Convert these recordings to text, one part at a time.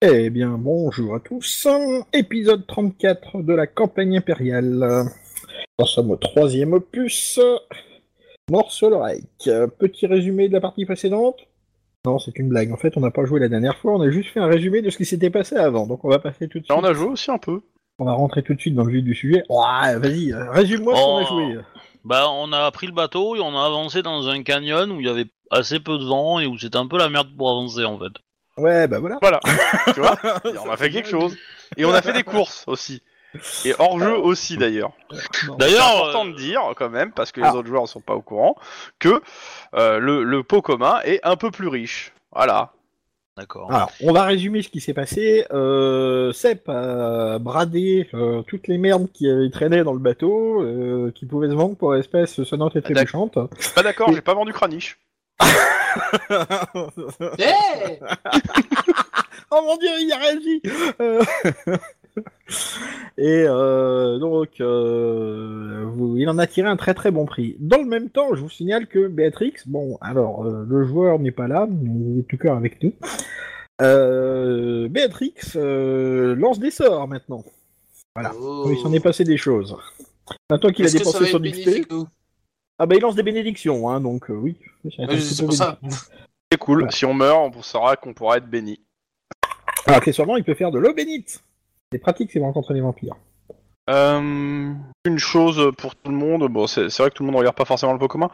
Eh bien, bonjour à tous. Épisode 34 de la campagne impériale. Nous sommes au troisième opus. Mort sur le Reich. Petit résumé de la partie précédente Non, c'est une blague. En fait, on n'a pas joué la dernière fois, on a juste fait un résumé de ce qui s'était passé avant. Donc on va passer tout de suite. On a joué aussi un peu. On va rentrer tout de suite dans le vif du sujet. Ouais, vas-y, euh, résume-moi ce qu'on a Oh. joué. Bah, on a pris le bateau et on a avancé dans un canyon où il y avait assez peu de vent et où c'était un peu la merde pour avancer en fait. Ouais, bah voilà. Voilà, tu vois Et On a fait quelque chose. Et on a fait des courses aussi. Et hors jeu aussi d'ailleurs. Non. C'est D'ailleurs, important euh, de dire quand même, parce que Ah. les autres joueurs ne sont pas au courant, que euh, le, le pot commun est un peu plus riche. Voilà. D'accord. Alors, on va résumer ce qui s'est passé. Euh, Sep a bradé euh, toutes les merdes qui avaient traîné dans le bateau, euh, qui pouvaient se vendre pour espèces sonnantes et trébuchantes. Je suis pas d'accord, j'ai pas vendu Kranich. Oh mon dieu, il a réagi Euh, Et euh, donc, euh, vous- il en a tiré un très très bon prix. Dans le même temps, je vous signale que Béatrix, bon, alors, euh, le joueur n'est pas là, mais il est tout cœur avec nous. Béatrix lance des sorts maintenant. Voilà. Oh. Il s'en est passé des choses. Maintenant qu'il a dépensé son XP. Ah bah il lance des bénédictions, hein, donc euh, oui. C'est pour ça. C'est cool. Ouais. Si on meurt, on saura qu'on pourra être béni. Alors accessoirement, il peut faire de l'eau bénite. C'est pratique si vous rencontrez les vampires. Euh, une chose pour tout le monde, bon c'est vrai que tout le monde ne regarde pas forcément le pot commun,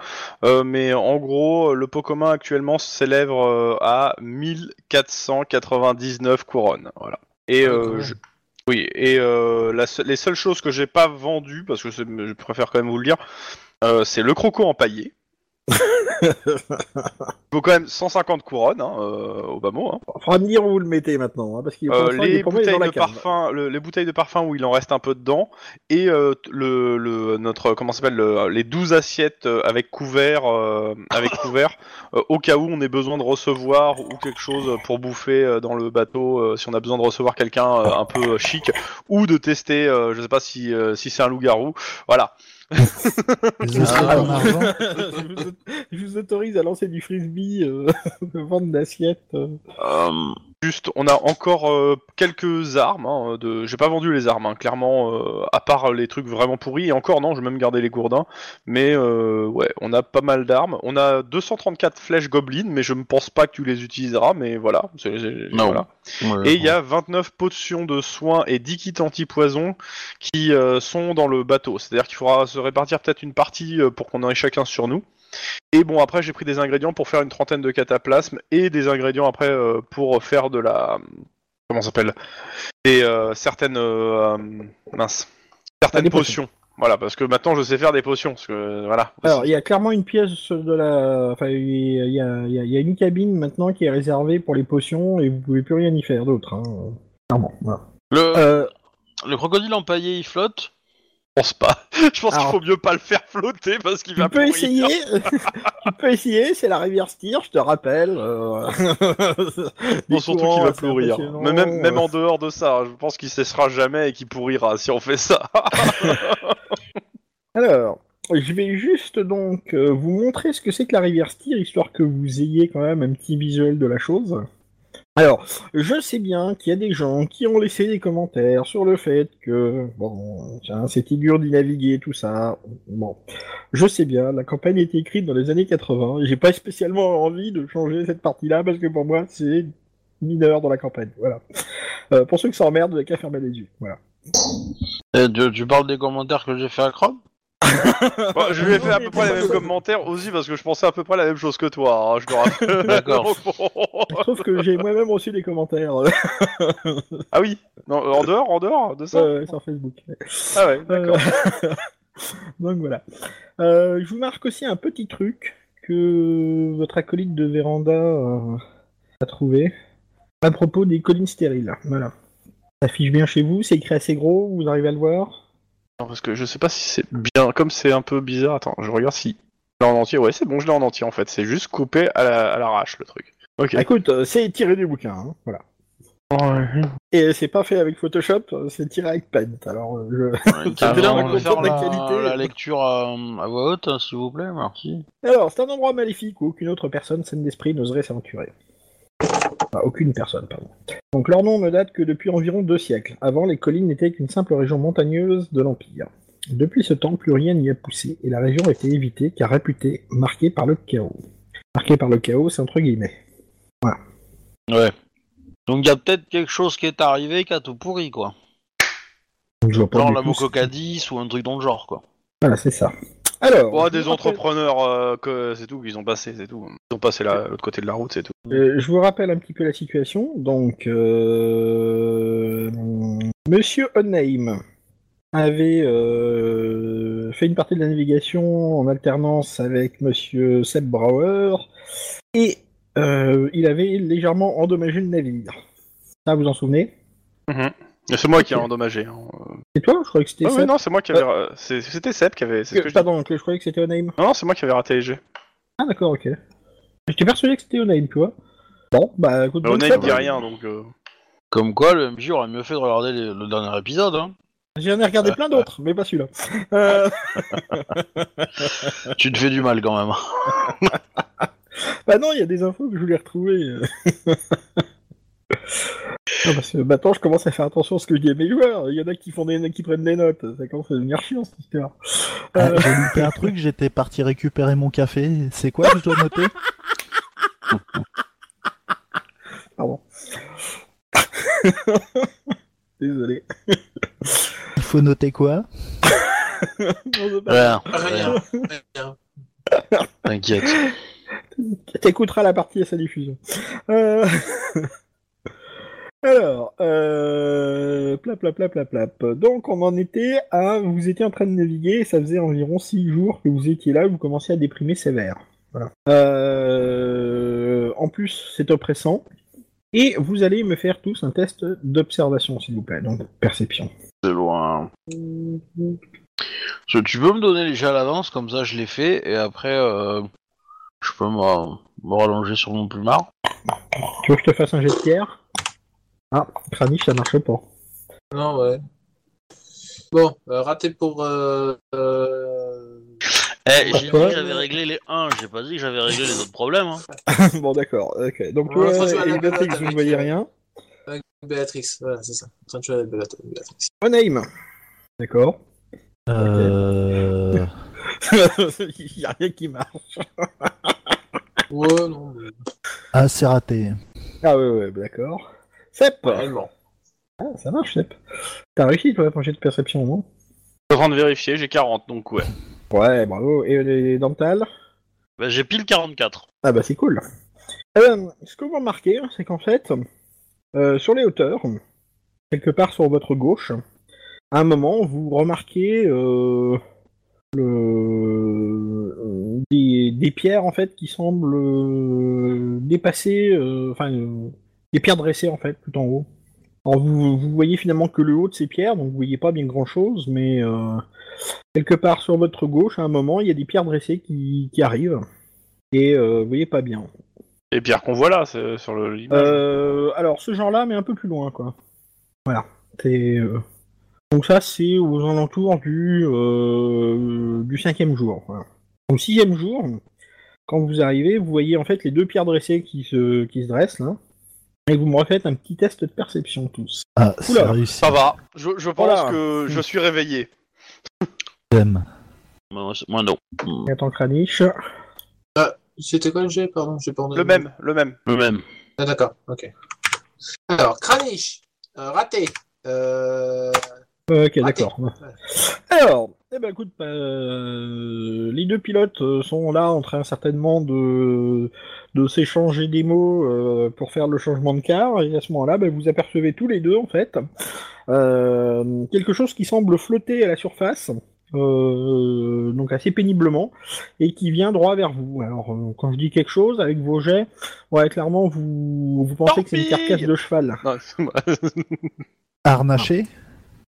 euh, mais en gros le pot commun actuellement s'élève euh, à 1499 couronnes, voilà. Et Ah, euh, je- oui, et euh, la se- les seules choses que j'ai pas vendues, parce que je préfère quand même vous le dire, euh, c'est le croco empaillé. Il faut quand même 150 couronnes hein, euh, au bas mot. Hein. Faudra me dire où vous le mettez maintenant, hein, parce qu'il Euh, les bouteilles de parfum, le- les bouteilles de parfum où il en reste un peu dedans, et euh, t- le, le notre comment ça s'appelle le- les 12 assiettes avec couvert, avec couvert, au cas où on ait besoin de recevoir ou quelque chose pour bouffer dans le bateau, si on a besoin de recevoir quelqu'un un peu chic, ou de tester, je sais pas si si c'est un loup-garou, voilà. Argent. je, vous, je vous autorise à lancer du frisbee, euh, de vente d'assiettes. euh. Juste, on a encore euh, quelques armes. Hein, de... J'ai pas vendu les armes, hein, clairement, euh, à part les trucs vraiment pourris. Et encore, non, je vais même garder les gourdins. Mais euh, ouais, on a pas mal d'armes. On a 234 flèches goblins, mais je ne pense pas que tu les utiliseras. Mais voilà. c'est- c'est- Non. voilà. ouais, Et il y a 29 potions de soins et 10 kits anti-poison qui sont dans le bateau. C'est-à-dire qu'il faudra se répartir peut-être une partie pour qu'on en ait chacun sur nous. Et bon, après, j'ai pris des ingrédients pour faire une trentaine de cataplasmes et des ingrédients après euh, pour faire de la. Comment ça s'appelle? Des euh, certaines. euh, mince. Certaines des potions. potions. Voilà, parce que maintenant je sais faire des potions. Parce que, voilà. Alors, il y a clairement une pièce de la... Enfin, il y a, il y a- il y a- il y a une cabine maintenant qui est réservée pour les potions, et vous pouvez plus rien y faire d'autre. Hein. Clairement, voilà. Le, Euh, le crocodile empaillé il flotte? Pense pas. Je pense qu'il faut mieux pas le faire flotter parce qu'il va Tu peux essayer, tu peux essayer, c'est la rivière Styr, je te rappelle. euh, des surtout qu'il va pourrir. Mais même, même en dehors de ça, je pense qu'il cessera jamais et qu'il pourrira si on fait ça. Alors, je vais juste donc euh, vous montrer ce que c'est que la rivière Styr, histoire que vous ayez quand même un petit visuel de la chose. Alors, je sais bien qu'il y a des gens qui ont laissé des commentaires sur le fait que, bon, c'était dur d'y naviguer, tout ça. Bon, je sais bien, la campagne a été écrite dans les années 80, et j'ai pas spécialement envie de changer cette partie-là, parce que pour moi, c'est mineur dans la campagne, voilà. Euh, pour ceux qui s'emmerdent, vous n'avez qu'à fermer les yeux, voilà. Eh, tu, tu parles des commentaires que j'ai fait à Chrome? Bon, je lui ai fait à peu près les mêmes commentaires aussi parce que je pensais à peu près la même chose que toi, hein, je te rappelle. D'accord. Sauf que j'ai moi-même reçu des commentaires Ah oui non, En dehors En dehors de ça euh, sur Facebook. Ah ouais, d'accord. Euh, Donc voilà. Euh, je vous marque aussi un petit truc que votre acolyte de Véranda euh, a trouvé à propos des collines stériles. Voilà. Ça affiche bien chez vous, c'est écrit assez gros, vous arrivez à le voir? Non, parce que je sais pas si c'est bien, comme c'est un peu bizarre, attends, je regarde si... Je l'ai en entier, ouais c'est bon, je l'ai en entier en fait, c'est juste coupé à la- à l'arrache le truc. Ok. Ah, Écoute, euh, c'est tiré du bouquin, hein, voilà. Et c'est pas fait avec Photoshop, c'est tiré avec Paint. Alors, euh, je... Le me faire la, lecture à, à voix haute, hein, s'il vous plaît, merci. Alors, c'est un endroit maléfique où aucune autre personne saine d'esprit n'oserait s'aventurer. Enfin, aucune personne, pardon. Donc leur nom ne date que depuis environ deux siècles. Avant, les collines n'étaient qu'une simple région montagneuse de l'Empire. Depuis ce temps, plus rien n'y a poussé, et la région était évitée car réputée marquée par le chaos. Marquée par le chaos, c'est entre guillemets. Ouais. Donc il y a peut-être quelque chose qui est arrivé qui a tout pourri, quoi. Donc, je vois pas Genre la Mococadis ou un truc dans le genre, quoi. Voilà, c'est ça. Alors, Oh, des entrepreneurs, euh, que c'est tout, qu'ils ont passé, c'est tout. Ils ont passé la- l'autre côté de la route, c'est tout. Euh, je vous rappelle un petit peu la situation. Donc, euh, Monsieur Onheim avait euh, fait une partie de la navigation en alternance avec Monsieur Seb Brauer et euh, il avait légèrement endommagé le navire. Ça, vous en souvenez? Mais C'est moi qui ai endommagé. hein. C'est toi Je croyais que c'était Ah non, c'est moi qui avait. euh, C'était Seb qui avait. c'est ce que je. Pardon, croyais que c'était Onheim. Non, non, c'est moi qui avais raté les jets. Ah d'accord, ok. J'étais persuadé que c'était Onheim, tu vois. Bon, bah écoute. Mais donc, on Seb, ne dit rien, donc. euh, Comme quoi, le MJ aurait mieux fait de regarder les- le dernier épisode, hein. J'en ai regardé plein d'autres, mais pas celui-là. Euh, tu te fais du mal quand même. Bah non, il y a des infos que je voulais retrouver. Non, parce que maintenant, je commence à faire attention à ce que je dis à mes joueurs. Il y en a qui font des, qui prennent des notes. Ça commence à devenir chiant cette histoire. Ah, Euh, J'ai loupé un truc, j'étais parti récupérer mon café. C'est quoi que je dois noter? Pardon. Désolé. Il faut noter quoi? Rien. Rien. T'inquiète. T'écouteras la partie à sa diffusion. Euh... Alors, euh... plap, plap, plap, plap, plap. Donc, on en était à... Vous étiez en train de naviguer, et ça faisait environ 6 jours que vous étiez là, et vous commenciez à déprimer sévère. Voilà. Euh... En plus, c'est oppressant. Et vous allez me faire tous un test d'observation, s'il vous plaît. Donc, perception. C'est loin. Tu peux me donner les jets à l'avance, comme ça je les fais, et après euh, je peux me, me rallonger sur mon plumard. Tu veux que je te fasse un jet de pierre? Ah, Kranich, ça marche pas. Non, ouais. Bon, euh, raté pour. Euh, euh, Eh, j'ai dit que j'avais réglé les 1, j'ai pas dit que j'avais réglé les autres problèmes. Hein. bon, d'accord. ok. Donc, toi et Béatrix, vous ne voyez rien. avec Béatrix, voilà, c'est ça. En train de jouer avec Béat- Béatrix. D'accord. euh... Il n'y a rien qui marche. Ouais, non, mais. Ah, c'est raté. Ah ouais, ouais, d'accord. Sep Réellement. Ah, ça marche, Sep. T'as réussi, toi, ton jet de perception, non? Je suis en train de vérifier, j'ai 40, donc ouais. Ouais, bravo. Et les dentales Bah, j'ai pile 44. Ah bah c'est cool. Euh, ce que vous remarquez, c'est qu'en fait, euh, sur les hauteurs, quelque part sur votre gauche, à un moment, vous remarquez euh, le, des, des pierres en fait qui semblent euh, dépasser, euh, enfin, euh, des pierres dressées en fait tout en haut. Alors vous, vous voyez finalement que le haut de ces pierres, donc vous voyez pas bien grand chose, mais euh, quelque part sur votre gauche, à un moment, il y a des pierres dressées qui, qui arrivent et euh, vous voyez pas bien. Et Pierre qu'on voit là, sur le. Euh, alors ce genre-là, mais un peu plus loin, quoi. Voilà. C'est, Donc ça, c'est aux alentours du euh, du cinquième jour. Voilà. Au sixième jour, quand vous arrivez, vous voyez en fait les deux pierres dressées qui se qui se dressent là, et vous me refaites un petit test de perception tous. Ah, Oula. réussi. Ça va, je, je pense Voilà. que je suis réveillé. J'aime. Moi, non. Hmm. Et attends, Kranich. C'était quoi le jet Pardon, j'ai pas entendu. Le même, le même. Le même. Ah, d'accord, ok. Alors, Kranich, euh, raté. Euh... Ok, d'accord. Alors, eh ben écoute, euh, les deux pilotes euh, sont là en train certainement de, de s'échanger des mots euh, pour faire le changement de car, et à ce moment-là, ben, vous apercevez tous les deux en fait euh, quelque chose qui semble flotter à la surface, euh, donc assez péniblement, et qui vient droit vers vous. Alors, euh, quand je dis quelque chose, avec vos jets, ouais, clairement, vous, vous pensez que c'est une carcasse de cheval. Harnaché?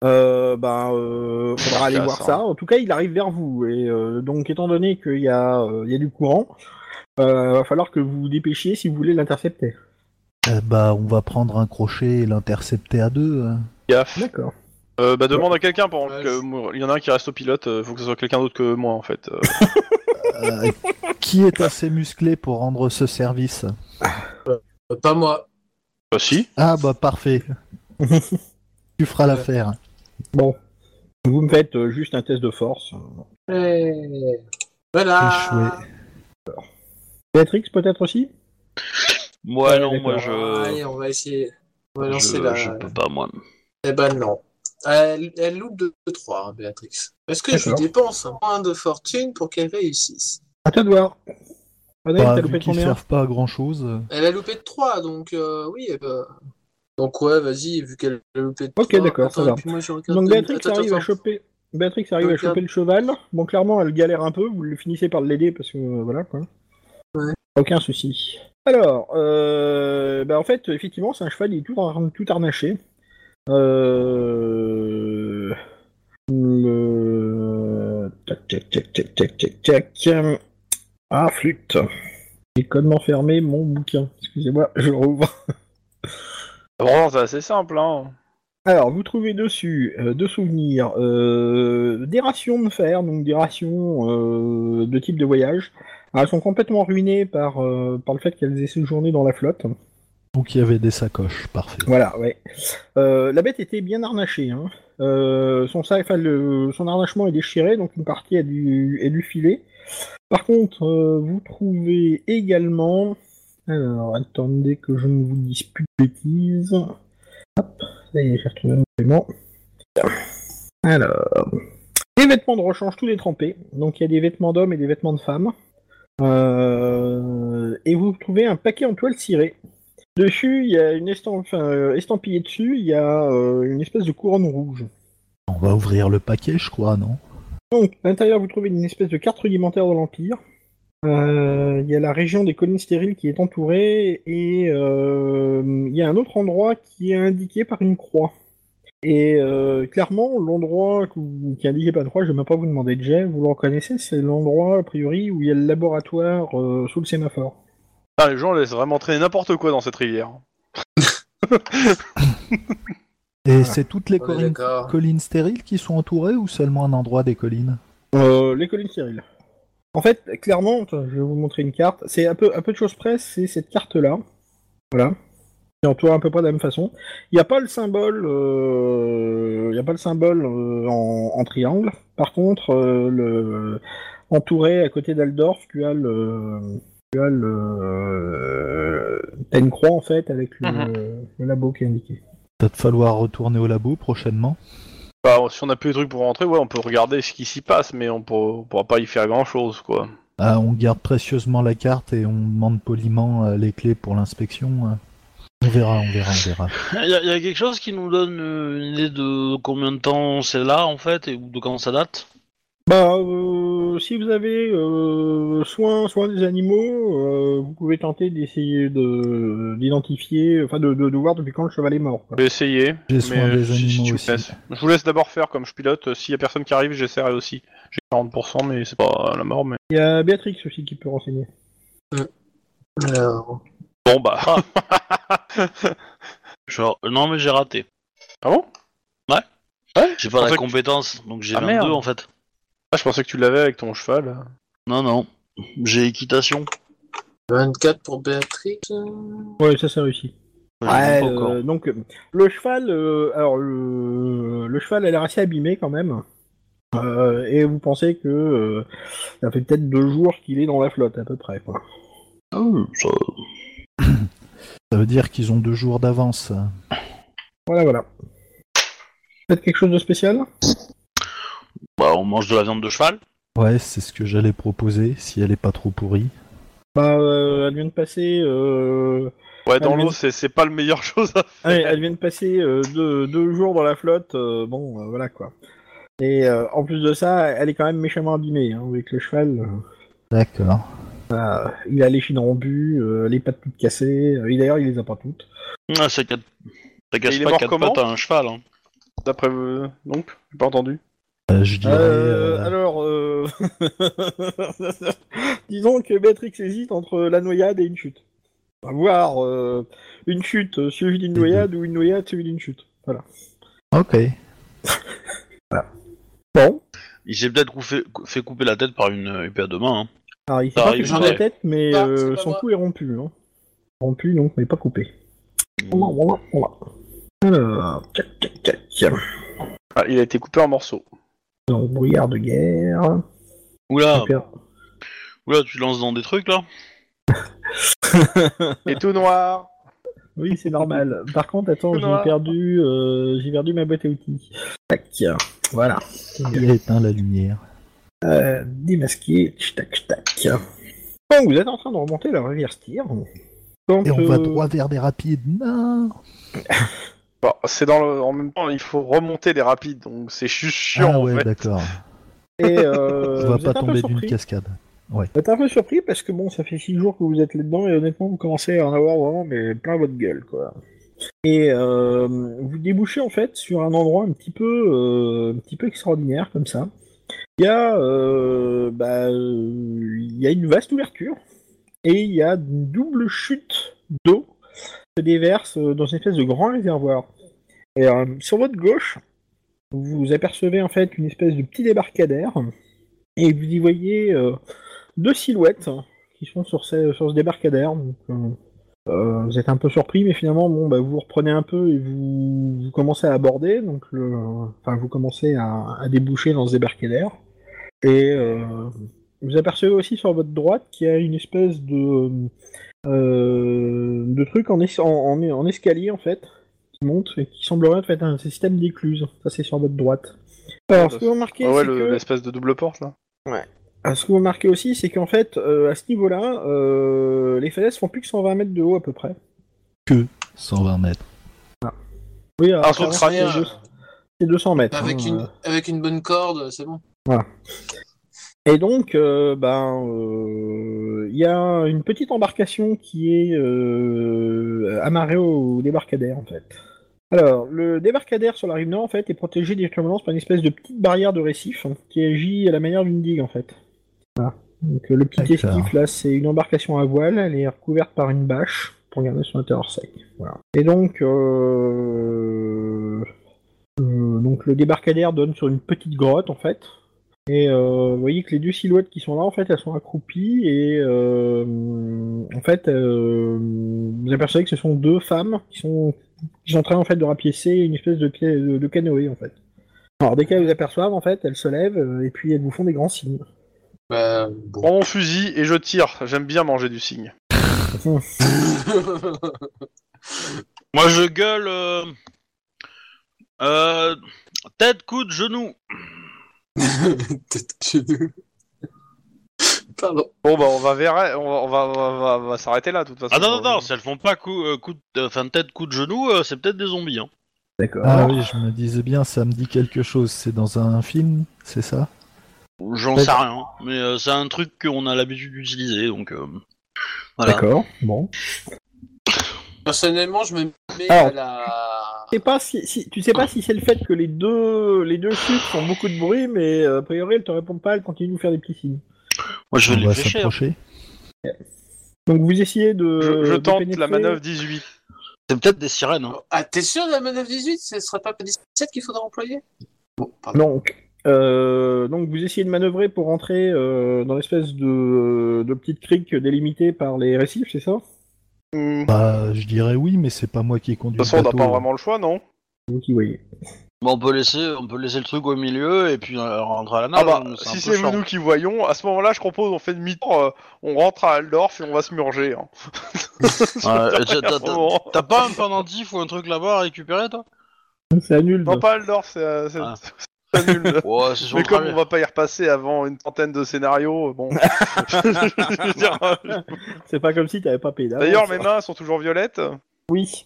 Euh, ben, euh, faudra aller voir ça. En tout cas, il arrive vers vous. Et euh, donc, étant donné qu'il y, a, euh, il y a du courant, euh, va falloir que vous vous dépêchiez si vous voulez l'intercepter. Bah, on va prendre un crochet et l'intercepter à deux. hein. Gaffe. D'accord. Euh, bah demande à quelqu'un pendant Ouais, que moi- il y en a un qui reste au pilote, euh, faut que ce soit quelqu'un d'autre que moi en fait. Euh, Euh, qui est assez musclé pour rendre ce service? Euh, pas moi. Bah si. Ah bah parfait. tu feras l'affaire. Bon. Vous me faites euh, juste un test de force. Eh, Voilà. Échoué. Béatrix peut-être aussi? Ouais, non, moi d'accord. je. Allez, on va essayer. On va je, lancer la. je peux pas, moi. Eh ben non. Elle, elle loupe de 3, Béatrix. Est-ce que je D'accord. dépense un point de fortune pour qu'elle réussisse À toi de voir. Bah, t'as vu loupé de qu'ils combien? servent pas à grand chose. Elle a loupé de 3, donc euh, oui. elle va- Donc ouais, vas-y, vu qu'elle a loupé de 3. Ok, d'accord, ça va. Donc Béatrix Attends, arrive à choper. Béatrix arrive à choper le cheval. Bon, clairement, elle galère un peu. Vous le finissez par l'aider parce que euh, voilà quoi. Ouais. Aucun souci. Alors, euh, bah, en fait, effectivement, c'est un cheval, il est tout, ar- tout harnaché. Euh... Le... Tac, tac, tac, tac, tac, tac, tac. Ah, flûte. J'ai codement fermé mon bouquin. Excusez-moi, je rouvre. Vraiment, c'est assez simple, hein. Alors, vous trouvez dessus euh, deux souvenirs, euh, des rations de fer, donc des rations euh, de type de voyage. Alors, elles sont complètement ruinées par, euh, par le fait qu'elles aient séjourné dans la flotte. Donc il y avait des sacoches, parfait. Voilà, ouais. Euh, la bête était bien harnachée. Hein. Euh, son, sac, enfin, le, son harnachement est déchiré, donc une partie a dû, est dû filer. Par contre, euh, vous trouvez également... Alors, attendez que je ne vous dise plus de bêtises. Hop, ça y est, j'ai retrouvé mon élément. Alors... Des vêtements de rechange, tous les trempés. Donc il y a des vêtements d'hommes et des vêtements de femmes. Euh, et vous trouvez un paquet en toile cirée. Dessus, il y a une estamp... enfin, euh, estampillée dessus, il y a euh, une espèce de couronne rouge. On va ouvrir le paquet, je crois, non? Donc, à l'intérieur, vous trouvez une espèce de carte rudimentaire de l'Empire. Euh, Il y a la région des collines stériles qui est entourée, et euh, il y a un autre endroit qui est indiqué par une croix. Et euh, clairement, l'endroit qui est indiqué par une croix, je ne vais même pas vous demander de jet, vous le reconnaissez, c'est l'endroit, a priori, où il y a le laboratoire euh, sous le sémaphore. Putain, les gens laissent vraiment traîner n'importe quoi dans cette rivière. Et c'est toutes les collines, stériles qui sont entourées ou seulement un endroit des collines? Euh, les collines stériles. En fait, clairement, attends, je vais vous montrer une carte. C'est un peu, un peu de choses près, c'est cette carte-là. Voilà. Qui entoure à peu près de la même façon. Il n'y a pas le symbole, euh, il y a pas le symbole euh, en, en triangle. Par contre, euh, le entouré à côté d'Aldorf, tu as le, tu as le, t'as une croix en fait avec le, Mhm. le labo qui est indiqué. Va te falloir retourner au labo prochainement. Bah, si on a plus de trucs pour rentrer, ouais, on peut regarder ce qui s'y passe, mais on pourra, on pourra pas y faire grand chose, quoi. Ah, on garde précieusement la carte et on demande poliment euh, les clés pour l'inspection. euh. On verra, on verra, on verra. Il y, a- y a quelque chose qui nous donne euh, une idée de combien de temps c'est là en fait et ou de quand ça date? Bah, euh, si vous avez euh, soin, soin des animaux, euh, vous pouvez tenter d'essayer de d'identifier, enfin de, de, de voir depuis quand le cheval est mort. quoi. Je vais essayer. J'ai soin mais des si- si animaux aussi. Je vous laisse d'abord faire comme je pilote. S'il y a personne qui arrive, j'essaierai aussi. J'ai 40%, mais c'est pas la mort. Mais Il y a Béatrix aussi qui peut renseigner. Alors, bon bah. Genre, non mais j'ai raté. ah bon? J'ai pas la que- compétence, donc j'ai Ah, 22 merde. en fait. Ah, je pensais que tu l'avais avec ton cheval. Non, non. J'ai équitation. 24 pour Béatrix. Ouais, ça c'est réussi. Ouais, encore. euh, donc le cheval, euh, alors le, le cheval a l'air assez abîmé quand même. Euh, et vous pensez que euh, ça fait peut-être deux jours qu'il est dans la flotte à peu près. Quoi. Ah ça- Ça veut dire qu'ils ont deux jours d'avance. Voilà, voilà. Faites quelque chose de spécial? Bah, on mange de la viande de cheval. Ouais, c'est ce que j'allais proposer, si elle est pas trop pourrie. Bah, euh, elle vient de passer. Euh... Ouais, dans l'eau, c'est c'est pas le meilleur chose à faire. Ouais, elle vient de passer euh, deux, deux jours dans la flotte. euh, bon, euh, voilà quoi. Et euh, en plus de ça, elle est quand même méchamment abîmée hein, avec le cheval. D'accord. euh, il a les chines rompues, euh, les pattes toutes cassées. et D'ailleurs, il les a pas toutes. Ah, ça, casse- ça casse il est pas mort quatre pattes à un cheval. Hein. D'après donc, j'ai pas entendu. Euh, je dirais. Euh, euh, Alors, euh... disons que Béatrix hésite entre la noyade et une chute. À voir euh, une chute suivie d'une noyade ou une noyade suivie d'une chute. Voilà. Ok. Bon. Il s'est peut-être coupé- fait couper la tête par une épée à deux mains. Hein. Alors, il s'est pas coupé la tête, mais Ah, euh, son cou est rompu. Hein. Rompu, donc, mais pas coupé. Voilà, voilà, voilà. Alors, tchac, tchac, tchac. Ah, il a été coupé en morceaux. Donc, brouillard de guerre. Oula, Super. oula, tu lances dans des trucs là Et tout noir. Oui, c'est normal. Par contre, attends, j'ai perdu, euh, j'ai perdu ma boîte à outils. Tac, voilà. Il a éteint la lumière. Euh, démasqué, tac, tac. Bon, vous êtes en train de remonter la rivière Styr. Et on va euh, droit vers des rapides. Non Bon, c'est dans le... En même temps, il faut remonter les rapides, donc c'est juste chiant Ah en ouais, fait. d'accord. Et euh, On va vous pas tomber d'une cascade. Vous êtes un peu surpris parce que bon, ça fait six jours que vous êtes là-dedans et honnêtement, vous commencez à en avoir vraiment mais plein votre gueule, quoi. Et euh, vous débouchez en fait sur un endroit un petit peu, euh, un petit peu extraordinaire comme ça. Il y a, euh, bah, euh, il y a une vaste ouverture et il y a une double chute d'eau se déverse euh, dans une espèce de grand réservoir. Et euh, sur votre gauche, vous apercevez en fait une espèce de petit débarcadère et vous y voyez euh, deux silhouettes qui sont sur ce, débarcadère. Vous êtes un peu surpris, mais finalement, bon, bah, vous reprenez un peu et vous, commencez à aborder. Donc, enfin, vous commencez à, à déboucher dans ce débarcadère. Et vous apercevez aussi sur votre droite qu'il y a une espèce de, de truc en, es- en, en- en escalier en fait qui monte et qui semblerait être un système d'écluse. Ça, c'est sur votre droite. Alors, ce que vous remarquez, Ah ouais, c'est le- que... l'espèce de double porte là. Ah, ce que vous remarquez aussi, c'est qu'en fait, euh, à ce niveau-là, euh, les falaises font plus que 120 mètres de haut à peu près. 120 mètres. Oui, alors, c'est deux- c'est 200 mètres. Avec hein, une, euh. avec une bonne corde, c'est bon. Et donc, euh, ben, euh, il y a une petite embarcation qui est euh, amarrée au débarcadère, en fait. Alors, le débarcadère sur la rive nord, en fait, est protégé des turbulences par une espèce de petite barrière de récif hein, qui agit à la manière d'une digue, en fait. Voilà. Donc, le petit esquif, là, c'est une embarcation à voile, elle est recouverte par une bâche pour garder son intérieur sec. Voilà. Et donc, euh, donc, le débarcadère donne sur une petite grotte, en fait. Et euh, vous voyez que les deux silhouettes qui sont là, en fait, elles sont accroupies et euh, en fait, euh, vous apercevez que ce sont deux femmes qui sont, qui sont en train en fait de rapiécer une espèce de, de, de canoë en fait. Alors dès qu'elles vous aperçoivent, en fait, elles se lèvent et puis elles vous font des grands signes. Bah, bon. Prends mon fusil et je tire. J'aime bien manger du cygne. Moi je gueule. Euh... Euh... Tête, coude, genou. Tête de genou. Pardon. Bon bah on va vers... on va, on va, on va- on va- on va s'arrêter là de toute façon. Ah non, non, non, si elles font pas coup, euh, coup de, enfin, tête, coup de genou, euh, c'est peut-être des zombies. Hein. D'accord. Ah oui, je me disais bien, ça me dit quelque chose. C'est dans un film, c'est ça? J'en sais rien, mais euh, c'est un truc qu'on a l'habitude d'utiliser, donc euh, voilà. D'accord. Bon. Personnellement, je me mets Alors. à la. Sais pas si, si- tu sais pas si c'est le fait que les deux les deux chutes font beaucoup de bruit, mais euh, a priori elles te répondent pas, elles continuent de vous faire des petits signes. Moi je vais les hein. s'approcher. Donc vous essayez de. Je, je de tente pénétrer- la manœuvre 18. C'est peut-être des sirènes. Hein. Ah, t'es sûr de la manœuvre 18 Ce serait pas 17 qu'il faudrait employer? Bon, pardon. Donc, euh, donc vous essayez de manœuvrer pour rentrer euh, dans l'espèce de, de petite crique délimitée par les récifs, c'est ça? Hmm. De Bah, je dirais oui, mais c'est pas moi qui ai conduit toute façon, on n'a pas vraiment le choix, non? C'est vous qui voyez. Bon, on peut laisser, on peut laisser le truc au milieu et puis euh, rentrer à la nage. Ah bah, hein, si c'est nous qui voyons, à ce moment-là, je propose on fait demi-tour, euh, on rentre à Aldorf et on va se murger. Hein. T'as- pas un pendentif ou un truc là-bas à récupérer, toi? C'est annule. Non, pas Aldorf, c'est euh, c'est- Ah. C'est nul. Ouais, c'est sur Mais comme on va pas y repasser avant une trentaine de scénarios, bon. Je veux dire, C'est pas comme si t'avais pas payé d'avance. D'ailleurs, mes mains sont toujours violettes. Oui.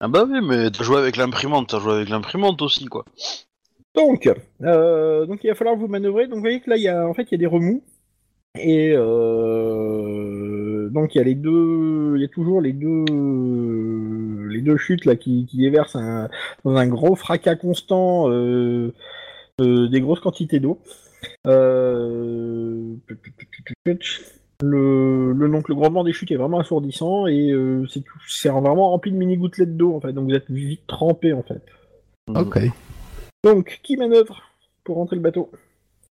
Ah bah oui, mais t'as joué avec l'imprimante, t'as joué avec l'imprimante aussi, quoi. Donc, euh, donc il va falloir vous manœuvrer. Donc vous voyez que là, il y a, en fait, il y a des remous. Et euh, donc il y a les deux, il y a toujours les deux, les deux chutes là qui, qui déversent un, dans un gros fracas constant euh, euh, des grosses quantités d'eau. Euh, le, le, donc le grondement des chutes est vraiment assourdissant et euh, c'est tout- c'est vraiment rempli de mini gouttelettes d'eau en fait. Donc vous êtes vite trempé en fait. Ok. Donc qui manœuvre pour rentrer le bateau?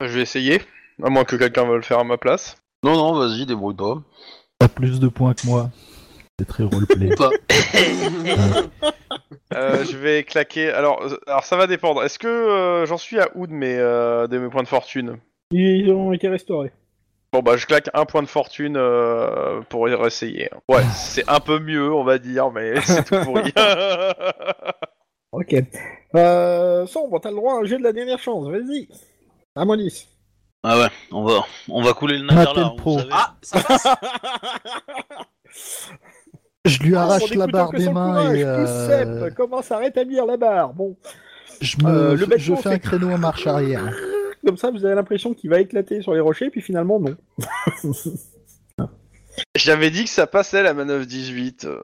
Je vais essayer, à moins que quelqu'un veuille le faire à ma place. Non, non, vas-y, débrouille-toi. Pas plus de points que moi. C'est très roleplay. Ou pas. Euh, je vais claquer. Alors, euh, alors ça va dépendre. Est-ce que euh, j'en suis à où de mes, euh, de mes points de fortune? Ils ont été restaurés. Bon bah je claque un point de fortune euh, pour y essayer. Ouais, c'est un peu mieux on va dire, mais c'est tout pourri. Ok. Euh, Sombre, t'as le droit à un jeu de la dernière chance, vas-y. À moins 10. Ah ouais, on va, on va couler le navire là. pro. Vous savez. Ah, ça passe Je lui Ah, arrache la barre des mains et euh, commence à rétablir la barre? Bon, je, me, Euh, le je bateau fais fait- un créneau en marche arrière. comme ça, vous avez l'impression qu'il va éclater sur les rochers, puis finalement, non. J'avais dit que ça passait la manœuvre 18. euh.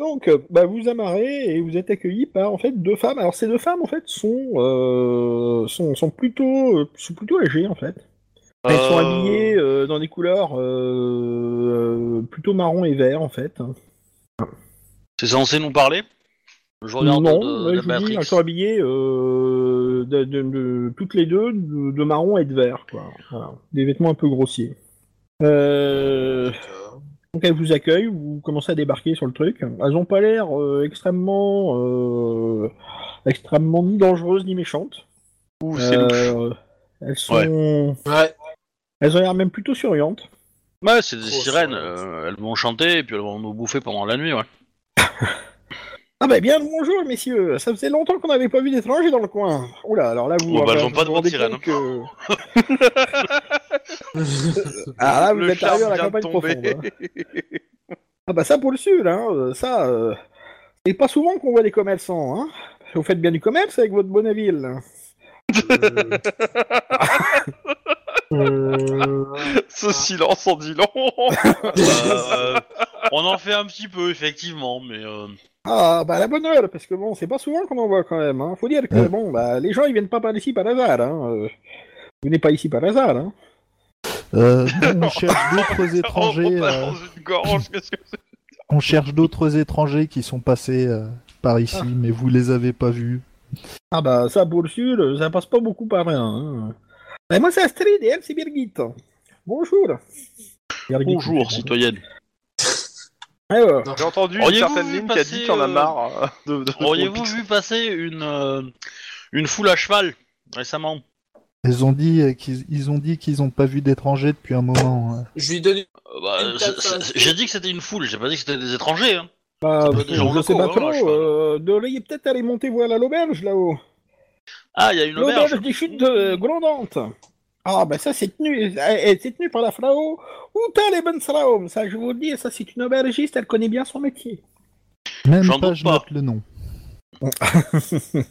Donc, euh, bah, vous amarrez et vous êtes accueillis par en fait deux femmes. Alors ces deux femmes en fait sont euh, sont, sont plutôt euh, sont plutôt âgées en fait. Elles sont habillées euh, dans des couleurs plutôt marron et vert en fait. C'est censé nous parler? Je regarde non, de, ouais, de je vous dis, elles sont habillées de, toutes les deux de, de marron et de vert quoi. Voilà. Des vêtements un peu grossiers. Euh, Donc elles vous accueillent, vous commencez à débarquer sur le truc. Elles ont pas l'air euh, extrêmement, euh, extrêmement ni dangereuses ni méchantes. Ouh, c'est louche. Euh, elles sont, Ouais. elles ont l'air même plutôt souriantes. Ouais, c'est des Trop sirènes. euh, elles vont chanter et puis elles vont nous bouffer pendant la nuit, ouais. Ah bah bien le bonjour messieurs, ça faisait longtemps qu'on n'avait pas vu d'étrangers dans le coin. Oula, alors là vous, Oh, bah, elles vous ont pas de vous rendez sirène. compte que... Ah là vous êtes arrivé à la campagne tomber. profonde. hein. Ah bah ça pour le sud, hein, euh, ça, euh, c'est pas souvent qu'on voit des commerçants, hein. Vous faites bien du commerce avec votre Bonneville. là. Euh, Ce silence en dit long. Euh, on en fait un petit peu, effectivement, mais... euh, Ah bah la bonne heure, parce que bon, c'est pas souvent qu'on en voit quand même, hein. Faut dire que Ouais. bon, bah les gens ils viennent pas par ici par hasard, hein. euh, Vous venez pas ici par hasard, hein. Euh, on cherche d'autres étrangers. On euh, on cherche d'autres étrangers qui sont passés euh, par ici, Ah. mais vous les avez pas vus. Ah bah ça pour le sud, ça passe pas beaucoup par là, hein. Bah, moi c'est Astrid et elle c'est Birgit. Bonjour. Birgit, Bonjour, citoyenne. Alors, J'ai entendu une certaine ligne qui a dit en a marre euh, de, de Auriez-vous vu passer une, euh, une foule à cheval récemment? Ils ont dit euh, qu'ils ils ont dit qu'ils ont pas vu d'étrangers depuis un moment. hein. Je lui donne une... Euh, bah, Une c'est- tasse c'est- à- J'ai dit que c'était une foule, j'ai pas dit que c'était des étrangers. Hein. bah, peut être des gens je sais locaux, pas hein, trop, cheval. euh, devriez peut-être aller monter voir à l'auberge là-haut. Ah, il y a une auberge. L'auberge des chutes de Grondantes. Ah bah ça c'est tenu, eh, c'est tenu par la Frau Uta Lebensraum. Ça je vous le dis, ça c'est une aubergiste, elle connaît bien son métier. Même J'en pas, doute je pas. note le nom.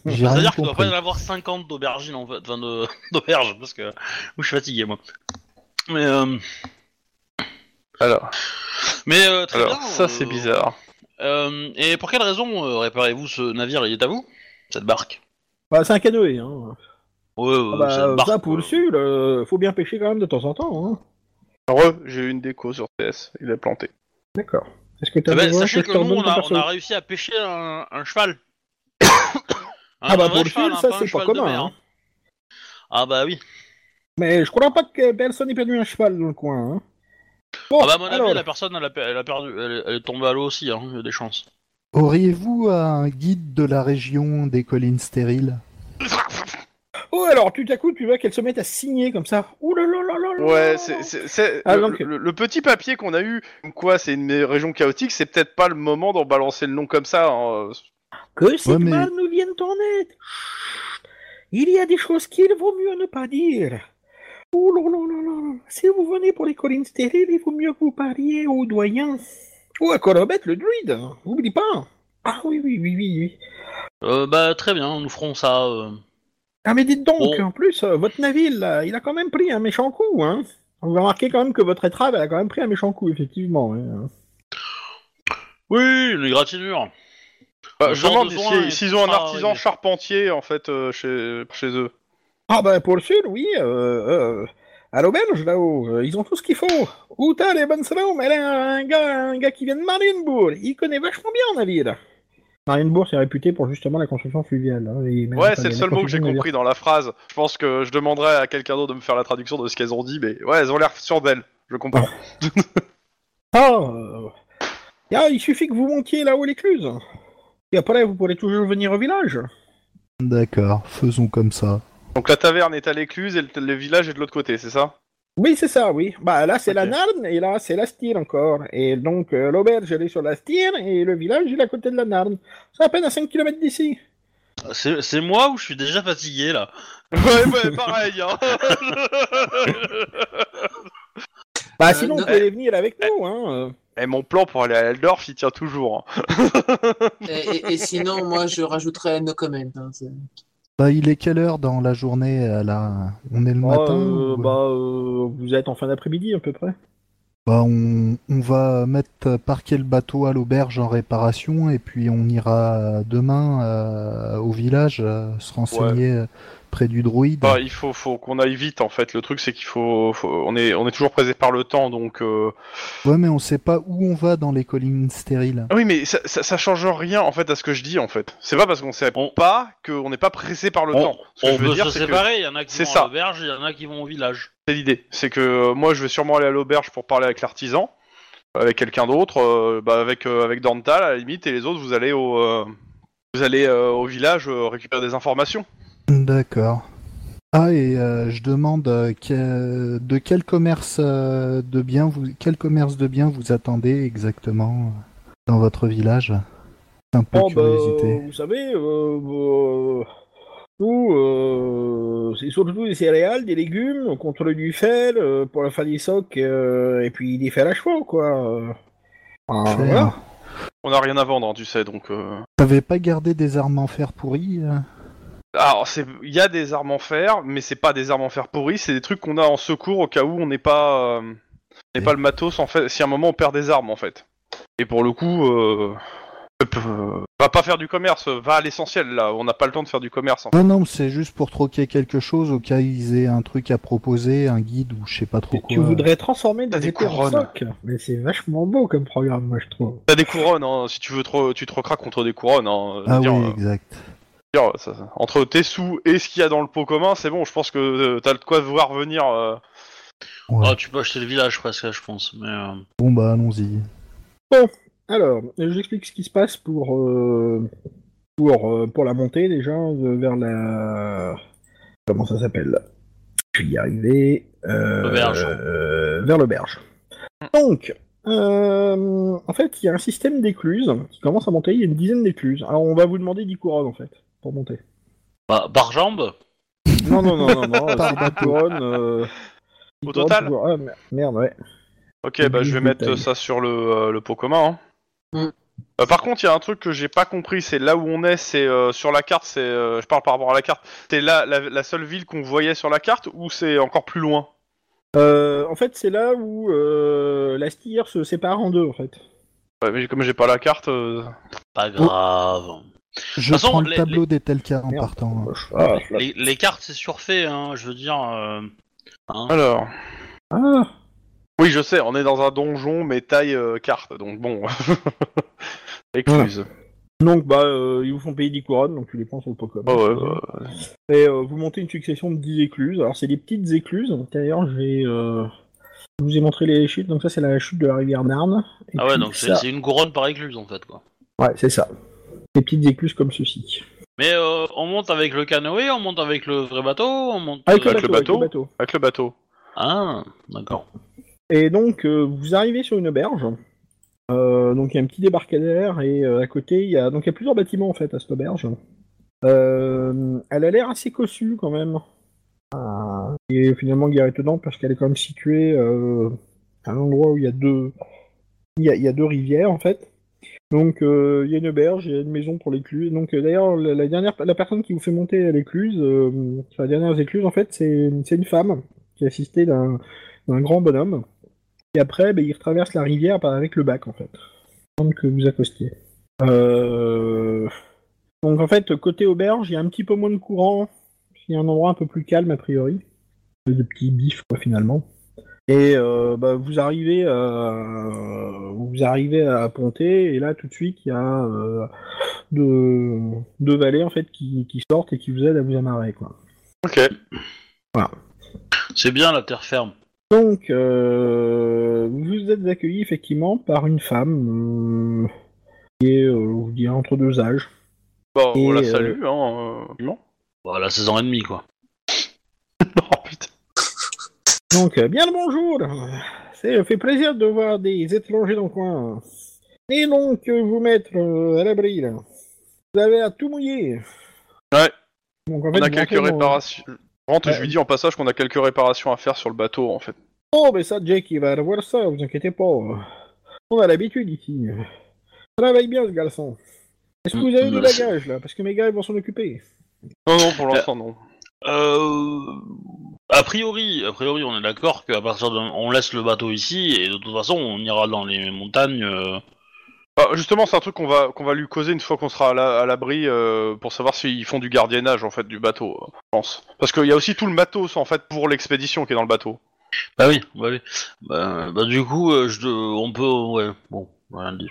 C'est-à-dire qu'il doit pas y en avoir 50 d'aubergines en fait, enfin de- d'auberges, parce que je suis fatigué moi. Mais, euh, Alors, mais euh, très alors bien. ça euh, c'est bizarre. euh, et pour quelle raison euh, réparez-vous ce navire? Il est à vous Cette barque? Bah c'est un canoë, hein. Ouais, euh, Ah bah, cette barque. ça pour le euh, sud, euh, faut bien pêcher quand même de temps en temps, hein. Re, j'ai eu une déco sur TS, il est planté. D'accord. Est-ce que t'as eh ben, besoin sachez que que je te nous, redonne on ton a, perso on a réussi à pêcher un, un cheval. Ah bah, Un pour le cheval, fil, hein, ça, c'est pas commun, hein. hein. Ah bah oui. Mais je crois pas que personne ait perdu un cheval dans le coin, hein. Bon, ah bah à mon alors, avis, la personne, elle a, per- elle a perdu, elle, est- elle est tombée à l'eau aussi, hein, il y a des chances. Auriez-vous un guide de la région des collines stériles? Oh alors, tout à coup, tu vois qu'elle se met à signer comme ça. Ouh là là là là Ouais, c'est, Ah, le, le- le petit papier qu'on a eu, comme quoi c'est une région chaotique, c'est peut-être pas le moment d'en balancer le nom comme ça. hein. Que cette Ouais, mais- nous vienne en aide. Chut. Il y a des choses qu'il vaut mieux ne pas dire. Oh là là là là. Si vous venez pour les collines stériles, il vaut mieux que vous parliez au doyen. Ou à Corobet, le druide. Oublie pas. Ah oui, oui, oui, oui, oui. Euh, bah très bien, nous ferons ça. euh. Ah mais dites donc, Bon. en plus, euh, votre navire, là, il a quand même pris un méchant coup, hein. On va remarquer quand même que votre étrave, elle a quand même pris un méchant coup, effectivement. hein. Oui, une égratignure. Bah, je demande si- s'ils ont un artisan charpentier en fait euh, chez, chez eux. Ah bah pour le sud, oui, euh, euh, à l'auberge là-haut, euh, ils ont tout ce qu'il faut. Outa les bonnes salauds, mais a un gars, un gars qui vient de Marienbourg, il connaît vachement bien le navire. Marienbourg c'est réputé pour justement la construction fluviale. hein, Ouais, c'est le la seul mot que j'ai compris dans la phrase. Je pense que je demanderais à quelqu'un d'autre de me faire la traduction de ce qu'elles ont dit, mais ouais, elles ont l'air sûres d'elles. Je comprends. Ah, euh, ah, il suffit que vous montiez là-haut l'écluse. Et après, vous pourrez toujours venir au village. D'accord, faisons comme ça. Donc la taverne est à l'écluse et le, le village est de l'autre côté, c'est ça? Oui, c'est ça, oui. Bah là, c'est la. Narne et là, c'est la Styre encore. Et donc, euh, l'auberge, elle est sur la Styre et le village, il est à côté de la Narne. C'est à peine à 5 km d'ici. C'est c'est moi ou je suis déjà fatigué là? Ouais, ouais, pareil. Hein. Bah Euh, sinon, non, vous pouvez venir avec nous, hein. Euh. Et mon plan pour aller à Eldorf, il tient toujours. hein. Et, et- et sinon, moi, je rajouterais no comment. hein, c'est- Bah, il est quelle heure dans la journée euh, là On est le Bah, matin euh, ou- bah, euh, vous êtes en fin d'après-midi à peu près. Bah, on, on va mettre parquer le bateau à l'auberge en réparation et puis on ira demain euh, au village euh, se renseigner euh, près du druide. Bah, il faut, faut qu'on aille vite en fait. Le truc c'est qu'il faut, faut- on est, on est toujours pressé par le temps, donc. euh, Ouais, mais on sait pas où on va dans les collines stériles. Ah oui, mais ça, ça, ça change rien en fait à ce que je dis en fait. C'est pas parce qu'on sait On- pas qu'on n'est pas pressé par le On, temps. Ce que on je veux dire, se c'est que séparer, il y en a qui c'est vont ça. à l'auberge, il y en a qui vont au village. c'est l'idée. C'est que euh, moi, je vais sûrement aller à l'auberge pour parler avec l'artisan, avec quelqu'un d'autre, euh, bah, avec euh, avec Dantal à la limite, et les autres, vous allez au, euh, vous allez euh, au village euh, récupérer des informations. D'accord. Ah, et euh, je demande euh, que- de quel commerce euh, de biens vous, quel commerce de biens vous attendez exactement dans votre village? C'est un peu Oh, bah, curiosité. vous savez, euh, euh, nous, euh, c'est surtout des céréales, des légumes, contre le du euh, pour la fin des socs, euh, et puis des fers à chevaux, quoi. euh. Ah, Fer. voilà. On n'a rien à vendre, hein, tu sais, donc. euh, T'avais pas gardé des armes en fer pourries euh? Alors, il y a des armes en fer, mais c'est pas des armes en fer pourries, c'est des trucs qu'on a en secours au cas où on n'est pas, euh, on pas le matos en fait. Si à un moment on perd des armes en fait. Et pour le coup, euh, euh, va pas faire du commerce, va à l'essentiel là. On n'a pas le temps de faire du commerce. En fait. Non, non, c'est juste pour troquer quelque chose au cas ils aient un truc à proposer, un guide ou je sais pas trop quoi. Tu voudrais transformer des des épées en couronnes. socs Mais c'est vachement beau comme programme, moi, je trouve. T'as des couronnes, hein, si tu veux, te, tu te recraques contre des couronnes. Hein, Ah dire, oui, euh, exact. Dire, ça- ça- entre tes sous et ce qu'il y a dans le pot commun, c'est bon. Je pense que euh, t'as de quoi voir venir. euh, Ouais. Ah, tu peux acheter le village presque, je pense. Mais euh, Bon bah allons-y. Alors, j'explique ce qui se passe pour euh, pour euh, pour la montée déjà euh, vers la comment ça s'appelle? Je vais y arriver. Euh, L'auberge. euh, vers l'auberge. Donc, euh, en fait, il y a un système d'écluses qui commence à monter. Il y a une dizaine d'écluses. Alors, on va vous demander 10 couronnes en fait pour monter. bah, par jambe Non, non, non, non, non. C'est 10 bateau. couronnes. euh, 10 Au total toujours- Ah, mer- merde, ouais. Ok, bah je vais mettre ça sur le, euh, le pot commun. hein. Mm. Euh, par contre, il y a un truc que j'ai pas compris, c'est là où on est, c'est euh, sur la carte, c'est, euh, je parle par rapport à la carte, c'est là la, la seule ville qu'on voyait sur la carte ou c'est encore plus loin? Euh, en fait, c'est là où euh, la styre se sépare en deux, en fait. Ouais, mais comme j'ai pas la carte, euh, Pas grave. Je façon, prends le les- tableau des Telka en Merde. partant. Ah, Les, les cartes, c'est surfait, hein, je veux dire. euh, hein. alors. ah. Oui, je sais, on est dans un donjon mais taille euh, carte, donc bon. Écluse. Donc, bah, euh, ils vous font payer 10 couronnes, donc tu les prends sur le Pokémon. Oh ouais, Et euh, vous montez une succession de 10 écluses. Alors, c'est des petites écluses. D'ailleurs, j'ai. Euh... Je vous ai montré les chutes. Donc, ça, c'est la chute de la rivière Narne. Et Ah ouais, puis donc c'est ça- c'est une couronne par écluse en fait, quoi. Ouais, c'est ça. Des petites écluses comme ceci. Mais euh, on monte avec le canoë, on monte avec le vrai bateau, on monte. Avec, le, Avec le bateau, avec le bateau avec le bateau. Ah, d'accord. Et donc, euh, vous arrivez sur une auberge. Euh, donc, il y a un petit débarcadère et euh, à côté, il y a donc il y a plusieurs bâtiments en fait à cette auberge. Euh, elle a l'air assez cossue quand même. Et finalement, guère étonnant parce qu'elle est quand même située euh, à un endroit où il y a deux, il y a, il y a deux rivières en fait. Donc, euh, il y a une auberge, il y a une maison pour l'écluse. Donc, euh, d'ailleurs, la, dernière, la personne qui vous fait monter à l'écluse, euh, la dernière écluse, en fait, c'est une femme qui est assistée d'un grand bonhomme. Et après, ben, il retraverse la rivière avec le bac, en fait. Avant que vous accostiez. Euh, Donc, en fait, côté auberge, il y a un petit peu moins de courant. Il y a un endroit un peu plus calme, a priori. De petits bifs, finalement. Et euh, bah, vous arrivez à... vous arrivez à Ponté, et là, tout de suite, il y a euh, deux... deux valets, en fait, qui... qui sortent et qui vous aident à vous amarrer, quoi. Ok. C'est bien la terre ferme. Donc, euh, vous êtes accueilli effectivement par une femme euh, qui est, euh, vous entre deux âges. Bah, on la euh, salue, hein. euh, non Bah, la saison et demie, quoi. Oh putain. Donc, euh, bien le bonjour. C'est fait plaisir de voir des étrangers dans le coin. Et donc, euh, vous mettre euh, à l'abri, là. Vous avez à tout mouiller. Ouais. Donc, en On a quelques dans- réparations. Je rentre Ouais. je lui dis en passage qu'on a quelques réparations à faire sur le bateau, en fait. Oh, mais ça, Jake, il va revoir ça, vous inquiétez pas. On a l'habitude ici. Travaille bien, ce garçon. Est-ce que vous avez Mm, du c'est- bagage, là? Parce que mes gars, ils vont s'en occuper. Non, non, pour l'instant, non. Euh... A priori, a priori, on est d'accord qu'à partir de... On laisse le bateau ici, et de toute façon, on ira dans les montagnes... euh, Bah, justement, c'est un truc qu'on va, qu'on va lui causer une fois qu'on sera à la- à l'abri euh, pour savoir s'ils font du gardiennage, en fait, du bateau, euh, je pense. Parce qu'il y a aussi tout le matos, en fait, pour l'expédition qui est dans le bateau. Bah oui, bah oui. Bah, bah, du coup, euh, je... on peut... Ouais, bon, rien dit.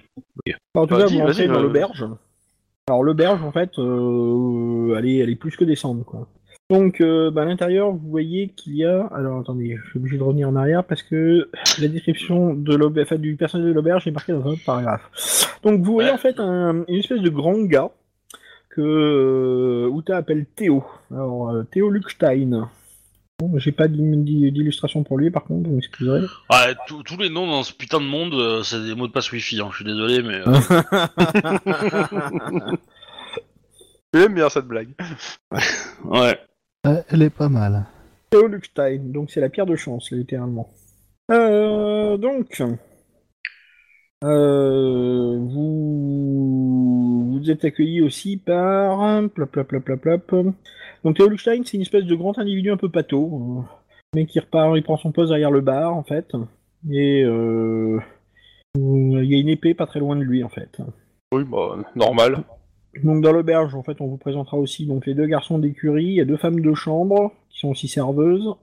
En tout Bah, cas, dis, vous rentrez vas-y, dans euh. l'auberge. Alors, l'auberge, en fait, euh, elle, est, elle est plus que descendre, quoi. Donc, euh, bah, à l'intérieur, vous voyez qu'il y a... Alors, attendez, je suis obligé de revenir en arrière parce que la description de l'auberge, enfin, du personnage de l'auberge est marquée dans un autre paragraphe. Donc, vous voyez, Ouais. en fait, un- une espèce de grand gars que euh, Uta appelle Théo. Alors, euh, Théo Luckstein. Bon, J'ai pas d'illustration pour lui, par contre, vous m'excuserez. Ouais, tous les noms dans ce putain de monde, c'est des mots de passe wifi, hein, je suis désolé, mais... euh, J'aime bien cette blague. ouais. Euh, elle est pas mal. Théo Luckstein, donc c'est la pierre de chance, littéralement. Euh, donc, euh, vous, vous êtes accueilli aussi par... Plop, plop, plop, plop, plop. Donc Théo Luckstein, c'est une espèce de grand individu un peu pâteau, euh, mais qui repart, il prend son poste derrière le bar, en fait, et euh, il y a une épée pas très loin de lui, en fait. Oui, bah, normal. Donc dans l'auberge, en fait, on vous présentera aussi donc les deux garçons d'écurie, il y a deux femmes de chambre qui sont aussi serveuses,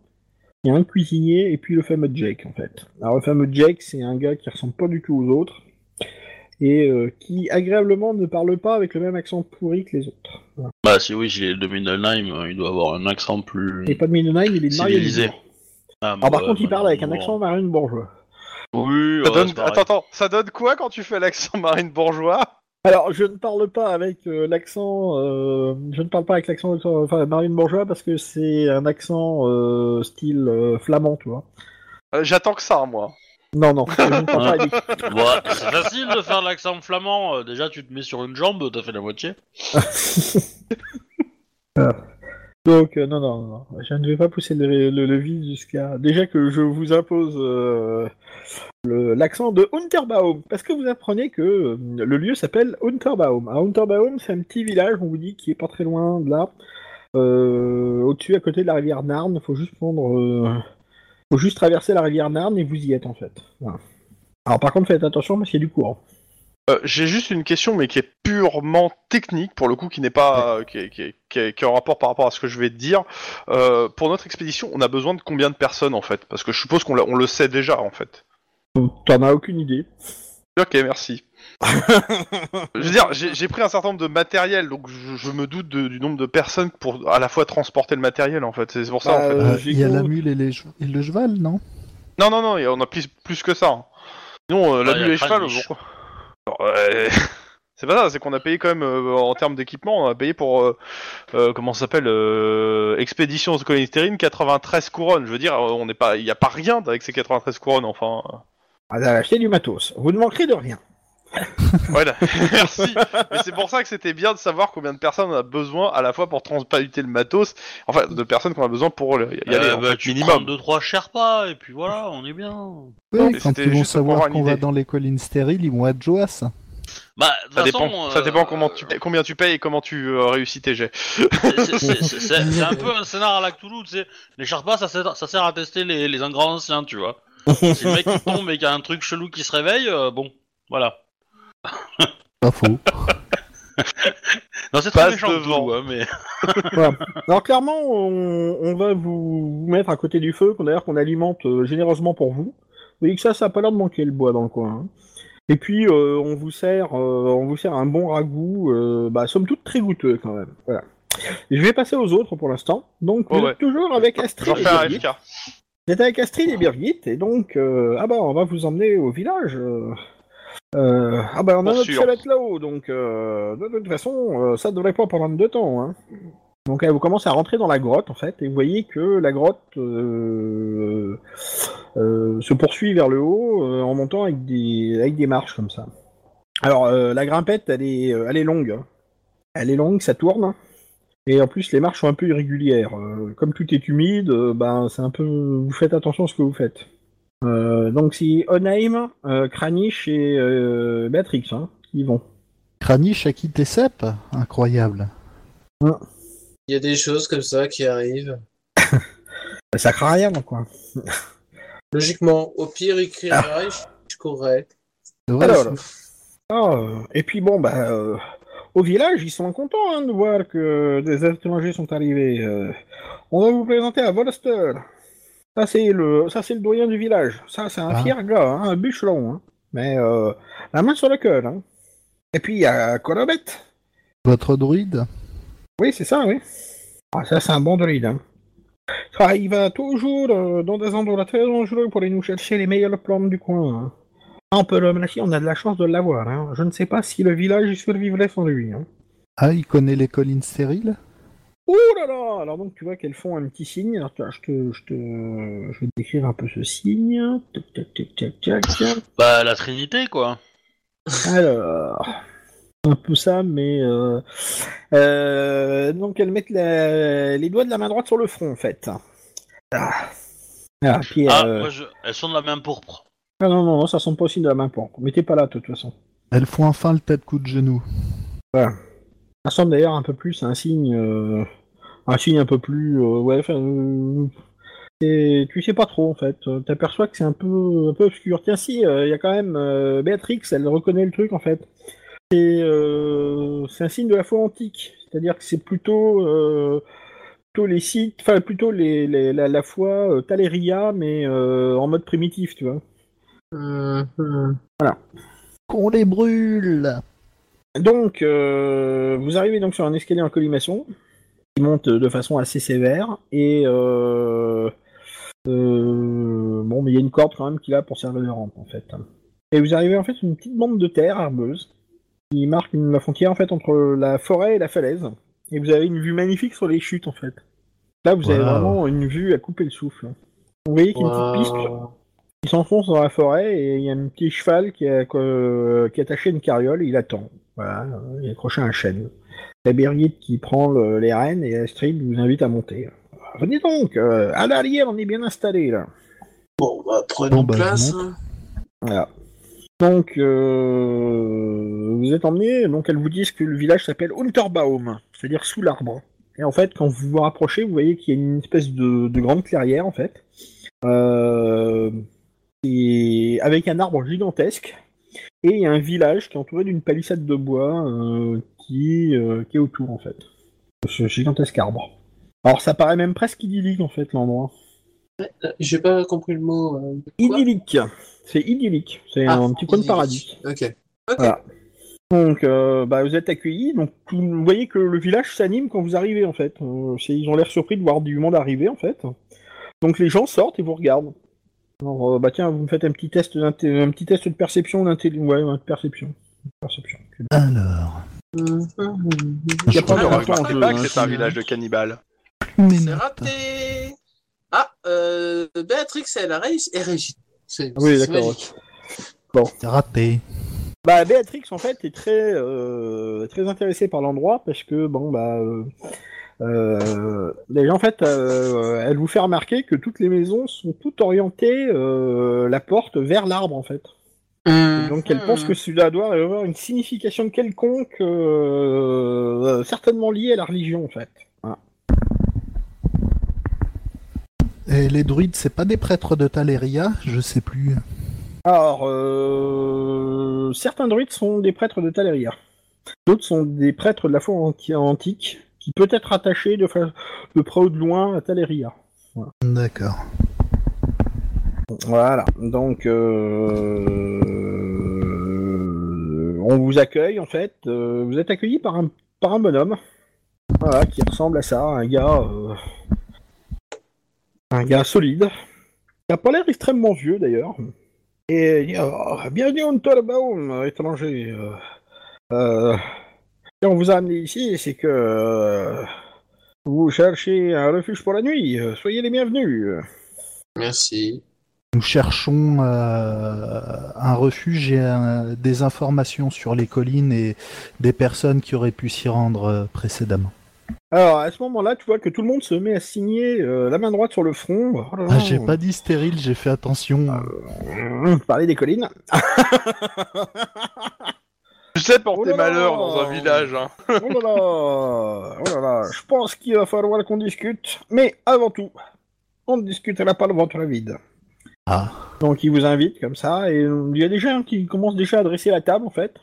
il y a un cuisinier et puis le fameux Jake en fait. Alors le fameux Jake, c'est un gars qui ressemble pas du tout aux autres et euh, qui agréablement ne parle pas avec le même accent pourri que les autres. Voilà. Bah si oui, est de Middelheim, euh, il doit avoir un accent plus... Et pas de Middenheim, il est de. Ah, Alors par bah, contre, il bah, parle avec un accent marine bourgeois. Oui, Ça ouais, donne... Attends, attends, ça donne quoi quand tu fais l'accent marine bourgeois Alors, je ne parle pas avec euh, l'accent, euh, je ne parle pas avec l'accent, enfin, marine bourgeois parce que c'est un accent euh, style euh, flamand, tu vois. Euh, J'attends que ça, moi. Non, non, je ne parle pas avec c'est facile de faire l'accent flamand. Déjà, tu te mets sur une jambe, t'as fait la moitié. Donc, euh, non, non, non, je ne vais pas pousser le, le, le vice jusqu'à. Déjà que je vous impose euh, l'accent de Unterbaum, parce que vous apprenez que euh, le lieu s'appelle Unterbaum. Alors, Unterbaum, c'est un petit village, on vous dit, qui est pas très loin de là, au-dessus, à côté de la rivière Narn. Faut juste prendre. faut juste traverser la rivière Narn et vous y êtes en fait. Alors, par contre, faites attention parce qu'il y a du courant. Euh, J'ai juste une question, mais qui est purement technique, pour le coup, qui n'est pas, euh, qui, est- qui, est- qui, est- qui en rapport par rapport à ce que je vais te dire. Euh, pour notre expédition, on a besoin de combien de personnes, en fait? Parce que je suppose qu'on l'a- on le sait déjà, en fait. T'en as aucune idée. Ok, merci. je veux dire, j'ai pris un certain nombre de matériel, donc je, je me doute de- du nombre de personnes pour à la fois transporter le matériel, en fait. C'est pour ça, en Bah, fait. Il y a la mule et, les et le cheval, non? Non, non, non, on a plus, plus que ça. hein. Sinon, euh, la nuit et cheval, Kranich. pourquoi? Ouais, C'est pas ça, c'est qu'on a payé quand même, euh, en termes d'équipement, on a payé pour, euh, euh, comment ça s'appelle, euh, Expédition Colistérine, 93 couronnes. Je veux dire, euh, on n'est pas, il n'y a pas rien avec ces 93 couronnes, enfin. euh. Vous avez acheté du matos. Vous ne manquerez de rien. Voilà, merci. Mais c'est pour ça que c'était bien de savoir combien de personnes on a besoin à la fois pour transporter le matos, enfin, de personnes qu'on a besoin pour y aller, Euh, en bah, fait, tu minimum. prends deux trois Sherpas et puis voilà, on est bien. Oui, quand ils vont savoir qu'on va dans les collines stériles, ils vont être joas. Bah, de Ça toute dépend, façon, ça euh, dépend comment tu, combien tu payes et comment tu euh, réussis tes jets. C'est- un peu un scénar à la Cthulhu, tu sais. Les Sherpas, ça sert, ça sert à tester les, les grands anciens, tu vois. si le mec tombe et qu'il y a un truc chelou qui se réveille, euh, bon, voilà. Pas faux. Non, c'est très Passe méchant devant. Cthulhu, hein, mais... Voilà. Alors clairement, on, on va vous, vous mettre à côté du feu, qu'on d'ailleurs qu'on alimente euh, généreusement pour vous. Vous voyez que ça, ça a pas l'air de manquer le bois dans le coin. hein. Et puis euh, on vous sert, euh, on vous sert un bon ragoût, euh, bah somme toute très goûteux quand même. Voilà. Et je vais passer aux autres pour l'instant. Donc vous Oh, êtes toujours avec Astrid. Et fais un Xavier. FK. Vous êtes avec Astrid et Birgit, et donc, euh, ah bah, on va vous emmener au village. euh, euh, ah bah, on a notre chalette là-haut, donc, euh, de toute façon, euh, ça devrait pas prendre de temps, hein. Donc, vous commence à rentrer dans la grotte, en fait, et vous voyez que la grotte se poursuit vers le haut en montant avec des, avec des marches comme ça. Alors, la grimpette, elle est, elle est longue. hein. Elle est longue, ça tourne. Et en plus, les marches sont un peu irrégulières. Comme tout est humide, ben, c'est un peu. Vous faites attention à ce que vous faites. Euh, donc, c'est Onheim, euh, Kranich et euh, Béatrix hein, qui y vont. Kranich a quitté Sep Incroyable. Il y a des choses comme ça qui arrivent. Ça craint rien, quoi. Logiquement, au pire, il crierait, je, je courrais. C'est vrai, Alors, Ah, euh, et puis bon, bah, euh, au village, ils sont contents hein, de voir que des étrangers sont arrivés. Euh, on va vous présenter à Volster. Ça, c'est le, ça, c'est le doyen du village. Ça, c'est un Ah. fier gars, hein, un bûcheron. Hein. Mais euh, la main sur le cœur. Hein. Et puis, il y a Colobet. Votre druide Oui, c'est ça, oui. Ah, ça, c'est un bon druide. Hein. Ah, il va toujours euh, dans des endroits très dangereux pour aller nous chercher les meilleures plantes du coin. On peut le remercier, on a de la chance de l'avoir. Hein. Je ne sais pas si le village y survivrait sans lui. Ah, il connaît les collines stériles? Ouh là là Alors donc tu vois qu'elles font un petit signe. Alors, je, te, je, te, je vais te décrire un peu ce signe. Tac, tac, tac, tac, tac. Bah, la Trinité, quoi. Alors, un peu ça, mais euh, euh, donc elles mettent la- les doigts de la main droite sur le front en fait. Ah. Ah, puis, Ah, euh, moi, je... elles sont de la même pourpre. ah, non, non, non, ça sent pas aussi de la main pour. Mais t'es pas là de toute façon. Elles font enfin le tas de coups de genoux. Ça ressemble d'ailleurs un peu plus à un signe, euh, un signe un peu plus, euh, ouais, euh, et tu sais pas trop en fait. Euh, T'aperçois que c'est un peu, un peu obscur. Tiens, si, il y a quand même euh, Béatrix, elle reconnaît le truc en fait. C'est, euh, un signe de la foi antique, c'est-à-dire que c'est plutôt, plutôt les sites, enfin plutôt les, les- la, la foi Taleria, mais en mode primitif, tu vois. Mhm. Qu'on les brûle Donc, vous arrivez donc sur un escalier en colimaçon qui monte de façon assez sévère et euh, euh, bon, mais il y a une corde quand même qui là pour servir de rampe en fait. Et vous arrivez en fait une petite bande de terre herbeuse qui marque une, la frontière en fait entre la forêt et la falaise. Et vous avez une vue magnifique sur les chutes en fait. Là, vous avez vraiment une vue à couper le souffle. Vous voyez qu'il y a une petite piste il s'enfonce dans la forêt et il y a un petit cheval qui est, euh, qui est attaché à une carriole et il attend. Voilà, il est accroché à un chêne. C'est Birgit qui prend le- les rênes et Astrid vous invite à monter. Venez donc, euh, à l'arrière, on est bien installé là. Bon, bah, prenons Bon, bah, place. hein. Voilà. Donc, euh, vous êtes emmenés, donc elles vous disent que le village s'appelle Unterbaum, c'est-à-dire sous l'arbre. Et en fait, quand vous vous rapprochez, vous voyez qu'il y a une espèce de, de grande clairière en fait. Euh, et avec un arbre gigantesque. Et il y a un village qui est entouré d'une palissade de bois euh, qui, euh, qui est autour en fait. Ce gigantesque arbre. Alors ça paraît même presque idyllique en fait l'endroit. Euh, J'ai pas compris le mot. euh, Idyllique. C'est idyllique. C'est Ah, un petit coin de paradis. Ok. Voilà. Donc, euh, bah, vous êtes accueillis. Donc, vous voyez que le village s'anime quand vous arrivez, en fait. Euh, ils ont l'air surpris de voir du monde arriver, en fait. Donc, les gens sortent et vous regardent. Alors, euh, bah tiens, vous me faites un petit test, un petit test de perception, d'intelligence. Ouais, ouais, de perception. Perception. Alors. Il y a pas de pas que c'est un hein, village de cannibales. C'est raté. Ah, euh, Béatrix, elle a réussi. Et Oui, d'accord, magique. C'est raté. Bah, Béatrix, en fait, est très, euh, très intéressée par l'endroit parce que, bon, bah, euh, euh, déjà, en fait, euh, elle vous fait remarquer que toutes les maisons sont toutes orientées euh, la porte vers l'arbre, en fait. Mhm. Donc, elle pense que cela doit avoir une signification quelconque, euh, certainement liée à la religion, en fait. Voilà. Et les druides, c'est pas des prêtres de Taleria Je sais plus. Alors, euh, certains druides sont des prêtres de Taleria. D'autres sont des prêtres de la foi anti- antique, qui peut être attachés de, fa- de près ou de loin à Taleria. D'accord. Voilà, donc euh, on vous accueille en fait. euh, vous êtes accueilli par un, par un bonhomme, qui ressemble à ça, un gars, euh, un gars solide, qui a pas l'air extrêmement vieux d'ailleurs. Et il Ah, Bienvenue en Torbaum, étranger. Euh, euh, si on vous a amené ici, c'est que euh, vous cherchez un refuge pour la nuit. Euh, Soyez les bienvenus. Merci. Nous cherchons euh, un refuge et un- des informations sur les collines et des personnes qui auraient pu s'y rendre euh, précédemment. Alors à ce moment-là, tu vois que tout le monde se met à signer euh, la main droite sur le front. Oh là là. Ah, j'ai pas dit stérile, j'ai fait attention. Parler des collines. Tu sais porter Oh là là. malheur dans un village. Hein. Oh là là, oh là là, je pense qu'il va falloir qu'on discute. Mais avant tout, on ne discutera pas le ventre vide. Ah, Donc il vous invite comme ça, et il y a des gens qui commencent déjà à dresser la table en fait.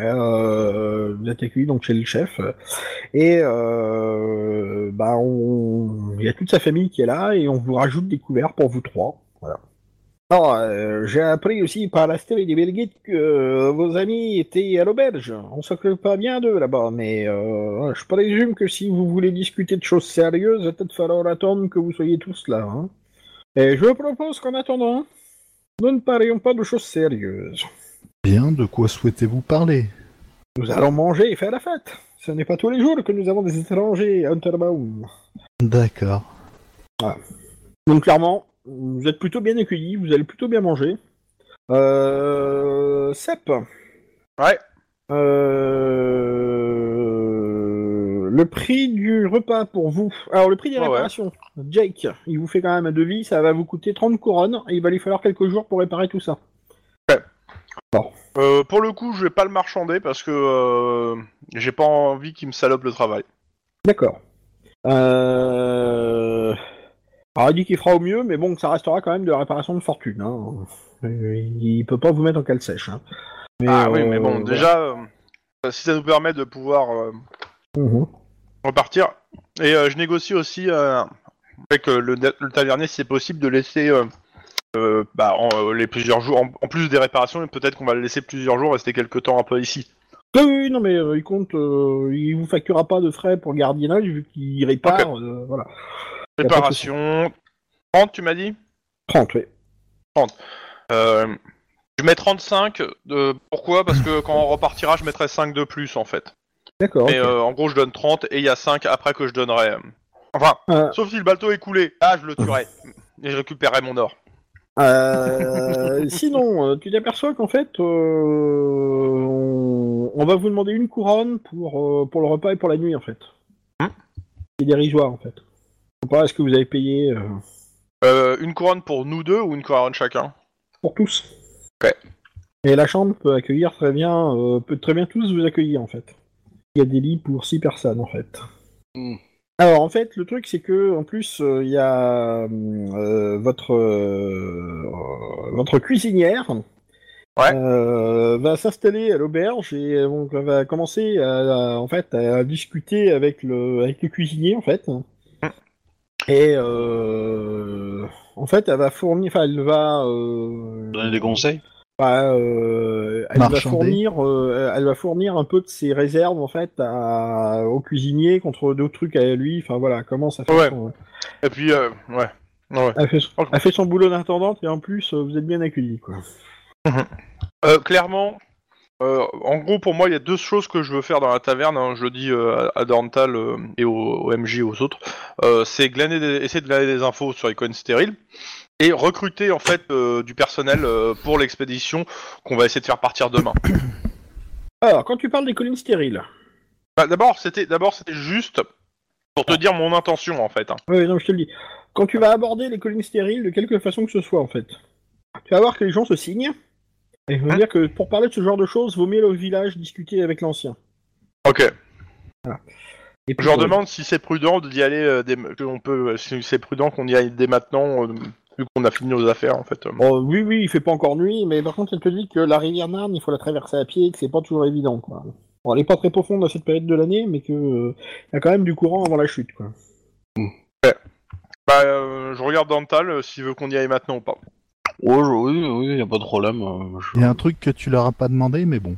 Euh, vous êtes accueillis donc chez le chef, et euh, bah il y a toute sa famille qui est là, et on vous rajoute des couverts pour vous trois. Euh, j'ai appris aussi par la télé des Belgiques que vos amis étaient à l'auberge. On s'occupe pas bien d'eux là-bas, mais euh, je présume que si vous voulez discuter de choses sérieuses, peut-être falloir attendre que vous soyez tous là. Hein. Et je propose qu'en attendant, nous ne parlions pas de choses sérieuses. bien, de quoi souhaitez-vous parler? Nous allons manger et faire la fête. Ce n'est pas tous les jours que nous avons des étrangers à Unterbaum. D'accord. Donc clairement, vous êtes plutôt bien accueillis, vous allez plutôt bien manger. Euh... Sep. Ouais. Euh... Le prix du repas pour vous. Alors le prix des Ouais, ouais. réparations. Jake, il vous fait quand même un devis, ça va vous coûter 30 couronnes et il va lui falloir quelques jours pour réparer tout ça. Euh, pour le coup, je vais pas le marchander parce que euh, j'ai pas envie qu'il me salope le travail. D'accord. Euh... Alors, il dit qu'il fera au mieux, mais bon, ça restera quand même de la réparation de fortune. Hein. Euh, Il peut pas vous mettre en cale sèche. Hein. Mais, ah oui, euh, mais bon, voilà. déjà, euh, si ça nous permet de pouvoir euh, Mhm. Repartir. Et euh, je négocie aussi euh, avec euh, le, le tavernier si c'est possible de laisser euh, bah, en, les plusieurs jours, en, en plus des réparations, peut-être qu'on va le laisser plusieurs jours, rester quelques temps un peu ici. Oui, oui, non, mais euh, il compte, euh, il vous facturera pas de frais pour gardiennage vu qu'il répare. voilà. Réparation. 30, tu m'as dit? 30, oui. euh, Je mets 35. De... Pourquoi? Parce que quand on repartira, je mettrai 5 de plus en fait. D'accord. Mais ok. euh, en gros, je donne 30 et il y a 5 après que je donnerai. euh, Enfin, Euh. sauf si le bateau est coulé. Ah, je le tuerai. Et je récupérerai mon or. Euh, sinon, euh, tu t'aperçois qu'en fait, euh, on, on va vous demander une couronne pour, euh, pour le repas et pour la nuit, en fait. Hmm. C'est dérisoire, en fait. Je sais pas, est-ce que vous avez payé euh, Euh, une couronne pour nous deux ou une couronne chacun? pour tous? Ok. Et la chambre peut accueillir très bien, euh, peut très bien tous vous accueillir, en fait. Il y a des lits pour six personnes, en fait. Hmm. Alors, en fait, le truc, c'est que, en plus, euh, il y a euh, votre, euh, votre cuisinière Ouais. va s'installer à l'auberge et donc, elle va commencer à, à- en fait, à discuter avec le, avec le cuisinier, en fait. Et euh, en fait, elle va fournir, enfin, elle va, Donner des conseils bah, euh, elle va fournir, euh, elle va fournir un peu de ses réserves en fait à, au cuisinier contre d'autres trucs à lui. Enfin voilà, comment ça fait. Ouais. son- Et puis, euh, ouais. ouais. elle, fait, Ok. elle fait son boulot d'intendante et en plus euh, vous êtes bien accueillis quoi. Euh, clairement, euh, en gros, pour moi, il y a deux choses que je veux faire dans la taverne. hein, je le dis euh, à Dorntal euh, et au, au MJ et aux autres. Euh, c'est glaner des- essayer de glaner des infos sur les coins stériles et recruter en fait euh, du personnel euh, pour l'expédition qu'on va essayer de faire partir demain. Alors quand tu parles des collines stériles, Bah, d'abord, c'était d'abord c'était juste pour te dire mon intention en fait. hein. oui non je te le dis, quand tu vas aborder les collines stériles de quelque façon que ce soit en fait, tu vas voir que les gens se signent. Et je veux Hein dire que pour parler de ce genre de choses, vaut mieux aller au village discuter avec l'ancien. Ok. Et puis, Je leur euh, demande si c'est prudent d'y aller, euh, dès- que on peut, si c'est prudent qu'on y aille dès maintenant, euh, vu qu'on a fini nos affaires en fait. Bon, oui, oui, il fait pas encore nuit, mais par contre, elle te dit que la rivière Marne, il faut la traverser à pied et que c'est pas toujours évident, quoi. Bon, elle est pas très profonde à cette période de l'année, mais que euh, y a quand même du courant avant la chute, quoi. Bah, euh, je regarde Dantal euh, s'il veut qu'on y aille maintenant ou pas. Je- oui, oui, y a pas de problème. euh, je- Il y a un truc que tu leur as pas demandé, mais bon.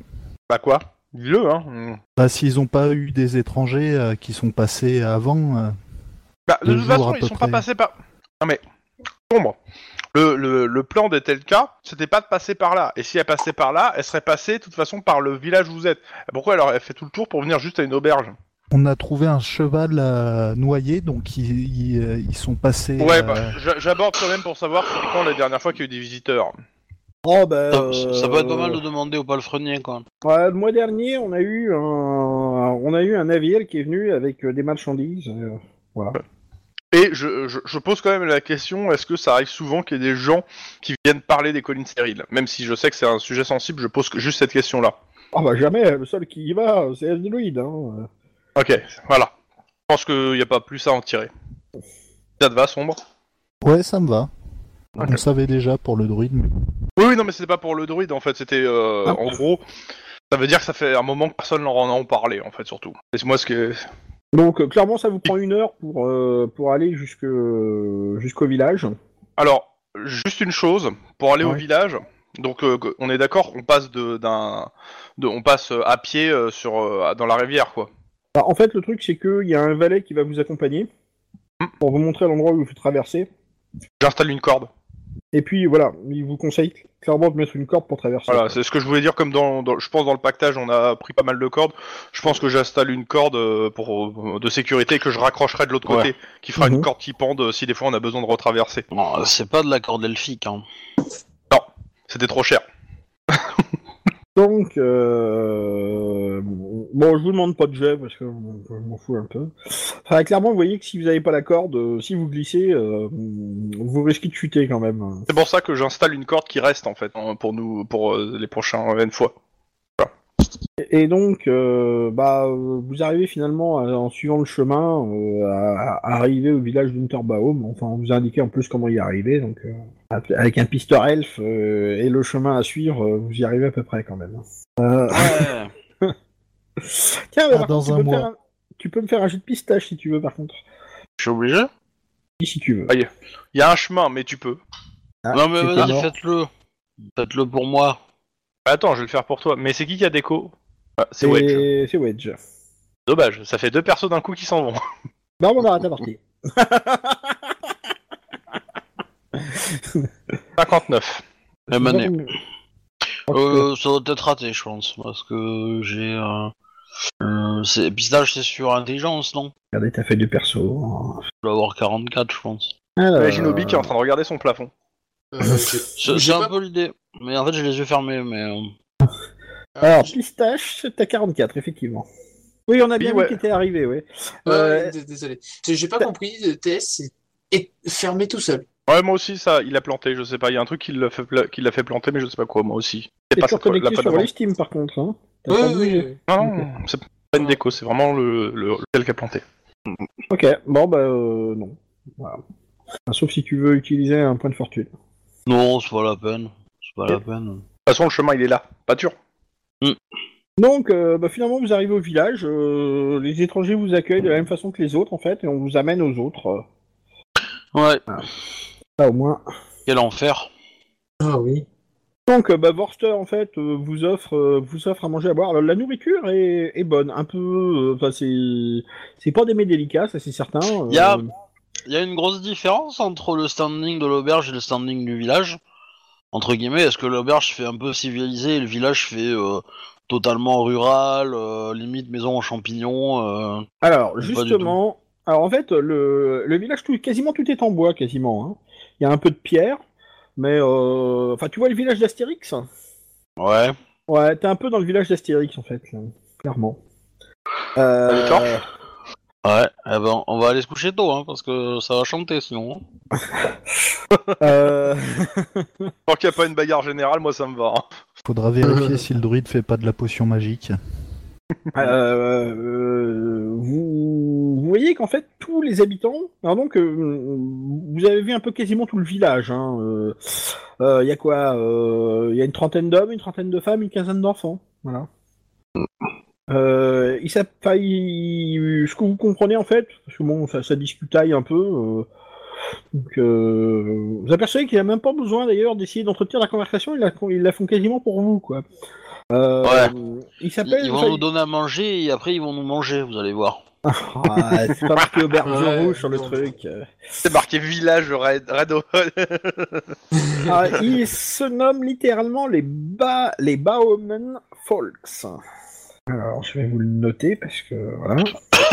Bah quoi? Dis-le, hein. Mm. Bah, s'ils ont pas eu des étrangers euh, qui sont passés avant, euh, Bah, de Deux toute jours façon, à ils peu sont près. pas passés par. Non mais, sombre. Le, le, le plan d'Etelka, c'était pas de passer par là. Et si elle passait par là, elle serait passée de toute façon par le village où vous êtes. Pourquoi elle aurait fait tout le tour pour venir juste à une auberge On a trouvé un cheval euh, noyé, donc ils, ils, euh, ils sont passés. Ouais, euh, bah, j'a- j'aborde quand même pour savoir quand la dernière fois qu'il y a eu des visiteurs. Oh, bah, Ça, ça peut être pas mal de demander au palefrenier, quoi. ouais, le mois dernier, on a eu un, on a eu un navire qui est venu avec des marchandises. euh, voilà. Et je, je, je pose quand même la question, est-ce que ça arrive souvent qu'il y ait des gens qui viennent parler des collines stériles? Même si je sais que c'est un sujet sensible, je pose que- juste cette question-là. Ah bah jamais, le seul qui y va, c'est Asniloid. Hein. Ok, voilà. Je pense qu'il n'y a pas plus à en tirer. Ça te va, sombre? Ouais, ça me va. On savait déjà pour le druide, mais Oui, oui, non, mais c'était pas pour le druide, en fait, c'était... euh, Ah. En gros, ça veut dire que ça fait un moment que personne n'en en a parlé, en fait, surtout. Et c'est moi ce que... Donc euh, clairement, ça vous prend une heure pour, euh, pour aller jusque, jusqu'au village. Alors, juste une chose, pour aller au village, donc euh, on est d'accord, on passe de, d'un, de, on passe à pied euh, sur, dans la rivière, quoi. Bah, en fait, le truc, c'est qu'il y a un valet qui va vous accompagner Hmm. pour vous montrer l'endroit où vous traversez. J'installe une corde. Et puis voilà, il vous conseille clairement de mettre une corde pour traverser. Voilà, c'est ce que je voulais dire. Comme dans, dans- je pense dans le pactage, on a pris pas mal de cordes. Je pense que j'installe une corde euh, pour euh, de sécurité que je raccrocherai de l'autre Ouais. côté, qui fera Mhm. une corde qui pende euh, si des fois on a besoin de retraverser. Non, c'est pas de la corde elfique, hein. C'était trop cher. Donc, euh... bon, je vous demande pas de jet parce que je m'en fous un peu. Enfin, clairement, vous voyez que si vous n'avez pas la corde, euh, si vous glissez, euh, vous risquez de chuter quand même. C'est pour ça que j'installe une corde qui reste en fait hein, pour nous, pour euh, les prochaines fois. Et donc, euh, bah, vous arrivez finalement en suivant le chemin à, à arriver au village d'Unterbaum. Enfin, on vous a indiqué en plus comment y arriver. Donc, euh, avec un pisteur elfe euh, et le chemin à suivre, euh, vous y arrivez à peu près quand même. Euh, Ouais. Tiens, mais Ah, dans contre, tu, un peux me mois. faire un... tu peux me faire un jet de pistache si tu veux, par contre. Je suis obligé? Si, si tu veux. Il y a un chemin, mais tu peux. Ah, Non, mais vas-y, faites-le. Faites-le pour moi. Attends, je vais le faire pour toi. Mais c'est qui qui a déco Ah, C'est Wedge. C'est c'est Wedge. Dommage, ça fait deux persos d'un coup qui s'en vont. Bah, on arrête la partie. 59. La manée. Ok. Euh, ça doit être raté, je pense, parce que j'ai. Euh, euh, c'est pistache, c'est sur intelligence, non? Regardez ta feuille de perso. Je dois avoir 44, je pense. Alors, Imagine Obi qui est en train de regarder son plafond. Euh, j'ai- un pas- peu l'idée. Mais en fait, j'ai les yeux fermés, mais. euh, Alors, pistache, t'as 44, effectivement. Oui, on a bien Oui, vu ouais. qu'il était arrivé, Euh, d- désolé. J'ai pas compris. le TS c'est est fermé tout seul. Ouais, moi aussi, ça, il a planté, je sais pas. Il y a un truc qui l'a fait, pla- qui l'a fait planter, mais je sais pas quoi, moi aussi. C'est pas toujours ça, la connecté panne sur les Steam, par contre. Hein. T'as Oui, pas oui, oui. Non, non, c'est pas une déco, c'est vraiment le, le, lequel qui a planté. Ok, bon, bah, euh, non. Voilà. Sauf si tu veux utiliser un point de fortune. Non, c'est pas la peine. C'est pas la peine. De toute façon, le chemin, il est là. Pas dur. Donc, euh, bah, finalement, vous arrivez au village. euh, les étrangers vous accueillent de la même façon que les autres, en fait, et on vous amène aux autres. euh, Ouais, Au moins. quel enfer. Ah oui. Donc, euh, bah, Vorster, en fait, euh, vous offre, euh, vous offre à manger, à boire. Alors, la nourriture est, est bonne, un peu. euh, Enfin, c'est, c'est pas des mets délicats, ça c'est certain. euh, Y a- Il y a une grosse différence entre le standing de l'auberge et le standing du village. Entre guillemets, est-ce que l'auberge fait un peu civilisé et le village fait euh, totalement rural, euh, limite maison en champignons euh, Alors, justement, alors en fait, le, le village, tout, quasiment tout est en bois, quasiment. hein. Il y a un peu de pierre, mais euh, enfin, tu vois le village d'Astérix? Ouais. Ouais, t'es un peu dans le village d'Astérix en fait, là, clairement. Euh, Ouais, eh ben, on va aller se coucher tôt, hein, parce que ça va chanter sinon. euh, Tant qu'il n'y a pas une bagarre générale, moi ça me va. hein. faudra vérifier si le druide fait pas de la potion magique. Euh, euh, vous, voyez qu'en fait, tous les habitants, alors donc, euh, vous avez vu un peu quasiment tout le village. hein, Il y a quoi Il y a une trentaine d'hommes, une trentaine de femmes, une quinzaine d'enfants. Voilà. Il- ce que vous comprenez en fait, parce que bon, ça, ça discutaille un peu. Donc, euh, vous apercevez qu'il n'y a même pas besoin d'ailleurs d'essayer d'entretenir la conversation, ils la, ils la font quasiment pour vous, quoi. Euh, Ouais. Il Ils, s'appelle. ils vont nous donner à manger et après ils vont nous manger, vous allez voir. Ah, c'est pas marqué auberge Ouais, rouge sur le truc. C'est marqué village Red, Red Ah, ils se nomment littéralement les ba les Baomen Folks. Alors, je vais vous le noter parce que voilà.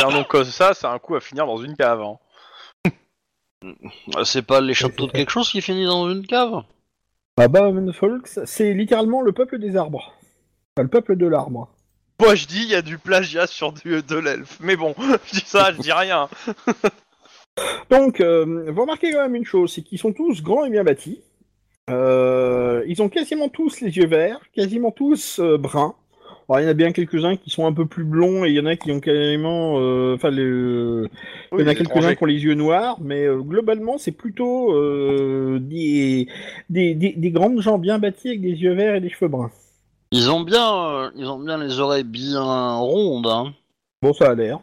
Un nom comme ça, c'est un coup à finir dans une cave. hein. Euh, C'est pas les chapiteaux de quelque chose qui finit dans une cave Bah, Baomen Folks, c'est littéralement le peuple des arbres. Enfin, le peuple de l'arbre. Moi je dis, il y a du plagiat sur du, de l'elfe. Mais bon, je dis ça, je dis rien. Donc, euh, vous remarquez quand même une chose, c'est qu'ils sont tous grands et bien bâtis. Euh, ils ont quasiment tous les yeux verts, quasiment tous euh, bruns. Alors, il y en a bien quelques-uns qui sont un peu plus blonds et il y en a qui ont carrément... euh, Enfin, les- il y en a quelques-uns qui ont les yeux noirs, mais euh, globalement, c'est plutôt euh, des, des, des, des grandes gens bien bâtis avec des yeux verts et des cheveux bruns. Ils ont bien, euh, ils ont bien les oreilles bien rondes. Hein. Bon, ça a l'air.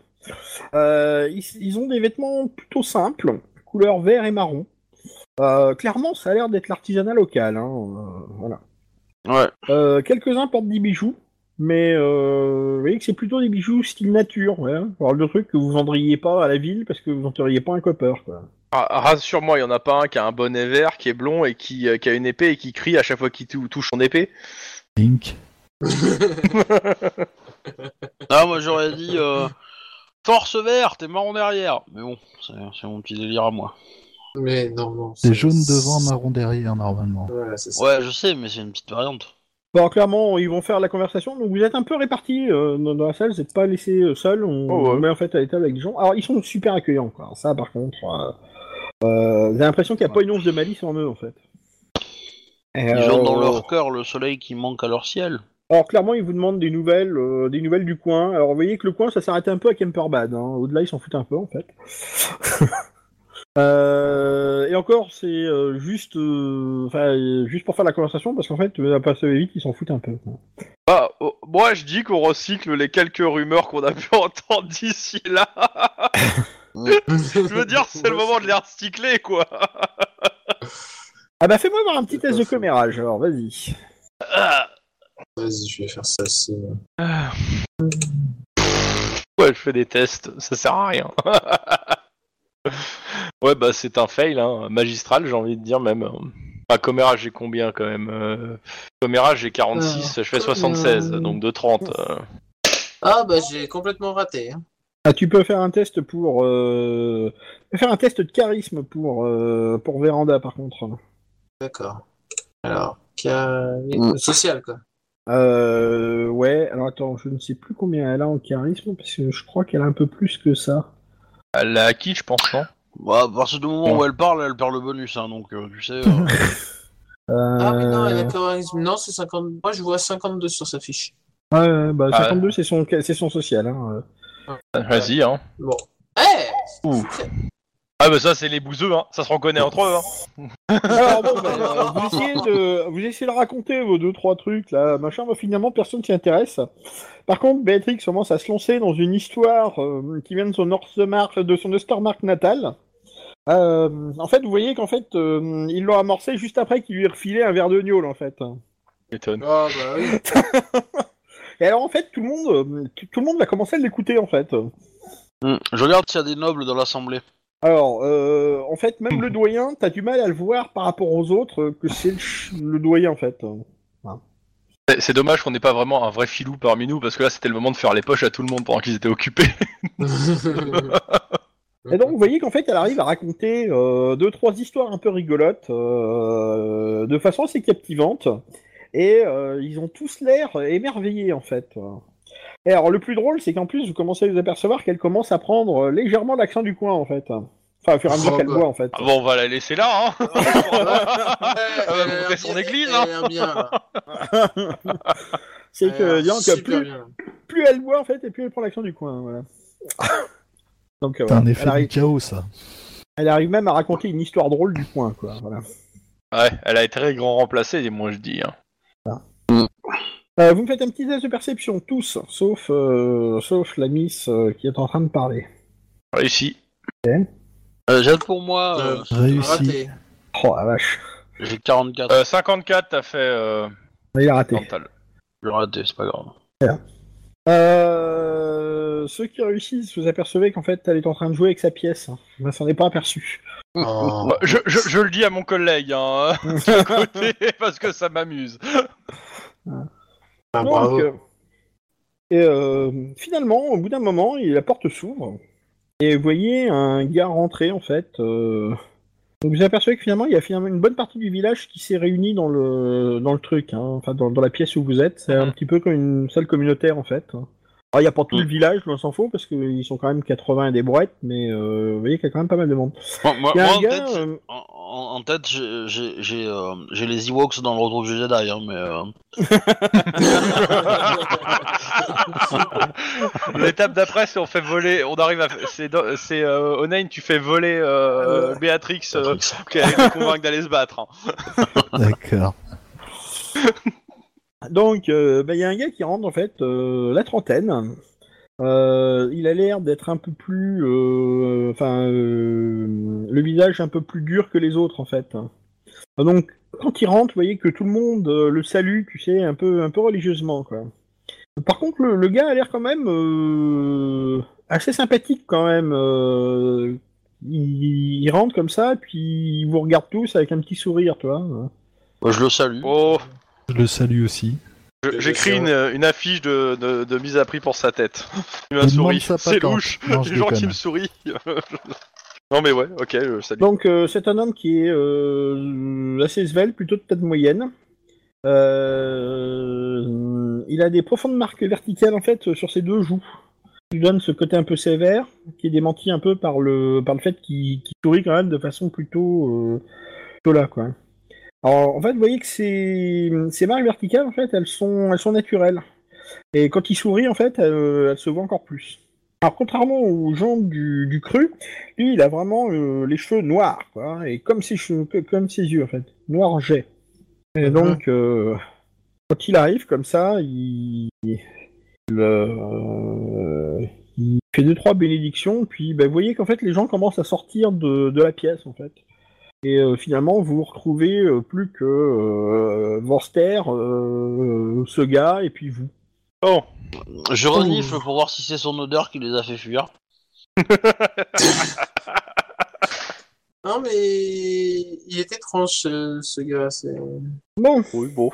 Euh, ils, ils ont des vêtements plutôt simples, couleur vert et marron. Euh, clairement, ça a l'air d'être l'artisanat local. Hein, euh, voilà. Ouais. Euh, Quelques-uns portent des bijoux, mais euh, vous voyez que c'est plutôt des bijoux style nature. Ouais. Alors, le truc que vous vendriez pas à la ville parce que vous vendriez pas un copper. Quoi. Ah, Rassure-moi, il y en a pas un qui a un bonnet vert, qui est blond et qui, euh, qui a une épée et qui crie à chaque fois qu'il tou- touche son épée. Link. Ah, moi j'aurais dit euh, force verte et marron derrière. Mais bon, c'est c'est mon petit délire à moi. Mais non, non. C'est jaune devant, marron derrière, normalement. Voilà, c'est ça. Ouais, je sais, mais c'est une petite variante. Bon, clairement, ils vont faire la conversation. Donc, vous êtes un peu répartis euh, dans, dans la salle. Vous n'êtes pas laissés euh, seuls. On Oh, ouais. vous met en fait à l'étable avec des gens. Alors, ils sont super accueillants. Quoi. Ça, par contre, euh, euh, vous avez l'impression qu'il n'y a pas une once de malice en eux, en fait. Et, Ils ont dans leur cœur le soleil qui manque à leur ciel. Alors, clairement, ils vous demandent des nouvelles, euh, des nouvelles du coin. Alors, vous voyez que le coin, ça s'arrête un peu à Kemperbad. Hein. Au-delà, ils s'en foutent un peu, en fait. Encore, c'est euh, juste, euh, enfin, euh, juste pour faire la conversation, parce qu'en fait, à passer vite, ils s'en foutent un peu. quoi. Ah, oh, moi je dis qu'on recycle les quelques rumeurs qu'on a pu entendre d'ici là. Je veux dire, c'est le moment de les recycler quoi. Ah bah, fais-moi voir un petit test de commérage, alors, vas-y. Ah. Vas-y, je vais faire ça. c'est- Ouais, je fais des tests, ça sert à rien. ouais, bah c'est un fail, hein. magistral, j'ai envie de dire même. Enfin, commérage, j'ai combien quand même euh... J'ai 46, je fais 76, donc de 30. euh. Ah, bah j'ai complètement raté. hein. Ah, tu peux faire un test pour, euh... tu peux faire un test de charisme pour, euh, pour Véranda, par contre. D'accord. Alors, chari- Mm. social, quoi. Euh, ouais, alors attends, je ne sais plus combien elle a en charisme, parce que je crois qu'elle a un peu plus que ça. Elle l'a acquis, je pense, non? Bah, à partir du moment où elle parle, elle perd le bonus, hein, donc euh, tu sais. euh, Euh... Ah, mais non, elle a charisme. Non, c'est 50. Moi, je vois 52 sur sa fiche. Ouais, ouais, bah Ah, 52 c'est son, c'est son social. Hein. Vas-y, hein. Bon. Eh Ouh. Ah bah ça, c'est les bouseux, hein. Ça se reconnaît entre eux, hein. Alors bon, bah, euh, vous, essayez de, vous essayez de raconter vos deux trois trucs là, machin, bah, finalement personne s'y intéresse. Par contre, Béatrix commence à se lancer dans une histoire euh, qui vient de son Northmark, de son Ostermark natal. Euh, en fait, vous voyez qu'en fait, euh, ils l'ont amorcé juste après qu'il lui ait refilé un verre de gnôle en fait. M'étonne. Ah, bah oui. Et alors en fait, tout le monde, tout tout le monde va commencer à l'écouter en fait. hmm, Je regarde s'il y a des nobles dans l'assemblée. Alors, euh, en fait, même le doyen, t'as du mal à le voir par rapport aux autres euh, que c'est le, ch- le doyen en fait. C'est- C'est dommage qu'on n'ait pas vraiment un vrai filou parmi nous, parce que là, c'était le moment de faire les poches à tout le monde pendant qu'ils étaient occupés. Et donc, vous voyez qu'en fait, elle arrive à raconter euh, deux, trois histoires un peu rigolotes, euh, de façon assez captivante. Et euh, ils ont tous l'air émerveillés, en fait. Et alors, le plus drôle, c'est qu'en plus, vous commencez à vous apercevoir qu'elle commence à prendre euh, légèrement l'accent du coin, en fait. Enfin, au fur et à mesure Oh, qu'elle bah. boit, en fait. Ah bon, on va la laisser là, hein. Elle va son église, hein. l'air bien, là. c'est que, disons que plus, elle boit, en fait, et plus elle prend l'accent du coin, voilà. donc, euh, C'est un effet elle, arrive, du chaos, ça. elle arrive même à raconter une histoire drôle du coin, quoi, voilà. Ouais, elle a été très grand remplacée, moi je dis. Hein. Euh, vous me faites un petit test de perception, tous, sauf, euh, sauf la miss euh, qui est en train de parler. Réussi. Euh, Jade pour moi, euh, Euh, Réussi. Raté. Oh la vache, j'ai 44. Euh, 54, t'as fait euh, il a raté. mental. J'ai raté, c'est pas grave. Euh, ceux qui réussissent, vous apercevez qu'en fait, elle est en train de jouer avec sa pièce. Ben, s'en est pas aperçu. Oh. Bah, je, je- je le dis à mon collègue, hein, de côté, parce que ça m'amuse. Ah, Donc, bravo. euh, et euh, finalement, au bout d'un moment, la porte s'ouvre et vous voyez un gars rentrer en fait. euh, Donc vous apercevez que finalement, il y a finalement une bonne partie du village qui s'est réunie dans le dans le truc, hein, enfin dans, dans la pièce où vous êtes. C'est un Mhm. petit peu comme une salle communautaire en fait. Alors, il n'y a pas tout le Mhm. village, on s'en fout, parce qu'ils sont quand même 80 et des brouettes, mais euh, vous voyez qu'il y a quand même pas mal de monde. Moi, un en gars, tête, euh, en, en- en tête, j'ai- j'ai j'ai, euh, j'ai les Ewoks dans le retour du Jedi, hein, mais euh, L'étape d'après, c'est on fait voler, on arrive à, c'est, euh, Onain, tu fais voler euh, Béatrix, euh, qui convaincre d'aller se battre. hein. D'accord. Donc, euh, bah, il y a un gars qui rentre en fait, euh, la trentaine. Euh, il a l'air d'être un peu plus, enfin, euh, le visage un peu plus dur que les autres en fait. Donc, quand il rentre, vous voyez que tout le monde euh, le salue, tu sais, un peu, un peu religieusement quoi. Par contre, le, le gars a l'air quand même euh, assez sympathique quand même. euh, il, il rentre comme ça, puis il vous regarde tous avec un petit sourire, tu vois. moi, je le salue. Oh, Je le salue aussi. j'écris une, une affiche de, de, de mise à prix pour sa tête. Il m'a souri. C'est louche. Non, Les gens qui me sourient. non mais ouais, ok, salut. Donc euh, c'est un homme qui est euh, assez svelte, plutôt de taille moyenne. Euh, il a des profondes marques verticales en fait sur ses deux joues. Il lui donne ce côté un peu sévère, qui est démenti un peu par le par le fait qu'il sourit quand même de façon plutôt euh, plutôt là quoi. Alors en fait vous voyez que ces, ces marques verticales en fait elles sont elles sont naturelles. Et quand il sourit en fait elles, elles se voient encore plus. Alors contrairement aux gens du, du cru, lui, il a vraiment euh, les cheveux noirs, quoi, et comme ses cheveux, comme ses yeux en fait, noir jet. Et Mhm. donc, euh, quand il arrive comme ça, il, il, euh, il fait deux trois bénédictions, puis ben, vous voyez qu'en fait les gens commencent à sortir de, de la pièce en fait. Et euh, finalement, vous vous retrouvez euh, plus que euh, Vorster, euh, ce gars, et puis vous. Oh, Je renifle pour voir si c'est son odeur qui les a fait fuir. Non, mais il est étrange, ce, ce gars. C'est... Bon, oui, bon.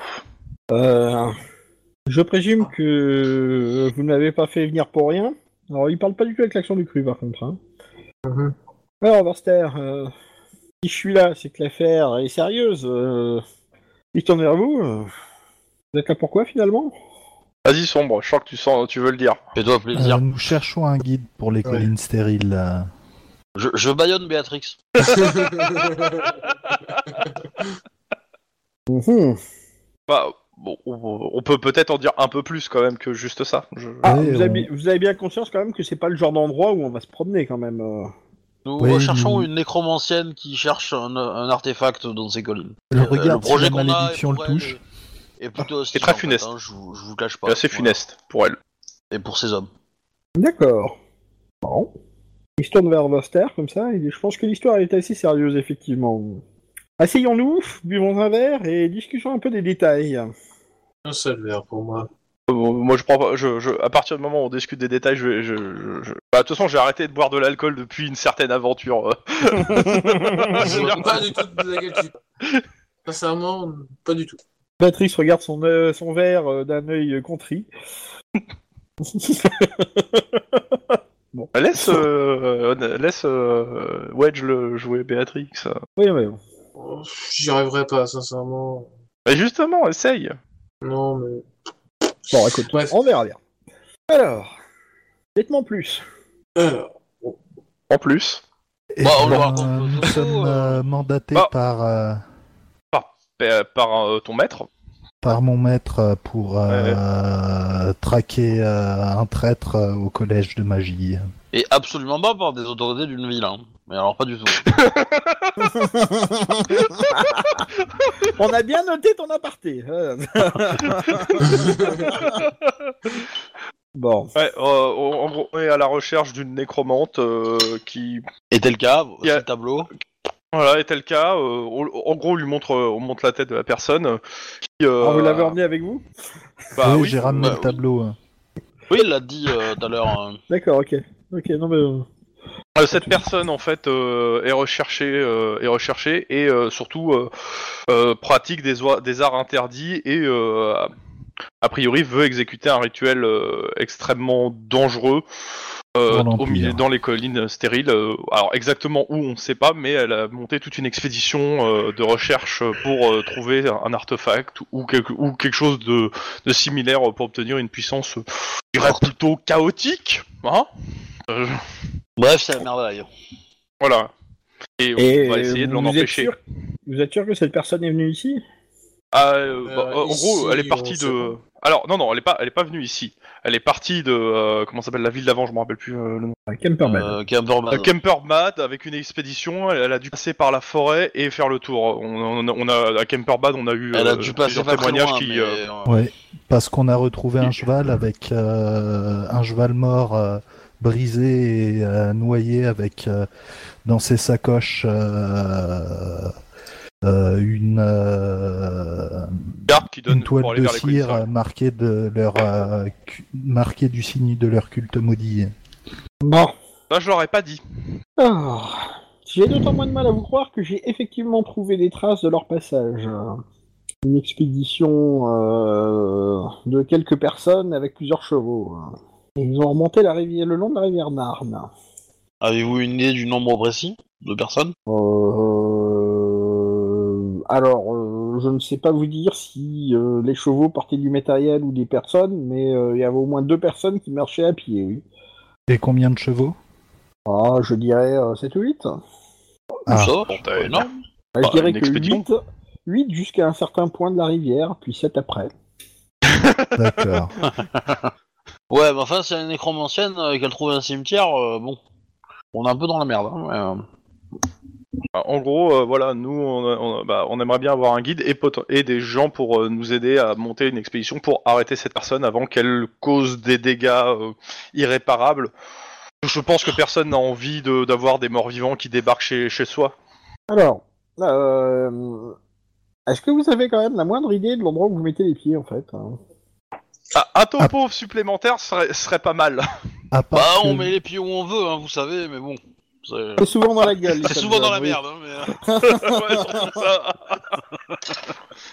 Euh, je présume que vous ne m'avez pas fait venir pour rien. Alors, il parle pas du tout avec l'accent du cru, par contre. Hein. Mhm. Alors, Vorster, euh, si je suis là, c'est que l'affaire est sérieuse. Euh, il tourne vers vous. euh, vous êtes là pourquoi, finalement? Vas-y, sombre, je sens que tu, sens, tu veux le dire. Fais-toi Euh, plaisir. nous cherchons un guide pour les Ouais. collines stériles. euh. Je, je baillonne Béatrix. Mhm. Bah, bon, on, on peut peut-être en dire un peu plus quand même que juste ça. Je- Ah, Ouais, vous, avez, on- bi- vous avez bien conscience quand même que c'est pas le genre d'endroit où on va se promener, quand même. euh. Nous Oui, recherchons une nécromancienne qui cherche un, un artefact dans ces collines. Je Euh, regarde le projet si la qu'on a malédiction le touche. est, est plutôt hostile, très en fait, funeste. hein, je, vous- je vous cache pas. C'est assez Voilà. funeste pour elle. Et pour ces hommes. D'accord. Bon. Il se tourne vers Voster, comme ça, et je pense que l'histoire est assez sérieuse, effectivement. Asseyons-nous, buvons un verre et discutons un peu des détails. Un seul verre pour moi. Euh, bon, moi, je prends pas. Je, je, à partir du moment où on discute des détails, je vais. Je, je- je- Bah, de toute façon, j'ai arrêté de boire de l'alcool depuis une certaine aventure. Je pas du tout de laquelle tu... Sincèrement, pas du tout. Patrice regarde son, euh, son verre euh, d'un œil euh, contrit. Laisse, euh, euh, laisse euh, Wedge le jouer Béatrix. Oui, oui. Oh, J'y arriverai pas, sincèrement. Mais justement, essaye. Non, mais... Bon, écoute, Bref. on verra bien. Alors, dites-moi plus. Alors, En plus, Eh Bah, on ben, nous sommes euh. euh, mandatés Bah. par, euh, par, par, euh, ton maître. par mon maître pour euh, traquer euh, un traître au collège de magie. Et absolument pas par des autorités d'une ville. Hein. Mais alors pas du tout. On a bien noté ton aparté. Euh. bon. Ouais, euh, en gros, on est à la recherche d'une nécromante euh, qui, Était le cas, Y a- c'est le tableau. voilà, était le cas. euh, on- en gros, on lui montre, on montre la tête de la personne. euh, Qui, euh, Alors, vous l'avez emmené avec vous? Bah oui, oui. j'ai ramené bah le tableau. hein. Oui, il l'a dit euh, tout à l'heure. euh. D'accord, ok. Ok, non mais... Euh, cette personne en fait euh, est recherchée, euh, est recherchée et euh, surtout euh, pratique des, des arts interdits et a priori veut exécuter un rituel extrêmement dangereux Dans au milieu dans les collines stériles. Alors exactement où on ne sait pas, mais elle a monté toute une expédition de recherche pour trouver un artefact ou quelque, ou quelque chose de, de similaire pour obtenir une puissance, je dirais plutôt chaotique, hein. Euh, Bref, c'est la merveille. voilà. Et, Et on va essayer de l'en vous êtes empêcher. sûr- Vous êtes sûr que cette personne est venue ici? Ah, euh, bah, Euh, en gros, ici, elle est partie on sait de. Alors non non, elle est pas, elle est pas venue ici. Elle est partie de euh, comment s'appelle la ville d'avant, je me rappelle plus euh, le nom. Euh, Camperman. Euh, Kemperbad avec une expédition. Elle, elle a dû passer par la forêt et faire le tour. On, on a, on a- à Kemperbad, on a eu Elle a euh, dû passer plusieurs pas très témoignages loin, qui. mais, euh, euh, parce qu'on a retrouvé un cheval avec euh, un cheval mort euh, brisé et euh, noyé avec euh, dans ses sacoches euh, euh, une, euh, garde qui donne une toile de cire marquée de leur euh, marquée du signe de leur culte maudit. Bon. Là, je l'aurais pas dit. Alors, j'ai d'autant moins de mal à vous croire que j'ai effectivement trouvé des traces de leur passage. Une expédition euh, de quelques personnes avec plusieurs chevaux. Ils ont remonté la rivière, le long de la rivière Narn. Avez-vous une idée du nombre précis de personnes? Euh, alors, euh, je ne sais pas vous dire si euh, les chevaux portaient du matériel ou des personnes, mais euh, il y avait au moins deux personnes qui marchaient à pied, oui. Et combien de chevaux? Ah, je dirais 7 ou 8. Ah. Ça, bon, pas une- énorme. je Bah, dirais que expédition. 8, 8 jusqu'à un certain point de la rivière, puis 7 après. D'accord. Ouais, mais enfin, si elle est nécromancienne et qu'elle trouve un cimetière, euh, bon, on est un peu dans la merde. Hein, mais, euh, En gros, euh, voilà, nous, on, on- bah, on aimerait bien avoir un guide et, des gens pour euh, nous aider à monter une expédition pour arrêter cette personne avant qu'elle cause des dégâts euh, irréparables. Je pense que personne n'a envie de- d'avoir des morts vivants qui débarquent chez, chez soi. Alors, euh, est-ce que vous avez quand même la moindre idée de l'endroit où vous mettez les pieds, en fait hein? Ah, un topo supplémentaire serait, serait pas mal. À part Bah, que- on met les pieds où on veut, hein, vous savez, mais bon. C'est C'est souvent dans la gueule. les c'est souvent dans la oui. merde, hein, mais. euh, Ouais, surtout ça.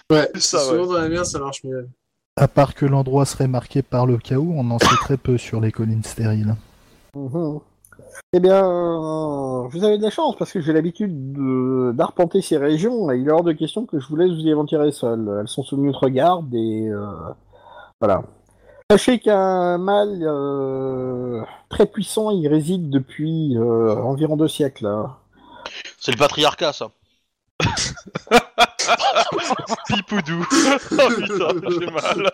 Ouais, ça, souvent ouais. dans la merde, ça marche mieux. À part que l'endroit serait marqué par le chaos, on en sait très peu sur les collines stériles. Mhm. Eh bien, euh, vous avez de la chance parce que j'ai l'habitude de- d'arpenter ces régions et il est hors de question que je vous laisse vous y aventurer seul. Elles sont sous notre garde et euh, voilà. Sachez qu'un mal euh, très puissant y réside depuis euh, environ deux siècles. hein. C'est le patriarcat, ça. Pipoudou. oh putain, j'ai mal.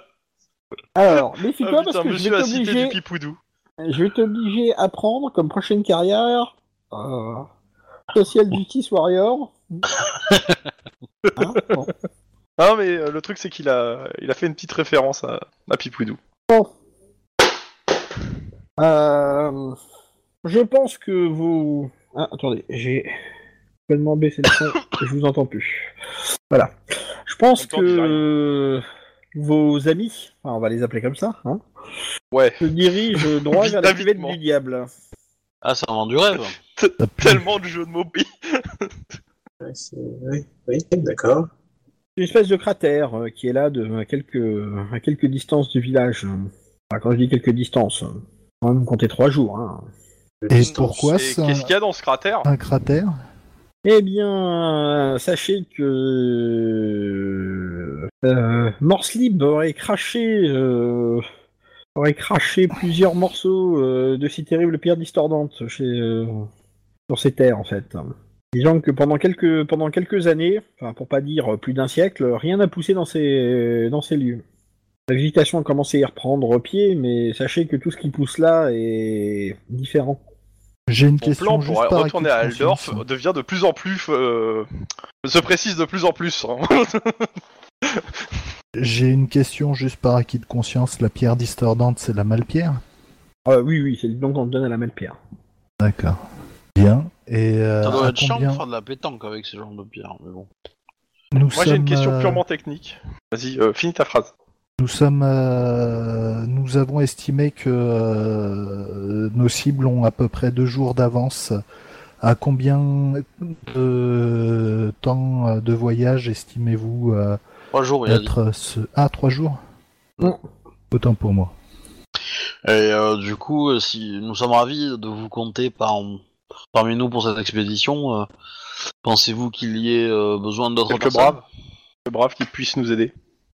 Alors, Ah, méfie-toi putain, parce que je monsieur vais a cité du t'obliger, pipoudou. je vais t'obliger à prendre comme prochaine carrière euh, Social Justice Warrior. Hein, bon. Ah mais euh, le truc c'est qu'il a, il a fait une petite référence à, à Pipoudou. Euh, je pense que vous. Ah, attendez, j'ai complètement baissé le son et je vous entends plus. Voilà. Je pense que vos amis, enfin, on va les appeler comme ça, hein, Ouais. se dirigent droit vers la cuvette du diable. Ah, ça vend du rêve. Tellement de jeux de mots. oui. Ouais, c'est- oui, oui, d'accord. C'est une espèce de cratère euh, qui est là de, à, quelques, à quelques distances du village. Enfin, quand je dis quelques distances, euh, quand même compter trois jours. Hein. Et pourquoi ça qu'est-ce qu'il y a dans ce cratère? Un cratère? Eh bien, sachez que euh, Morse Libre aurait craché, euh, aurait craché plusieurs morceaux euh, de ces terribles pierres distordantes chez, euh, sur ces terres en fait. Disons que pendant quelques pendant quelques années, enfin pour pas dire plus d'un siècle, rien n'a poussé dans ces dans ces lieux. La végétation a commencé à y reprendre pied, mais sachez que tout ce qui pousse là est différent. J'ai une Mon question plan juste pour par retourner à acquis de Aldorf conscience. devient de plus en plus... euh, se précise de plus en plus. hein. J'ai une question juste par acquis de conscience. La pierre distordante, c'est la malpierre? Ah oui oui, c'est qu'on te donne à la même pierre. D'accord. Bien. Et euh, Ça doit être chiant de combien faire de la pétanque avec ce genre de pierre, mais bon. nous Moi j'ai une sommes, question euh, purement technique. Vas-y, euh, finis ta phrase. Nous sommes, euh, nous avons estimé que euh, nos cibles ont à peu près deux jours d'avance. À combien de temps de voyage estimez-vous euh, Trois jours, il a dit. être ce... Ah, trois jours? Non. Autant pour moi. Et euh, du coup, si nous sommes ravis de vous compter par, parmi nous pour cette expédition, euh, pensez-vous qu'il y ait euh, besoin d'autres personnes braves. Quelques braves qui puissent nous aider.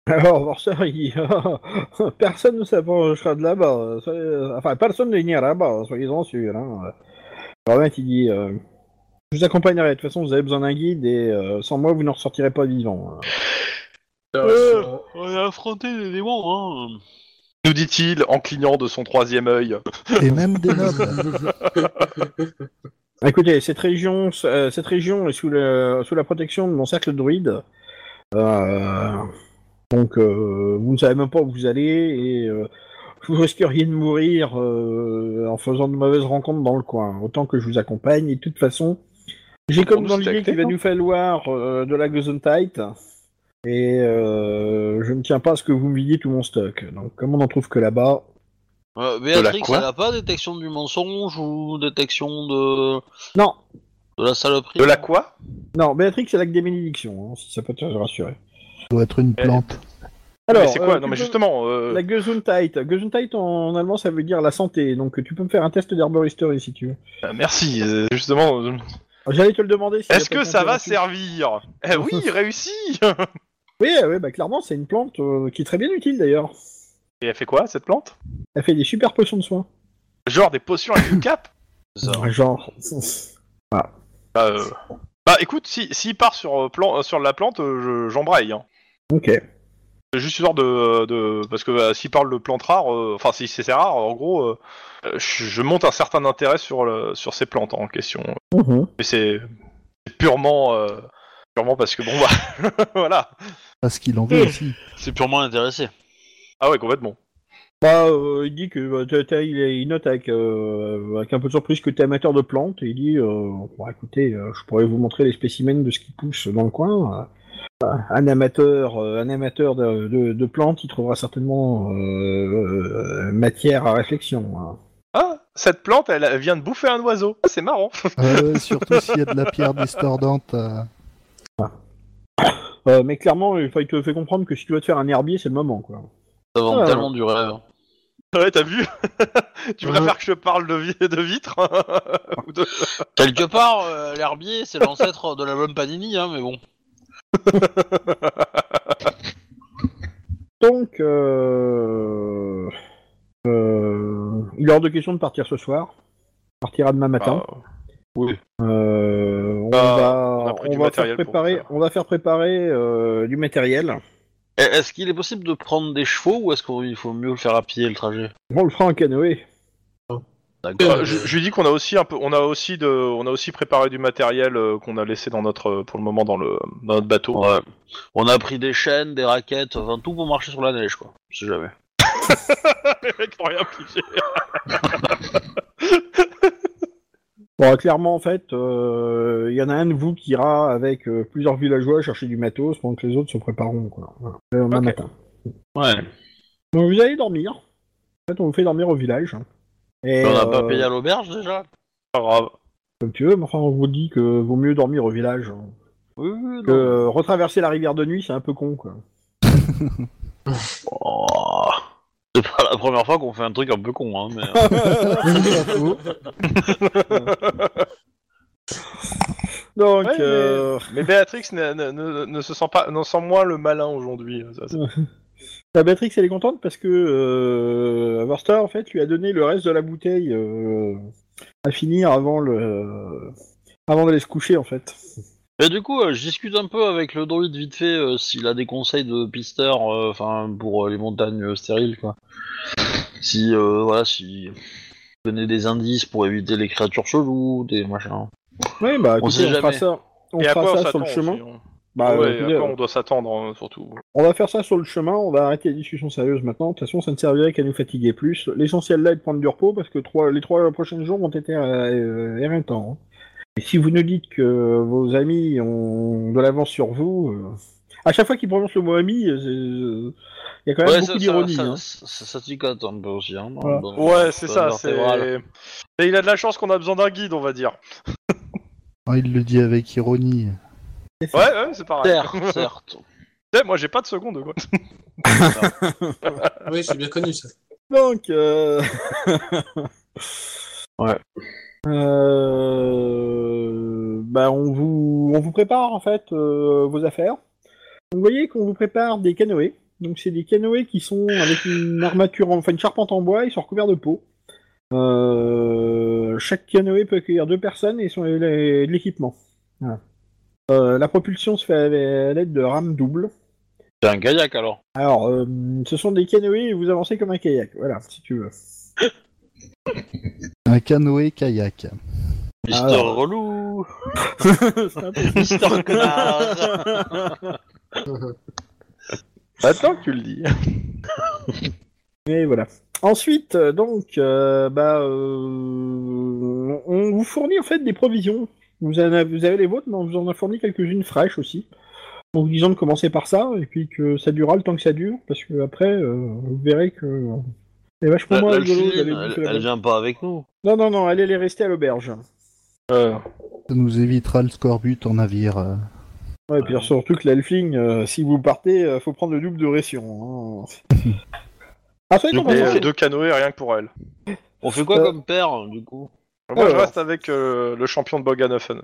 Alors, Varseur, il dit Personne ne s'approchera de là-bas. soyez- Enfin, personne ne viendra là-bas, soyez-en sûrs. Hein. Alors, il dit euh, Je vous accompagnerai. De toute façon, vous avez besoin d'un guide et euh, sans moi, vous ne ressortirez pas vivant. Euh, On a affronté des démons, hein. Nous dit-il en clignant de son troisième œil. Et même des nobles. Écoutez, cette région, euh, cette région est sous, le, sous la protection de mon cercle druide. Euh, donc, euh, vous ne savez même pas où vous allez et euh, vous risqueriez de mourir euh, en faisant de mauvaises rencontres dans le coin. Autant que je vous accompagne. Et de toute façon, j'ai comme dans l'idée qu'il va nous falloir euh, de la Gesundheit. Et euh, je ne tiens pas à ce que vous me vidiez tout mon stock. Donc, comme on n'en trouve que là-bas, Euh, Béatrix, elle a pas détection du mensonge ou détection de, non, de la saloperie? De la quoi? Non, Béatrix, c'est l'acte des bénédictions, hein, si ça peut te rassurer. Ça doit être une Eh, plante. Alors, Mais c'est quoi? euh, Non mais justement, euh, La Gesundheit. Gesundheit en, en allemand ça veut dire la santé, donc tu peux me faire un test d'herboristerie si tu veux. euh, merci. euh, justement, J'allais te le demander. si est-ce elle a que ça va servir? Eh oui, réussi Oui, oui, bah clairement c'est une plante euh, qui est très bien utile d'ailleurs. Et elle fait quoi cette plante? Elle fait des super potions de soins. Genre des potions avec une cape? Genre. bah, euh, bah écoute, si s'il part sur, euh, plan, sur la plante, euh, je- j'embraye. hein. Ok. C'est Juste histoire de, de parce que bah, s'il parle de plantes rares, euh, enfin si c'est rare, en gros, euh, je, monte un certain intérêt sur le, sur ces plantes en question. Mhm. Mais c'est c'est purement euh, purement parce que bon bah voilà. Parce qu'il en veut aussi. C'est purement intéressé. Ah ouais complètement. Bah, euh, il dit que bah, t'as- t'as- il, il note avec, euh, avec un peu de surprise que tu es amateur de plantes et il dit euh, bon, écoutez, euh, je pourrais vous montrer les spécimens de ce qui pousse dans le coin. Euh, un amateur, euh, un amateur de, de- de plantes, il trouvera certainement euh, euh, matière à réflexion. hein. Ah cette plante, elle, elle vient de bouffer un oiseau. Ah, c'est marrant. Euh, surtout s'il y a de la pierre distordante. euh, Euh, mais clairement, il, te fait comprendre que si tu veux te faire un herbier, c'est le moment, quoi. Ça vend Ah. tellement du rêve. Ouais t'as vu Tu Ouais. préfères que je parle de, vi- de vitres Ou de- Quelque part, euh, l'herbier, c'est l'ancêtre de l'album Panini, hein, mais bon. Donc, euh, euh, il est hors de question de partir ce soir. Il partira demain matin. Ah, oui. Euh, on, Bah, va, on a pris on du va matériel faire pour préparer, ça. on va faire préparer euh, du matériel. Et Est-ce qu'il est possible de prendre des chevaux ou est-ce qu'il faut mieux le faire à pied le trajet? On le fera en canoë. D'accord. Euh, je, je lui dis qu'on a aussi un peu, on a aussi de, on a aussi préparé du matériel euh, qu'on a laissé dans notre, euh, pour le moment dans le, dans notre bateau. Ouais. On a pris des chaînes, des raquettes, enfin tout pour marcher sur la neige, quoi. Je sais jamais. Les mecs rien pigé. Bon, clairement, en fait, euh, il y en a un de vous qui ira avec euh, plusieurs villageois chercher du matos, pendant que les autres se prépareront, quoi. Voilà. Demain Ok. matin. Ouais. Donc, vous allez dormir. En fait, on vous fait dormir au village. Et, On n'a pas euh, payé à l'auberge déjà Pas grave. Comme tu veux, mais enfin, on vous dit que vaut mieux dormir au village. Oui, oui, Que euh, retraverser la rivière de nuit, c'est un peu con, quoi. Oh. C'est pas la première fois qu'on fait un truc un peu con, hein, mais... euh. Donc, Ouais, mais- euh, Mais Béatrix ne, ne, ne, ne se sent pas, ne sent moins le malin aujourd'hui. ça, c'est- la Béatrix, elle est contente parce que euh, Avarstar, en fait, lui a donné le reste de la bouteille euh, à finir avant le, avant d'aller se coucher, en fait. Et du coup, euh, je discute un peu avec le druide vite fait euh, s'il a des conseils de pisteur, euh, enfin pour euh, les montagnes euh, stériles, quoi. Si, euh, voilà, si donner des indices pour éviter les créatures cheloues, des machins. Oui, bah, On écoutez, sait on, fera jamais. ça. On Et fera quoi on ça sur le chemin. aussi, hein. Bah, Ouais, on doit s'attendre hein, surtout. On va faire ça sur le chemin, on va arrêter les discussions sérieuses maintenant. De toute façon, ça ne servirait qu'à nous fatiguer plus. L'essentiel là est de prendre du repos parce que trois, les trois prochains jours vont être euh, éreintants. hein. Et si vous nous dites que vos amis ont de l'avance sur vous, euh, À chaque fois qu'il prononce le mot ami, euh, euh, il y a quand même Ouais, beaucoup ça, d'ironie. ça, hein. ça, ça, ça ticote un peu aussi. Hein, Voilà. dans- Ouais, c'est ça. C'est. Et il a de la chance qu'on a besoin d'un guide, on va dire. Ah, il le dit avec ironie. Ouais, ouais, c'est pareil. Certes, certes. Eh, moi, j'ai pas de seconde. Quoi. Oui, c'est bien connu ça. Donc, euh... Ouais. Euh, bah, on vous, on vous prépare en fait euh, vos affaires. Vous voyez qu'on vous prépare des canoës. Donc, c'est des canoës qui sont avec une armature, en- enfin une charpente en bois, ils sont recouverts de peau. Euh, chaque canoë peut accueillir deux personnes et sont de l'équipement. Voilà. Euh, la propulsion se fait à l'aide de rames doubles. C'est un kayak alors. Alors, euh, ce sont des canoës et vous avancez comme un kayak. Voilà, si tu veux. Un canoë kayak. Mister Alors. relou. Mister connard. Attends que tu le dis. Et voilà. Ensuite, euh, donc, euh, bah, euh, on vous fournit en fait des provisions. Vous, en avez, vous avez les vôtres, mais on vous en a fourni quelques-unes fraîches aussi. En vous disant de commencer par ça, et puis que ça durera le temps que ça dure, parce que après, euh, vous verrez que euh, c'est vachement moins rigolo elle, vient pas avec nous. Non, non, non, allez les rester à l'auberge. Euh, Ça nous évitera le scorbut en navire. euh. Ouais, et puis surtout que l'Elfling, euh, si vous partez, euh, faut prendre le double de ration. hein. ah, ça, Du coup, non, euh, non. deux canoës, rien que pour elle. On fait quoi Euh. comme père du coup? Moi, je Alors. reste avec euh, le champion de Boganhofen.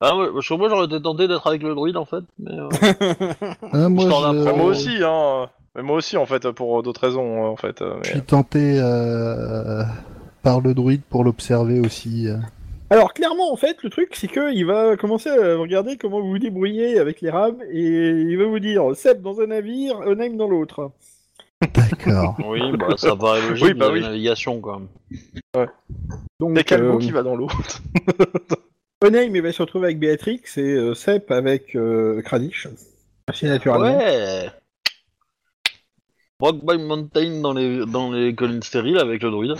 Ah ouais, parce que moi j'aurais été tenté d'être avec le druide en fait. Mais, euh, Ah, moi, je- aussi, hein. Mais moi aussi, en fait, pour d'autres raisons, euh, en fait. euh, je suis tenté euh, par le druide pour l'observer aussi. Alors clairement en fait le truc c'est que il va commencer à regarder comment vous vous débrouillez avec les rames et il va vous dire Seb dans un navire, Onaim dans l'autre. D'accord. oui, bah ça paraît logique. Oui, bah oui. navigation quand même. Donc C'est Calbo euh, qui va dans l'eau. Onaim il va se retrouver avec Béatrix et euh, Sep avec euh, Kranich. Assez naturellement. Ouais. Rock by Mountain dans les dans les collines stériles avec le druide.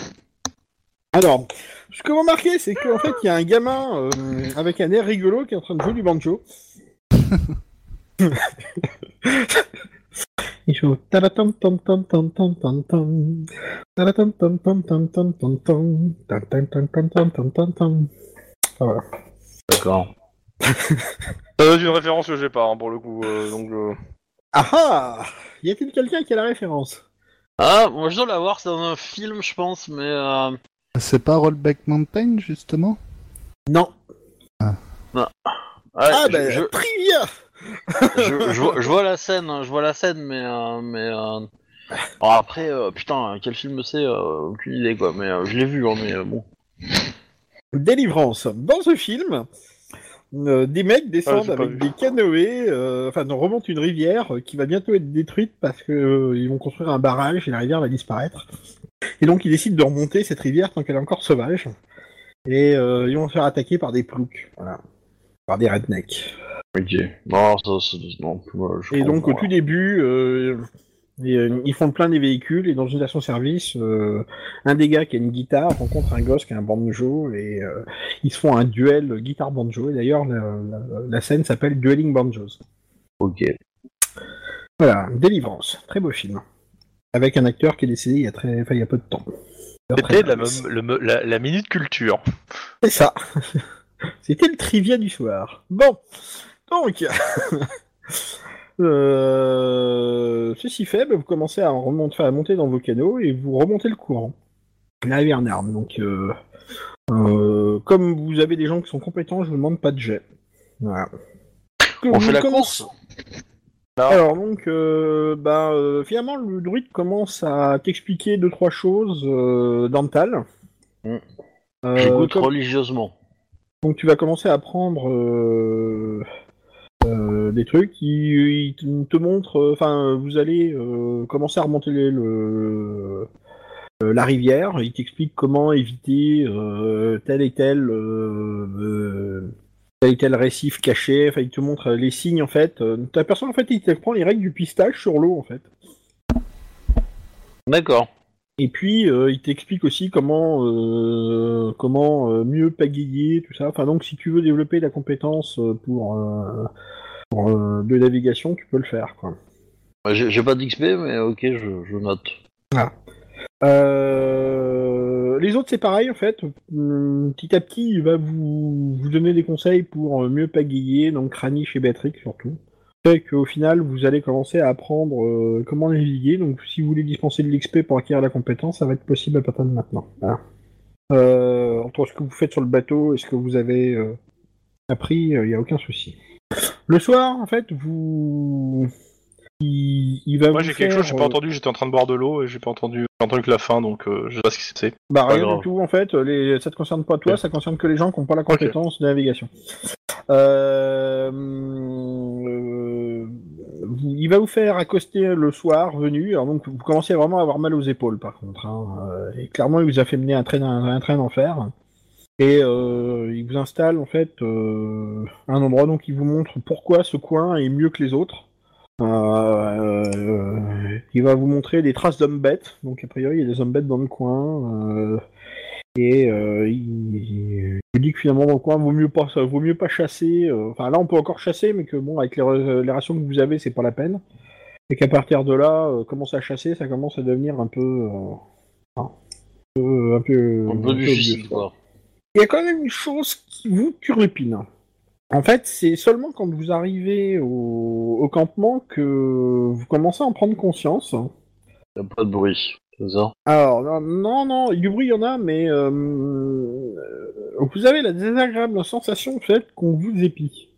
Alors ce que vous remarquez c'est qu'en fait il y a un gamin euh, avec un air rigolo qui est en train de jouer du banjo. Il joue taratam tam tam tam tam tam tam taratam tam tam tam tam tam tam tam tam tam tam tam tam tam tam Voilà. D'accord. Ça doit être une référence que j'ai pas, hein, pour le coup. euh, donc, euh, Ah ah Y a-t-il quelqu'un qui a la référence? Ah, moi je dois l'avoir, c'est dans un film je pense, mais euh... C'est pas Rollback Mountain, justement? Non. ouais, Ah je, ben, je, trivia je- je vois, je vois la scène, hein, je vois la scène, mais euh, mais euh... alors après, euh, putain, quel film c'est euh, Aucune idée quoi, mais euh, je l'ai vu, hein, mais euh, bon. Délivrance. Dans ce film, euh, des mecs Ah, descendent pas avec vu. des canoës, euh, enfin, on remonte une rivière euh, qui va bientôt être détruite parce que euh, ils vont construire un barrage et la rivière va disparaître. Et donc, ils décident de remonter cette rivière tant qu'elle est encore sauvage. Et euh, ils vont se faire attaquer par des ploucs, voilà, par des rednecks. Ok. Non, ça, ça- non, moi, je Et donc, au tout début, euh, et, euh, ils font le plein des véhicules et dans une station-service, euh, un des gars qui a une guitare rencontre un gosse qui a un banjo et euh, ils se font un duel guitare-banjo. Et d'ailleurs, la, la- la scène s'appelle Dueling Banjos. Ok. Voilà, Délivrance, très beau film. Avec un acteur qui est décédé il y a, très, enfin, il y a peu de temps. C'était la, la, la minute culture. C'est ça. C'était le trivia du soir. Bon, donc, euh, ceci fait, bah, vous commencez à, remonter, à monter dans vos canaux et vous remontez le courant. La rivière Narn. Donc, euh, euh, comme vous avez des gens qui sont compétents, je vous demande pas de jet. Voilà. On fait la commencez- course alors donc, euh, bah, euh, finalement, le druide commence à t'expliquer deux trois choses d'Antal. Mm. J'écoute comme- religieusement. donc tu vas commencer à apprendre euh, des trucs. Il te- te montre, euh, enfin, vous allez euh, commencer à remonter la rivière. Il t'explique comment éviter tel et tel. tel et tel récif caché, enfin il te montre les signes en fait. Ta personne en fait il t'apprend les règles du pistage sur l'eau en fait. D'accord. Et puis euh, il t'explique aussi comment euh, comment euh, mieux pagayer tout ça. Enfin donc si tu veux développer la compétence pour euh, pour euh, de navigation, tu peux le faire, quoi. Ouais, J'ai j'ai pas d'XP, mais ok, je, je note. Euh, les autres, c'est pareil en fait. Hum, Petit à petit, il va vous, vous donner des conseils pour mieux pagayer, donc Kranich et Béatrix surtout. Fait qu'au final, vous allez commencer à apprendre euh, comment naviguer. Donc, si vous voulez dispenser de l'XP pour acquérir la compétence, ça va être possible à partir de maintenant. Voilà. Euh, entre ce que vous faites sur le bateau et ce que vous avez euh, appris, il n'y a aucun souci. Le soir, en fait, vous. Il, il va Moi j'ai quelque chose, j'ai pas entendu, j'étais en train de boire de l'eau et j'ai pas entendu, j'ai entendu que la fin donc euh, je sais pas ce qui c'est. Bah rien grave. du tout en fait, les... ça te concerne pas toi, ça concerne que les gens qui n'ont pas la compétence de navigation. Euh, Il va vous faire accoster le soir venu, donc vous commencez vraiment à avoir mal aux épaules par contre. hein. Euh, Et clairement il vous a fait mener un train, d'enfer. Et euh, il vous installe en fait euh, un endroit donc il vous montre pourquoi ce coin est mieux que les autres. Il va vous montrer des traces d'hommes bêtes, donc a priori il y a des hommes bêtes dans le coin. Euh, et euh, il, il- il dit que finalement dans le coin vaut mieux pas, ça vaut mieux pas chasser. euh, Enfin là on peut encore chasser, mais que bon avec les, ra- les rations que vous avez c'est pas la peine. Et qu'à partir de là, euh, commencer à chasser, ça commence à devenir un peu, euh, un peu, un peu, Un peu difficile, quoi. il y a quand même une chose qui vous turlupine. En fait, c'est seulement quand vous arrivez au, au campement que vous commencez à en prendre conscience. Y'a pas de bruit, Alors, non, non, non, du bruit, il y en a, mais euh, euh, vous avez la désagréable sensation en fait, qu'on vous épie.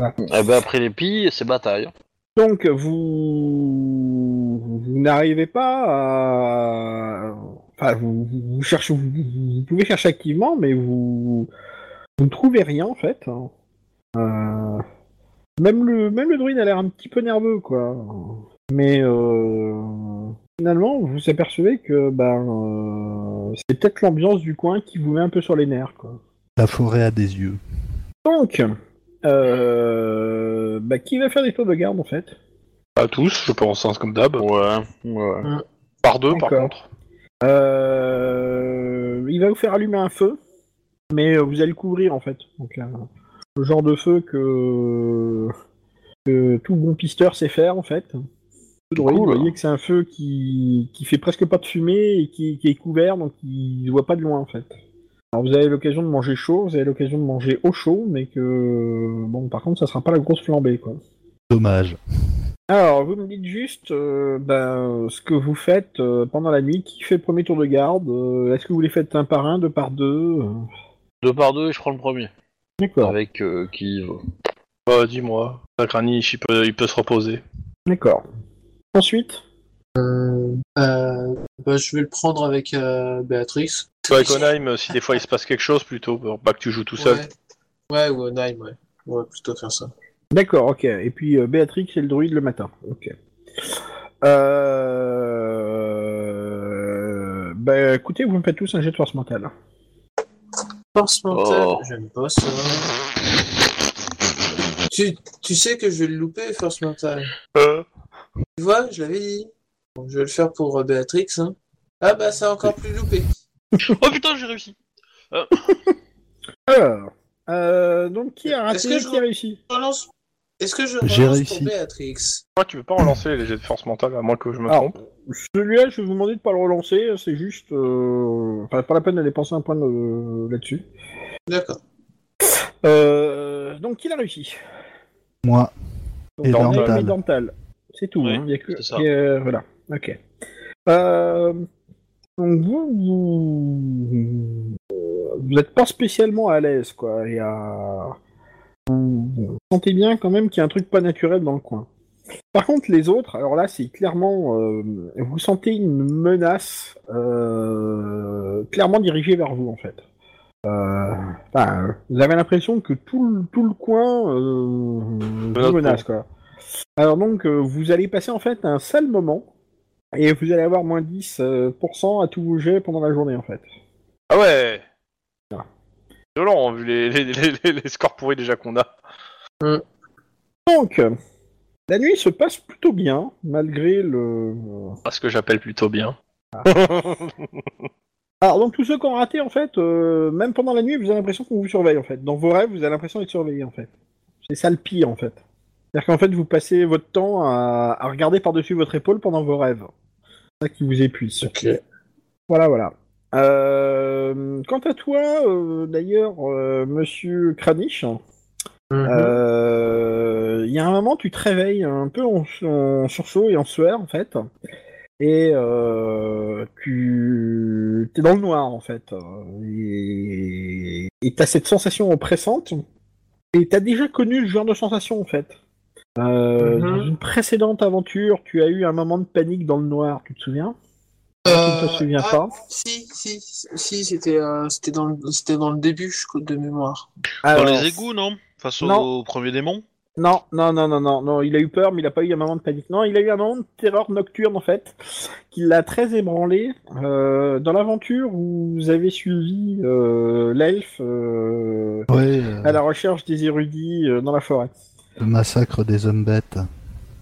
Eh ben après pilles, c'est bataille. Donc, vous, vous n'arrivez pas à. Enfin, vous, vous, vous cherchez, vous, vous pouvez chercher activement, mais vous, vous ne trouvez rien en fait. Euh, même le, même le druide a l'air un petit peu nerveux, quoi. Mais euh, finalement, vous vous apercevez que ben, euh, c'est peut-être l'ambiance du coin qui vous met un peu sur les nerfs, quoi. La forêt a des yeux. Donc, euh, bah, qui va faire des tours de garde en fait? Pas tous, je pense, hein, comme d'hab. Ouais, ouais. Par deux par contre. Euh, il va vous faire allumer un feu, mais euh, vous allez le couvrir en fait. Donc, le genre de feu que, que tout bon pisteur sait faire en fait. Cool. Vous voyez que c'est un feu qui, qui fait presque pas de fumée et qui, qui est couvert, donc il ne voit pas de loin en fait. Alors vous avez l'occasion de manger chaud, vous avez l'occasion de manger au chaud, mais que bon par contre ça sera pas la grosse flambée quoi. Dommage. Alors, vous me dites juste euh, ben, ce que vous faites euh, pendant la nuit. Qui fait le premier tour de garde euh, Est-ce que vous les faites un par un, deux par deux euh Deux par deux et je prends le premier. D'accord. Avec euh, qui. Bah dis-moi, Kranich il peut, il peut se reposer. D'accord. Ensuite Euh, euh, bah, je vais le prendre avec euh, Béatrix. Toi, avec Onheim, si des fois il se passe quelque chose plutôt, pas que tu joues tout seul. Ouais, ouais ou Onheim, ouais. On va plutôt faire ça. D'accord, ok. Et puis euh, Béatrix et le druide le matin. Ok. Euh... Ben écoutez, vous me faites tous un jet de force mentale. Force mentale, Oh. j'aime pas ça. Tu, tu sais que je vais le louper, force mentale. Euh, Tu vois, je l'avais dit. Bon, je vais le faire pour euh, Béatrix. Hein. Ah bah, c'est encore plus loupé. Oh putain, j'ai réussi Alors, euh, donc qui a Est-ce raté que je- qui a réussi? Je relance. Est-ce que je J'ai relance réussi. pour Béatrix? Moi, tu veux pas relancer les jets de force mentale, à moins que je me Alors, trompe. celui-là, je vais vous demander de pas le relancer. C'est juste, euh... enfin, pas la peine de dépenser un point de- là-dessus. D'accord. Euh, donc, qui l'a réussi? Moi. Donc, Et Dental. et Dental. C'est tout. Oui, hein, il y a que... ça. Voilà. Ok. Euh, Donc, vous, vous, n'êtes pas spécialement à l'aise, quoi. Il y a... Vous, sentez bien quand même qu'il y a un truc pas naturel dans le coin. Par contre, les autres, alors là, c'est clairement, euh, vous sentez une menace euh, clairement dirigée vers vous, en fait. Euh, vous avez l'impression que tout le, tout le coin euh, vous menace, quoi. Alors donc, euh, vous allez passer en fait un sale moment, et vous allez avoir moins 10% euh, pour cent à tous vos jets pendant la journée, en fait. Ah ouais Ah. Violent, vu les, les, les, les- les scores pourris déjà qu'on a. Donc, euh, la nuit se passe plutôt bien, malgré le... Ah, ce que j'appelle plutôt bien. Alors, donc tous ceux qui ont raté, en fait, euh, même pendant la nuit, vous avez l'impression qu'on vous surveille, en fait. Dans vos rêves, vous avez l'impression d'être surveillé, en fait. C'est ça le pire, en fait. C'est-à-dire qu'en fait, vous passez votre temps à, à regarder par-dessus votre épaule pendant vos rêves. C'est ça qui vous épuise. Ok. Voilà, voilà. Euh, quant à toi, euh, d'ailleurs, euh, monsieur Kranich, Mhm. euh, il y a un moment, tu te réveilles un peu en, en sursaut et en sueur, en fait. Et tu es dans le noir, en fait. Et tu as cette sensation oppressante. Et tu as déjà connu ce genre de sensation, en fait. Euh, Mhm. Dans une précédente aventure, tu as eu un moment de panique dans le noir, tu te souviens? Tu ne te souviens ah, pas? Si, si, si, c'était euh, c'était dans, le- c'était dans le début je crois, de mémoire. Dans les égouts, non? Face au, Non. au premier démon? Non, non, non, non, non, non, il a eu peur, mais il a pas eu un moment de panique. Non, il a eu un moment de terreur nocturne, en fait, qui l'a très ébranlé. Euh, dans l'aventure où vous avez suivi euh, l'elfe euh, Ouais, euh, à la recherche des érudits euh, dans la forêt. Le massacre des hommes bêtes.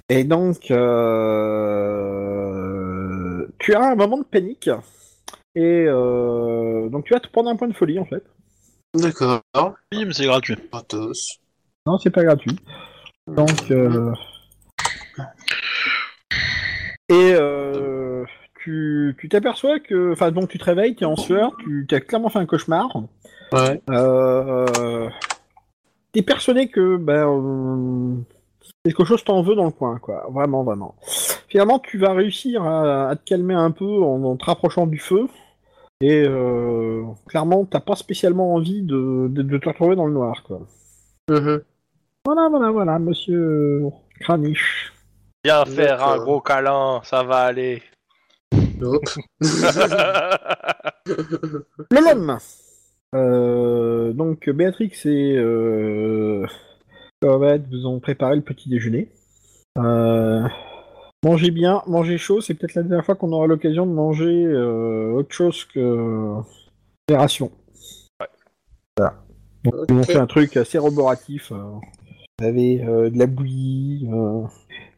Et donc, euh, tu as un moment de panique. Et euh, donc, tu vas te prendre un point de folie, en fait. D'accord. Oui, mais c'est gratuit. Non, c'est pas gratuit. Donc, euh... et euh, tu tu t'aperçois que, enfin, donc tu te réveilles, t'es en sueur, tu as clairement fait un cauchemar. Ouais. Euh... T'es persuadé que ben euh, quelque chose t'en veut dans le coin, quoi. Vraiment, vraiment. Finalement, tu vas réussir à, à te calmer un peu en, en te rapprochant du feu. Et euh, clairement, t'as pas spécialement envie de, de, de te retrouver dans le noir, quoi. Mhm. Voilà, voilà, voilà, monsieur Kranich. Viens faire un D'accord. gros câlin, ça va aller. Nope. Le lendemain. Euh, donc, Béatrix et euh, Corvette vous ont préparé le petit déjeuner. Euh, mangez bien, mangez chaud. C'est peut-être la dernière fois qu'on aura l'occasion de manger euh, autre chose que des rations. Voilà. Donc, ils ont fait un truc assez roboratif. euh. Vous avez euh, de la bouillie, euh,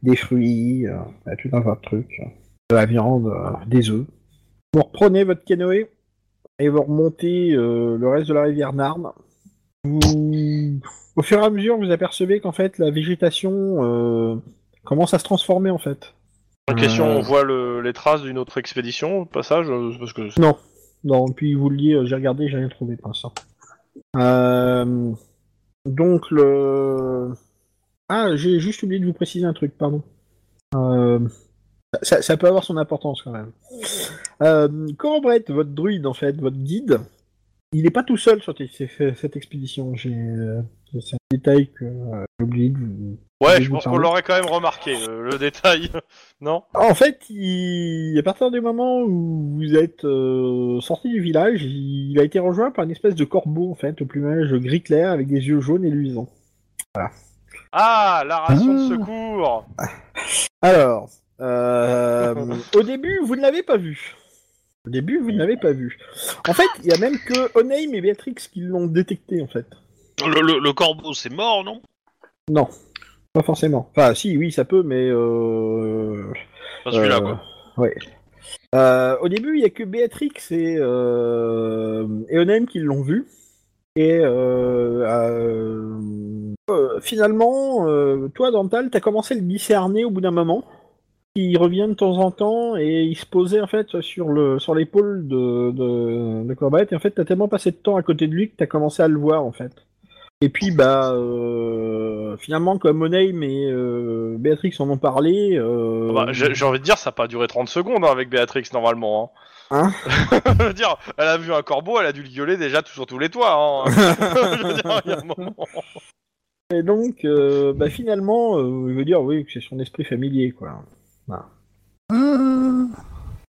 des fruits, euh, tout un tas de trucs. De la viande, euh, des œufs. Vous reprenez votre canoë et vous remontez euh, le reste de la rivière Narn. Vous... Au fur et à mesure, vous apercevez qu'en fait, la végétation euh, commence à se transformer en fait. Une question, Euh, on voit le- les traces d'une autre expédition au passage euh, parce que Non. Non, puis vous le dites, j'ai regardé, j'ai rien trouvé pour l'instant. Euh, donc le. Ah, j'ai juste oublié de vous préciser un truc, pardon. Euh, ça, ça peut avoir son importance quand même. Euh, Corobret, votre druide en fait, votre guide, il n'est pas tout seul sur cette, expédition. J'ai euh, c'est un détail que euh, j'ai oublié de vous. Ouais, je pense qu'on l'aurait quand même remarqué, le, le détail. non? En fait, il... à partir du moment où vous êtes euh, sorti du village, il a été rejoint par une espèce de corbeau, en fait, au plumage gris clair avec des yeux jaunes et luisants. Ah, la ration de Ah. secours Alors, au début, vous ne l'avez pas vu. Au début, vous ne l'avez pas vu. En fait, il y a même que Oneim et Béatrix qui l'ont détecté, en fait. Le, le- le corbeau, c'est mort, non? Non, pas forcément. Enfin, si, oui, ça peut, mais... Euh... Pas celui-là, Euh, quoi. Ouais. Euh, au début, il y a que Béatrix et, euh, et Onem qui l'ont vu. Et euh, euh, euh, finalement, euh, toi, Dantal, t'as commencé à le discerner au bout d'un moment. Il revient de temps en temps et il se posait en fait sur le sur l'épaule de, de, de Corbett. Et en fait, t'as tellement passé de temps à côté de lui que t'as commencé à le voir en fait. Et puis, bah, euh, finalement, comme Oneim et euh, Béatrix en ont parlé. euh, Bah, J'ai envie de dire, ça n'a pas duré 30 secondes hein, avec Béatrix normalement. Hein Je veux dire, elle a vu un corbeau, elle a dû le gueuler déjà tout sur tous les toits. Hein. Je veux dire, il y a un moment. Et donc, euh, bah, finalement, euh, il veut dire oui que c'est son esprit familier, quoi. Ah,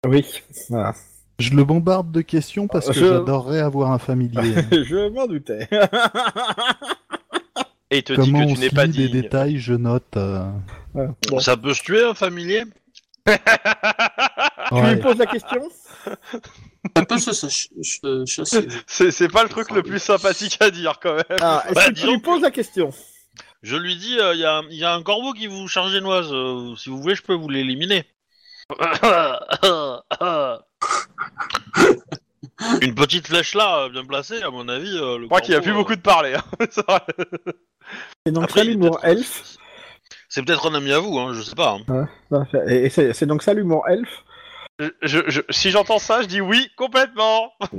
Oui, voilà. je le bombarde de questions parce que Je- j'adorerais avoir un familier. Je m'en doutais. Et il te dit Comment que on tu n'es pas des digne. détails, je note. euh. Bon. Ça peut se tuer, un familier? Tu ouais. lui poses la question? Ça peut se ch- ch- chasser. C'est c'est pas le truc le plus sympathique à dire quand même. ah, Est-ce Bah, que tu disons lui poses la question Je lui dis, il y, a, un- y a un corbeau qui vous charge génoise. euh, si vous voulez, je peux vous l'éliminer. Une petite flèche là, euh, bien placée, à mon avis. euh, le Je crois qu'il a corbeau, plus euh, beaucoup de parler. hein. C'est vrai. C'est donc Après, ça il est l'humour peut-être- elfe. c'est peut-être un ami à vous, hein, je sais pas. hein. Et et c'est c'est donc ça l'humour elfe. Je, je- je- si j'entends ça, je dis oui, complètement.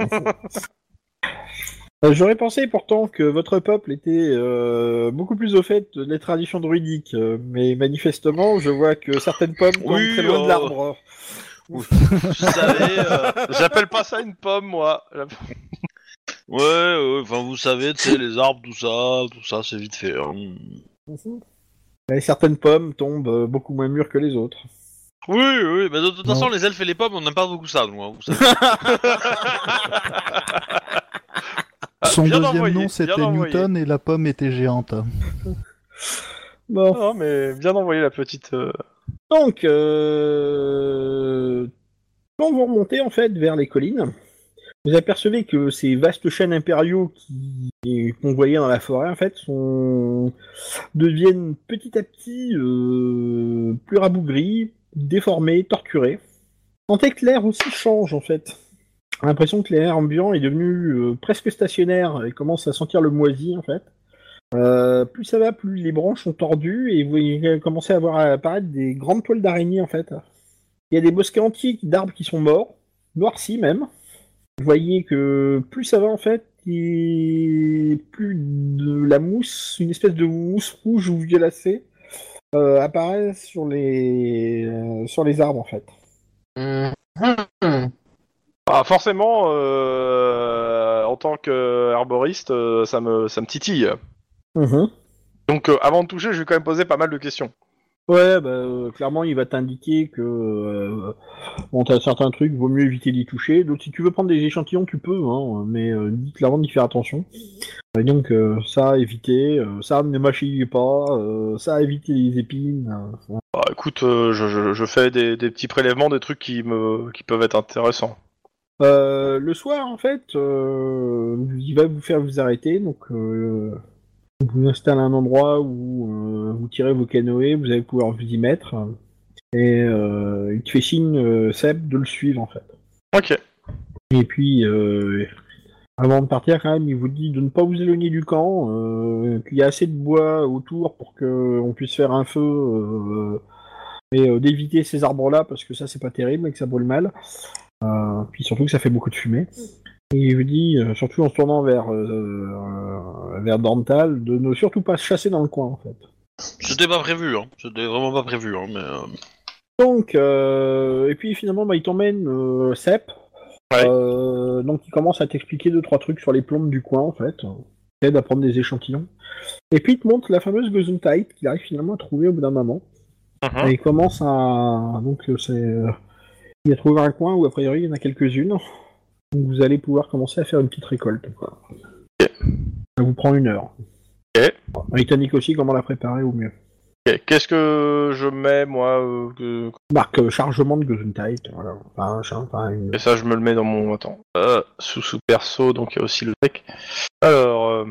Euh, J'aurais pensé pourtant que votre peuple était euh, beaucoup plus au fait des traditions druidiques, euh, mais manifestement, je vois que certaines pommes tombent Oui, très loin euh, de l'arbre. Vous savez, euh, J'appelle pas ça une pomme, moi. ouais, ouais, enfin vous savez, tu sais, les arbres, tout ça, tout ça, c'est vite fait. hein. Et certaines pommes tombent beaucoup moins mûres que les autres. Oui, oui, mais de toute façon, les elfes et les pommes, on n'aime pas beaucoup ça, nous. hein, vous savez. Son bien deuxième envoyé, nom c'était envoyé. Newton et la pomme était géante. Bon. Non, mais bien envoyé la petite. euh, Donc, euh, quand vous remontez en fait vers les collines, vous apercevez que ces vastes chaînes impériaux qui qu'on voyait dans la forêt en fait sont deviennent petit à petit euh, plus rabougris, déformés, torturés. Sentez que l'air aussi change en fait. J'ai l'impression que l'air ambiant est devenu euh, presque stationnaire et commence à sentir le moisi en fait. Euh, plus ça va, plus les branches sont tordues et vous voyez commencer à voir apparaître des grandes toiles d'araignées en fait. Il y a des bosquets entiers d'arbres qui sont morts, noircis même. Vous voyez que plus ça va en fait, plus de la mousse, une espèce de mousse rouge ou violacée, euh, apparaît sur les euh, sur les arbres en fait. Mhm. Ah, forcément, euh, en tant qu'herboriste, euh, ça me, ça me titille. Donc, euh, avant de toucher, je vais quand même poser pas mal de questions. Ouais, bah, euh, clairement, il va t'indiquer que euh, bon, t'as certains trucs, vaut mieux éviter d'y toucher. Donc, si tu veux prendre des échantillons, tu peux, hein, mais euh, dis clairement d'y faire attention. Et donc, euh, ça, éviter, euh, ça, ne mâchez pas, euh, ça, éviter les épines. euh, Bah, écoute, euh, je, je- je fais des, des petits prélèvements, des trucs qui, me, qui peuvent être intéressants. Euh, le soir, en fait, euh, il va vous faire vous arrêter, donc euh, vous installez un endroit où vous tirez vos canoës, vous allez pouvoir vous y mettre, et il te fait signe, Seb, de le suivre, en fait. Ok. Et puis, avant de partir, quand même, il vous dit de ne pas vous éloigner du camp, qu'il y a assez de bois autour pour qu'on puisse faire un feu, et d'éviter ces arbres-là, parce que ça, c'est pas terrible et que ça brûle mal. Euh, puis surtout que ça fait beaucoup de fumée. Et il vous dit, euh, surtout en se tournant vers, euh, vers Dantal, de ne surtout pas se chasser dans le coin, en fait. C'était pas prévu, hein. C'était vraiment pas prévu, hein, mais... Donc, euh, et puis finalement, bah, il t'emmène euh. Ouais. Euh, donc, il commence à t'expliquer deux trois trucs sur les plombes du coin, en fait. Il t'aide à prendre des échantillons. Et puis, il te montre la fameuse Gesundheit qu'il arrive finalement à trouver au bout d'un moment. Mhm. Et il commence à. Donc, c'est. Euh, Il a trouvé un coin où, a priori, il y en a quelques-unes. Donc, vous allez pouvoir commencer à faire une petite récolte, quoi. Ça vous prend une heure. Ok. Il t'indique aussi comment la préparer au mieux. Ok. Qu'est-ce que je mets, moi euh, que- Marque euh, chargement de Gesundheit. Voilà. Enfin, un chat, enfin, une- Et ça, je me le mets dans mon... Attends. Euh, sous sous perso, donc il y a aussi le deck. Alors...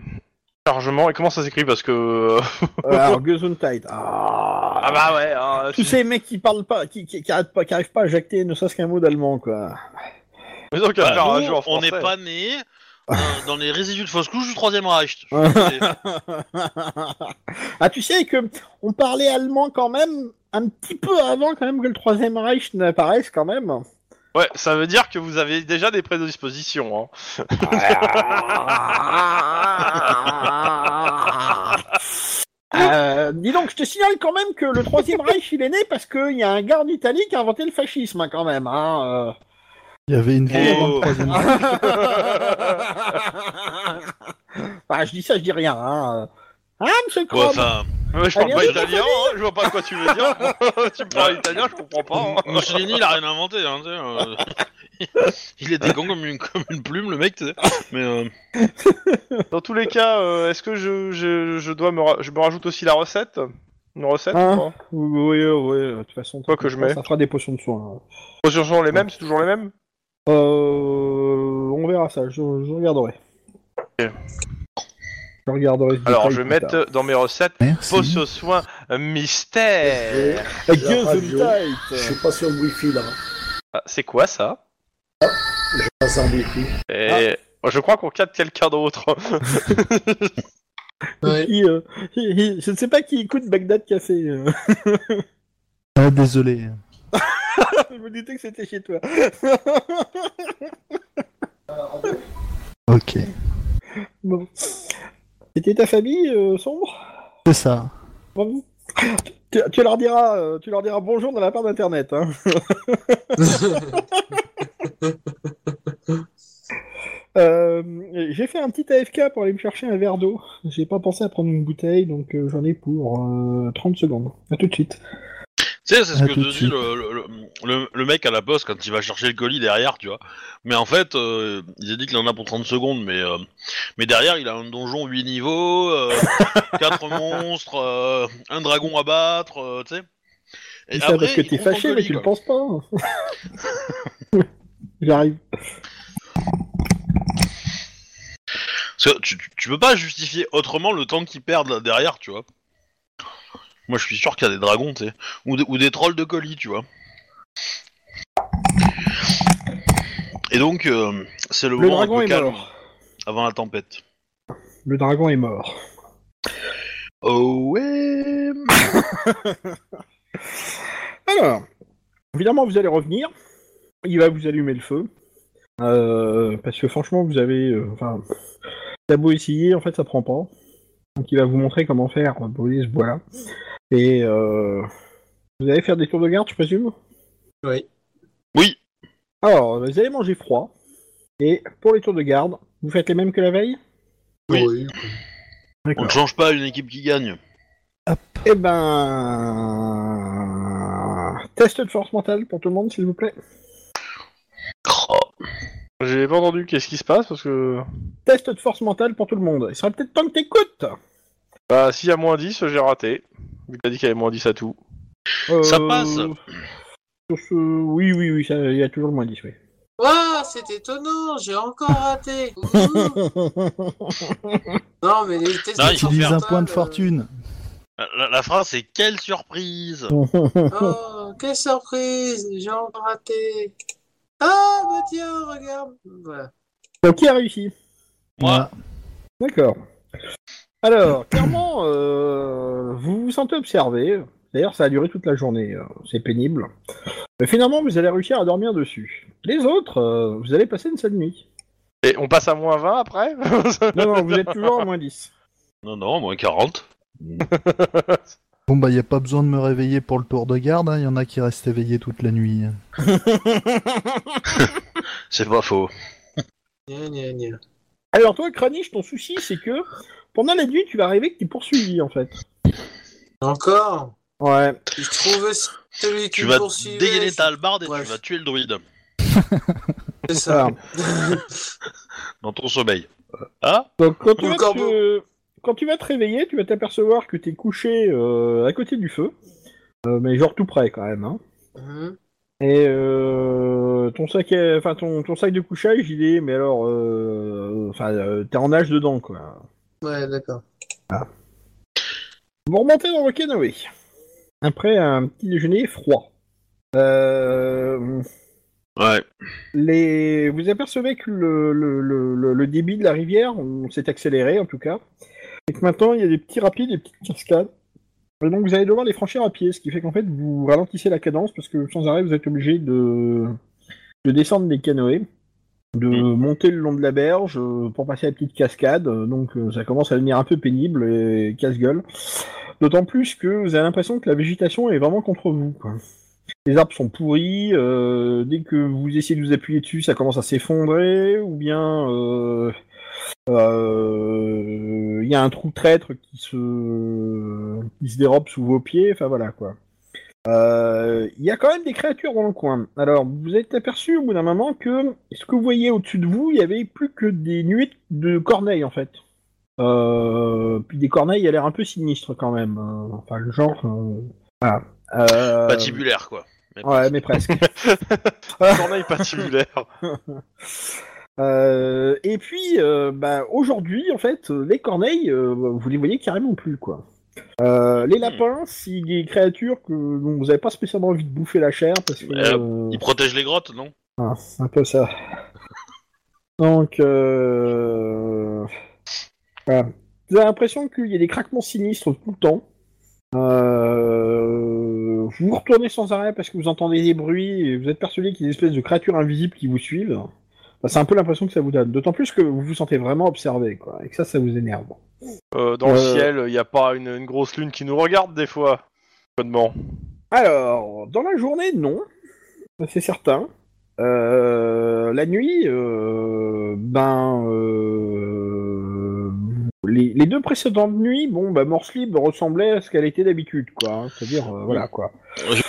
euh, Chargement, et comment ça s'écrit Parce que... euh, Alors, Gesundheit. Ah, Ah bah ouais, hein, Tous ces mecs qui parlent pas, qui, qui, qui arrêtent pas, qui arrivent pas à jacter ne serait-ce qu'un mot d'allemand, quoi. Mais donc, à bah, faire un nous, jeu en on français. n'est pas né dans les résidus de fausse couche du Troisième Reich. ah, tu sais que on parlait allemand quand même un petit peu avant quand même que le Troisième Reich n'apparaisse quand même. Ouais, ça veut dire que vous avez déjà des prédispositions. Hein. Euh, dis donc, je te signale quand même que le Troisième Reich il est né parce qu'il y a un gars en Italie qui a inventé le fascisme hein, quand même. Hein, euh. Il y avait une vie avant le Oh. Enfin, je dis ça, je dis rien. Hein. Ah, monsieur Crom enfin, Ouais, je parle Allez, pas italien, hein, je vois pas de quoi tu veux dire. tu me parles italien, je comprends pas. hein. Mussolini, il a rien inventé, hein, tu sais, euh, Il était con comme une, comme une plume, le mec, tu sais. Mais euh, Dans tous les cas, euh, est-ce que je, je, je dois me, ra- je me rajoute aussi la recette? Une recette Hein ou pas? Oui, oui, oui, de toute façon. Quoi que je mets Ça fera des potions de soins. Les sont toujours les mêmes C'est toujours les mêmes? Euh, on verra ça, je, je regarderai. Je regarderai. Alors, je vais mettre tard. dans mes recettes Merci. potion soin mystère. Eh, La radio. Gesundheit. Je suis pas sur le wifi là. Ah, c'est quoi ça? Je passe en wifi. Et... Je crois qu'on capte quelqu'un d'autre. Ouais. Qui, euh, je ne sais pas qui écoute Bagdad Café. euh. Ah, désolé. je me doutais que c'était chez toi. Ok. bon. C'était ta famille, euh, Sombre? C'est ça. Bon. tu, tu leur diras, euh, tu leur diras bonjour dans la part d'internet. Hein. Euh, j'ai fait un petit AFK pour aller me chercher un verre d'eau. J'ai pas pensé à prendre une bouteille, donc euh, j'en ai pour euh, 30 secondes. À tout de suite. Tu sais, c'est ce À que te dit le, le, le- le mec à la poste quand il va chercher le colis derrière, tu vois. Mais en fait, euh, il a dit qu'il en a pour 30 secondes, mais, euh, mais derrière, il a un donjon 8 niveaux, 4 monstres, euh, un dragon à battre, euh, tu sais. Et parce que t'es fâché, mais tu le penses pas. J'arrive. Parce que tu, tu- tu peux pas justifier autrement le temps qu'ils perdent là derrière, tu vois. Moi, je suis sûr qu'il y a des dragons, tu sais. Ou, des- ou des trolls de colis, tu vois. Et donc, euh, c'est le, Le moment un dragon peu est calme mort. avant la tempête. Le dragon est mort. Oh ouais Alors, évidemment, vous allez revenir. Il va vous allumer le feu. Euh, parce que franchement, vous avez. euh, Enfin, t'as beau essayer, en fait, ça prend pas. Donc, il va vous montrer comment faire pour brûler ce bois-là. Et euh, vous allez faire des tours de garde, je présume? Oui. Oui, Alors, vous allez manger froid. Et pour les tours de garde, vous faites les mêmes que la veille? Oui. Oui. on ne change pas une équipe qui gagne. Eh ben. Test de force mentale pour tout le monde, s'il vous plaît. Oh. J'ai pas entendu qu'est-ce qui se passe? Parce que. Test de force mentale pour tout le monde. Il serait peut-être temps que t'écoutes. Bah, s'il y a moins 10, j'ai raté. Vu que t'as dit qu'il y avait moins 10 à tout. Ça Euh, passe. sur ce- Oui, oui, oui, ça- il y a toujours le moins 10, oui. Waouh, c'est étonnant, j'ai encore raté. Ouh. non, mais les tests Non, il faut Utilise un point de mentale, fortune. La, la phrase, c'est quelle surprise euh, Oh, quelle surprise, j'ai encore raté. Ah, bah tiens, regarde. Voilà. Donc, qui a réussi Moi, D'accord. Alors, clairement, euh, vous vous sentez observé. D'ailleurs, ça a duré toute la journée. euh, C'est pénible. Mais finalement, vous allez réussir à dormir dessus. Les autres, euh, vous allez passer une seule nuit. Et on passe à moins 20 après Non, non, vous êtes toujours à moins 10. non, non, moins 40. Bon bah y a pas besoin de me réveiller pour le tour de garde, il y en a qui restent éveillés toute la nuit. C'est pas faux. Gna, gna, gna. Alors, toi, Kranich, ton souci, c'est que pendant la nuit, tu vas rêver que t'es poursuivi, en fait. Encore Ouais. Je trouve celui qui Tu vas poursuivait, dégainer ta hallebarde et Bref. tu vas tuer le druide C'est ça. dans ton sommeil. Ah Donc quand tu, vas corbeau. te... quand tu vas te réveiller, tu vas t'apercevoir que t'es couché euh, à côté du feu, Euh, mais genre tout près quand même. Hein. Mhm. Et euh, ton sac, est- enfin ton, ton sac de couchage, il est, mais alors, euh, enfin, euh, t'es en nage dedans quoi. Ouais, d'accord. Vous remontez dans le canoë après un petit déjeuner froid. Euh, Ouais. les... Vous apercevez que le, le, le, le- le débit de la rivière on s'est accéléré en tout cas. Et que maintenant il y a des petits rapides, des petites cascades. Et donc vous allez devoir les franchir à pied, ce qui fait qu'en fait vous ralentissez la cadence parce que sans arrêt vous êtes obligé de, de descendre des canoës, de Mm. monter le long de la berge euh, pour passer la petite cascade. Euh, Donc euh, ça commence à devenir un peu pénible et casse-gueule. D'autant plus que vous avez l'impression que la végétation est vraiment contre vous. quoi. Les arbres sont pourris, euh, dès que vous essayez de vous appuyer dessus, ça commence à s'effondrer, ou bien euh, euh, il y a un trou traître qui se, qui se dérobe sous vos pieds, enfin voilà quoi. Euh, Il y a quand même des créatures dans le coin. Alors, vous êtes aperçu au bout d'un moment que ce que vous voyez au-dessus de vous, il y avait plus que des nuées de corneilles en fait. Euh, puis des corneilles, il a l'air un peu sinistre quand même. Euh, enfin, le genre. voilà. Patibulaire, quoi. Mais Ouais, mais presque. Corneille patibulaire. Euh, et puis, euh, bah, aujourd'hui, en fait, les corneilles, euh, vous les voyez carrément plus, quoi. Euh, les lapins, c'est des créatures que dont vous n'avez pas spécialement envie de bouffer la chair, parce que... Euh, euh, Il protège les grottes, non? Ah, c'est un peu ça. Donc, euh... voilà. Vous avez l'impression qu'il y a des craquements sinistres tout le temps. Euh, vous vous retournez sans arrêt parce que vous entendez des bruits et vous êtes persuadé qu'il y a des espèces de créatures invisibles qui vous suivent. Enfin, c'est un peu l'impression que ça vous donne. D'autant plus que vous vous sentez vraiment observé, quoi, et que ça, ça vous énerve. Euh, dans le Euh. ciel, il n'y a pas une, une grosse lune qui nous regarde des fois. Bonnement. Alors, dans la journée, non, c'est certain. Euh, la nuit, euh, ben, euh, les, les deux précédentes nuits, bon, bah, Morse Libre ressemblait à ce qu'elle était d'habitude, quoi. hein. C'est-à-dire, euh, voilà, quoi. Je-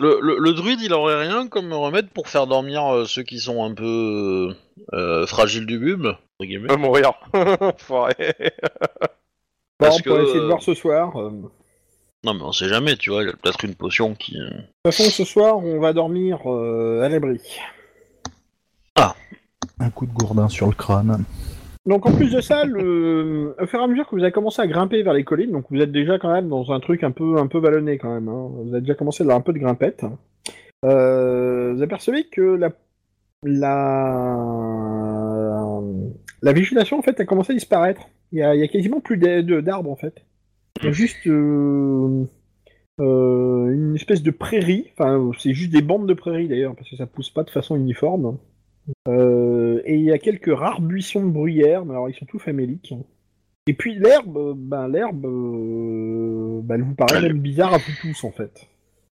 Le, le- le druide, il aurait rien comme remède pour faire dormir euh, ceux qui sont un peu euh, fragiles du guillemets. Va mourir. Parce on pourrait que, essayer de euh, voir ce soir. euh. De Non, mais on sait jamais, tu vois, il y a peut-être une potion qui. euh, toute façon, ce soir, on va dormir euh, à l'abri. Un coup de gourdin sur le crâne. Donc en plus de ça, au fur et à mesure que vous avez commencé à grimper vers les collines, donc vous êtes déjà quand même dans un truc un peu un peu vallonné quand même. hein. Vous avez déjà commencé à avoir un peu de grimpette. Euh, vous apercevez que la la la végétation en fait a commencé à disparaître. Il y a, il y a quasiment plus d'arbres en fait. Il y a juste euh, euh, une espèce de prairie. Enfin, c'est juste des bandes de prairies d'ailleurs parce que ça pousse pas de façon uniforme. Euh, et il y a quelques rares buissons de bruyère, mais alors ils sont tous faméliques. Et puis l'herbe, euh, ben l'herbe, euh, ben, elle vous paraît même bizarre à vous tous en fait.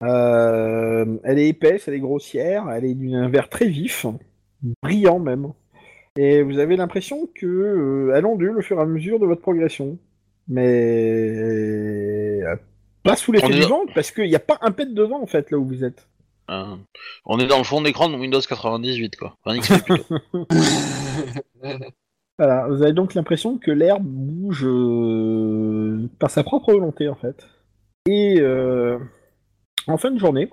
Euh, elle est épaisse, elle est grossière, elle est d'un vert très vif, brillant même. Et vous avez l'impression que elle ondule au fur et à mesure de votre progression. Mais pas sous l'effet du vent, parce qu'il n'y a pas un pet de vent en fait là où vous êtes. Euh, on est dans le fond d'écran de Windows 98, quoi. Enfin, XP plutôt. Voilà, vous avez donc l'impression que l'herbe bouge euh, par sa propre volonté en fait. Et euh, en fin de journée,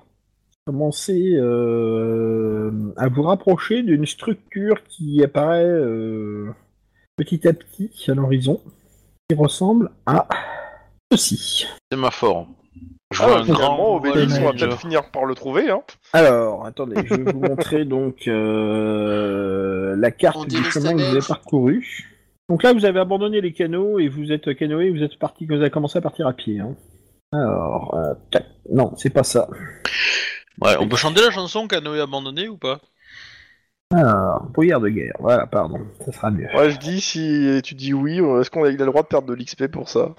commencez euh, à vous rapprocher d'une structure qui apparaît euh, petit à petit à l'horizon, qui ressemble à ceci. C'est ma fort. Je Ah, vois un grand Obélix, on va peut-être finir par le trouver. Hein. Alors, attendez, je vais vous montrer donc euh, la carte du chemin que vous avez parcouru. Donc là, vous avez abandonné les canaux et vous êtes canoë, vous êtes parti, vous avez commencé à partir à pied. hein. Alors, euh, tac. non, c'est pas ça. Ouais, on peut chanter la chanson Canoë abandonné ou pas? Alors, brouillard de guerre. Voilà, pardon, ça sera mieux. Ouais, je dis, si tu dis oui, est-ce qu'on a, il a le droit de perdre de l'XP pour ça?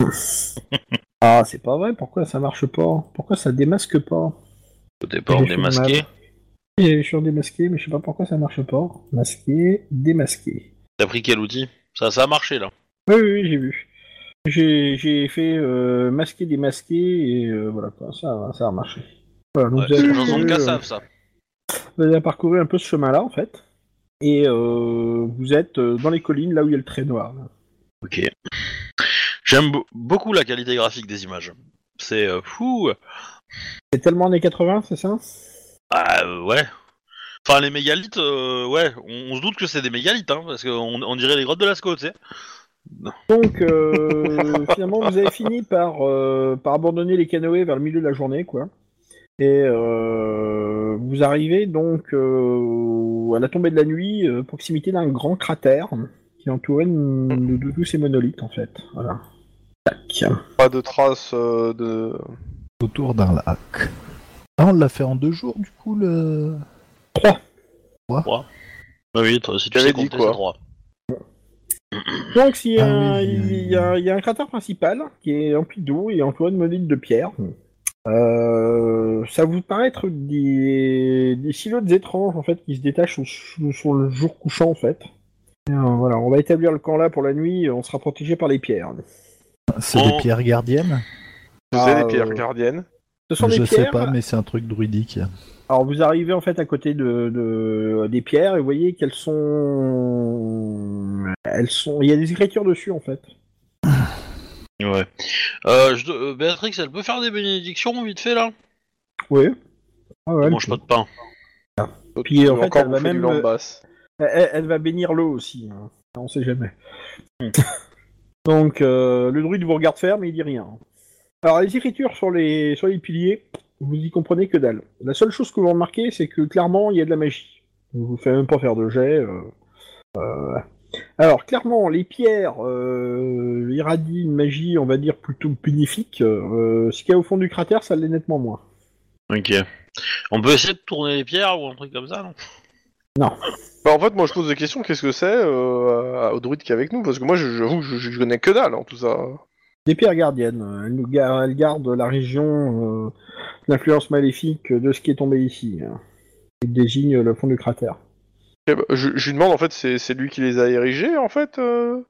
Ah, c'est pas vrai. Pourquoi ça marche pas? Pourquoi ça démasque pas? Au départ, J'ai fait démasqué. suis en démasqué, mais je sais pas pourquoi ça marche pas. Masqué, démasqué. T'as pris quel outil? Ça, ça a marché là. Oui, oui, oui, j'ai vu. J'ai j'ai fait euh, masquer, démasquer, et euh, voilà quoi, ça, ça a marché. Voilà, donc Ouais, vous, c'est avez une chanson de parcouru, euh, Kassav, ça. vous avez parcouru un peu ce chemin-là en fait, et euh, vous êtes euh, dans les collines, là où il y a le trait noir. là. Ok. J'aime be- beaucoup la qualité graphique des images. C'est euh, fou. C'est tellement années 80, c'est ça? Ah ouais. Enfin les mégalithes, euh, ouais, on, on se doute que c'est des mégalithes, hein, parce qu'on on dirait les grottes de Lascaux, tu sais. Donc euh, finalement, vous avez fini par, par abandonner les canoës vers le milieu de la journée, quoi. Et vous arrivez donc à la tombée de la nuit, proximité d'un grand cratère qui de, de- de tous ces monolithes, en fait. Voilà. Tac. Pas de traces euh, de. Autour d'un lac. Ah, on l'a fait en deux jours, du coup, le... Bah oui, toi, si tu sais compter, quoi. Donc il y, a, Ah oui, il y a- il y a un cratère principal qui est rempli d'eau et entouré de monolithes de pierre. Euh, ça vous paraît être des, des silhouettes étranges en fait qui se détachent sur, sur- sur le jour couchant en fait. Et, euh, voilà, on va établir le camp là pour la nuit. On sera protégé par les pierres. C'est des pierres gardiennes C'est Ah, des pierres euh, gardiennes. Ce sont Je des sais pas, mais c'est un truc druidique. Alors vous arrivez en fait à côté de, de- des pierres et vous voyez qu'elles sont, elles sont, il y a des écritures dessus en fait. Ouais. Euh, je, euh, Béatrix, elle peut faire des bénédictions vite fait là? Oui. Ah ouais, Elle mange peut. pas de pain. Puis, en fait, encore elle va même. Elle, elle va bénir l'eau aussi. hein. On sait jamais. Donc, euh, le druide vous regarde faire, mais il dit rien. Alors, les écritures sur les, sur les piliers, vous y comprenez que dalle. La seule chose que vous remarquez, c'est que clairement, il y a de la magie. Vous ne faites même pas faire de jet. euh, euh, Alors, clairement, les pierres irradient une magie, on va dire, plutôt bénéfique. Ce qu'il y a au fond du cratère, ça l'est nettement moins. Ok. On peut essayer de tourner les pierres ou un truc comme ça, Bah, en fait, moi je pose des questions, qu'est-ce que c'est euh, au druide qui est avec nous? Parce que moi, je- j'avoue, je, je connais que dalle en tout ça. Des pierres gardiennes. Elles, ga- elles gardent la région euh, l'influence maléfique de ce qui est tombé ici. hein. Ils désignent le fond du cratère. Ok, bah, je, je lui demande, en fait, c'est lui qui les a érigés, en fait euh,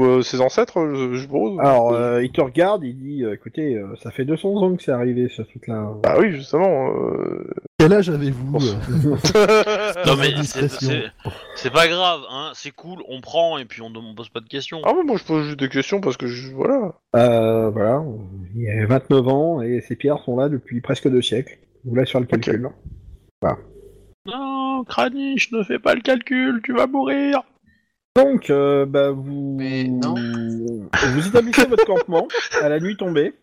euh, ses ancêtres, je, je suppose Alors, euh, il te regarde, il dit, euh, écoutez, euh, ça fait 200 ans que c'est arrivé, ce truc-là. Bah oui, justement. euh. Quel âge avez-vous euh Non mais c'est- indiscrétion. c'est c'est pas grave, hein. C'est cool, on prend et puis on, on pose pas de questions. Ah, ouais, moi je pose juste des questions parce que je. Voilà. Euh, voilà, il a 29 ans et ces pierres sont là depuis presque deux siècles. Vous laisse faire le calcul. Non, Kranich, ne fais pas le calcul, tu vas mourir. Donc, euh, bah, vous... Mais non. vous établissez votre campement à la nuit tombée.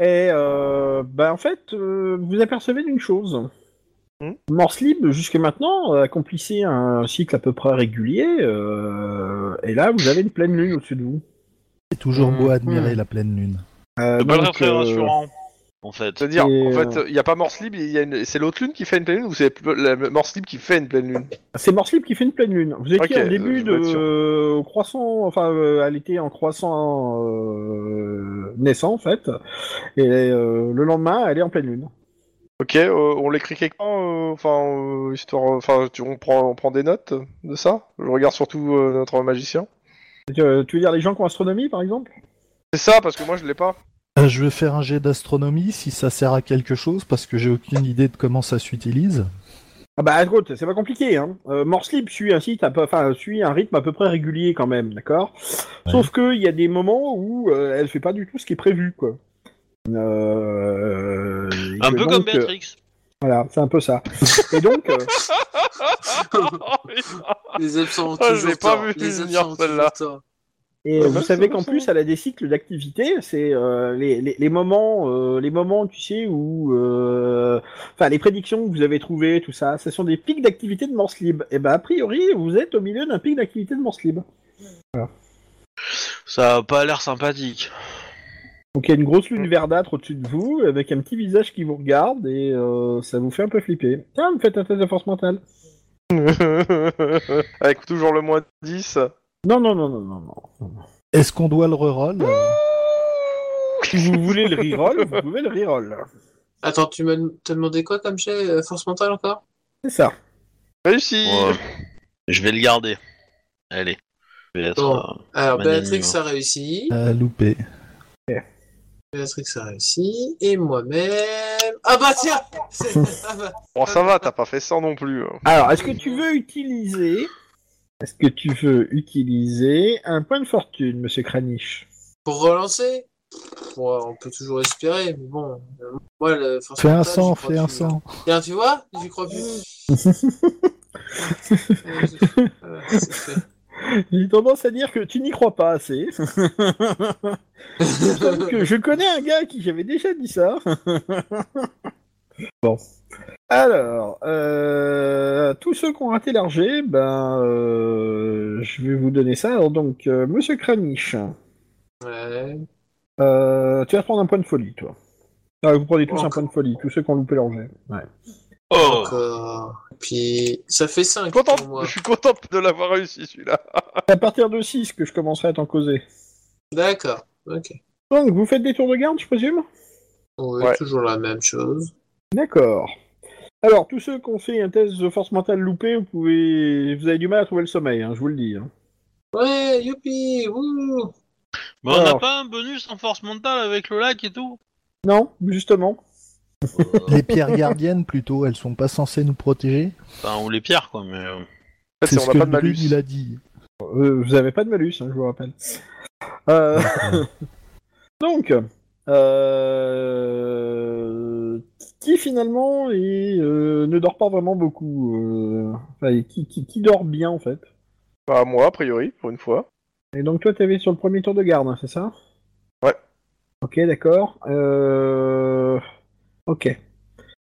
Et euh, bah, en fait, euh, vous apercevez d'une chose. Hmm. Morse Libre, jusque maintenant, accomplissait un cycle à peu près régulier. euh, et là, vous avez une pleine lune au-dessus de vous. C'est toujours beau à admirer Mhm. la pleine lune. Euh, C'est pas donc, très euh, rassurant, en fait. C'est-à-dire, Et, en fait, euh, il n'y a pas Morse Libre, il y a une... c'est l'autre lune qui fait une pleine lune ou c'est la Morse Libre qui fait une pleine lune? C'est Morse Libre qui fait une pleine lune. Vous étiez en début euh, de euh, au croissant, enfin, euh, elle était en croissant euh, naissant en fait, et euh, le lendemain, elle est en pleine lune. Ok, euh, on l'écrit quelque part, enfin, euh, histoire, enfin, tu- on prend, on prend des notes de ça? Je regarde surtout euh, notre magicien. Tu, euh, tu veux dire les gens qui ont astronomie, par exemple? C'est ça, parce que moi je l'ai pas. Euh, je vais faire un jet d'astronomie si ça sert à quelque chose parce que j'ai aucune idée de comment ça s'utilise. Ah bah écoute, c'est pas compliqué. Hein. Euh, Morse Libre suit un site, à peu- enfin suit un rythme à peu près régulier quand même, d'accord? Ouais. Sauf que il y a des moments où euh, elle fait pas du tout ce qui est prévu, quoi. Euh, Un peu donc, comme Béatrix. voilà, c'est un peu ça. Et donc, euh, Les absents ont Ah, toujours pas tort. vu Les absents ont celle-là. toujours tort. Et Ouais, vous savez qu'en plus, elle a des cycles d'activité. C'est euh, les, les, les moments, euh, les moments, tu sais, où, euh, enfin, les prédictions que vous avez trouvées, tout ça, ce sont des pics d'activité de Morse libre. Et ben, a priori, vous êtes au milieu d'un pic d'activité de Morse libre. Ça a pas l'air sympathique. Donc, il y a une grosse lune verdâtre au-dessus de vous, avec un petit visage qui vous regarde, et euh, ça vous fait un peu flipper. Tiens, vous faites un test de force mentale. Avec toujours le moins 10. Non, non, non, non, non, non. Est-ce qu'on doit le reroll euh Si vous voulez le reroll, vous pouvez le reroll. Attends, tu m'as t'as demandé quoi comme jet euh, Force mentale encore? C'est ça. Réussi Ouais. Je vais le garder. Allez. Je vais être, Bon. euh, Alors, Magnanime. Béatrix a réussi. Euh, Loupé. Béatrix a réussi. Et moi-même. Ah bah tiens C'est- ah bah. Bon, ça va, t'as pas fait ça non plus. hein. Alors, est-ce que tu veux utiliser... Est-ce que tu veux utiliser un point de fortune, monsieur Kranich? Pour relancer? Ouais, On peut toujours espérer, mais bon. euh, Moi, le force Fais un sang, fais un sang. Tiens, tu vois J'y crois plus. Euh, fait. J'ai tendance à dire que tu n'y crois pas assez. Que je connais un gars qui j'avais déjà dit ça. bon. Alors, euh, tous ceux qui ont raté leur jet, ben, euh, je vais vous donner ça. Alors donc, euh, Monsieur Kranich, Ouais. euh, tu vas prendre un point de folie, toi. Ah, vous prenez tous un point de folie, tous ceux qui ont loupé leur jet. Ouais. Oh Encore. Puis, ça fait 5 Content, pour moi. je suis content de l'avoir réussi celui-là. C'est à partir de 6 que je commencerai à t'en causer. D'accord. Ok. Donc, vous faites des tours de garde, je présume? Oui, Ouais. toujours la même chose. D'accord. Alors, tous ceux qui ont fait un test de force mentale loupé, vous pouvez, vous avez du mal à trouver le sommeil, hein, je vous le dis. hein. Ouais, youpi, wouh Mais on n'a Alors. pas un bonus en force mentale avec le lac et tout Non, justement. Les pierres gardiennes, plutôt, elles sont pas censées nous protéger Enfin, ou les pierres, quoi, mais... euh, En fait, C'est c'est- ce on que n'a pas de malus. il a dit. Euh, vous avez pas de malus, hein, je vous rappelle. Euh, Donc, euh, qui finalement est, euh, ne dort pas vraiment beaucoup euh, enfin, qui, qui, qui dort bien en fait Bah, moi, a priori, pour une fois. Et donc toi, t'avais sur le premier tour de garde, hein, c'est ça? Ouais. Ok, d'accord. Euh... Ok.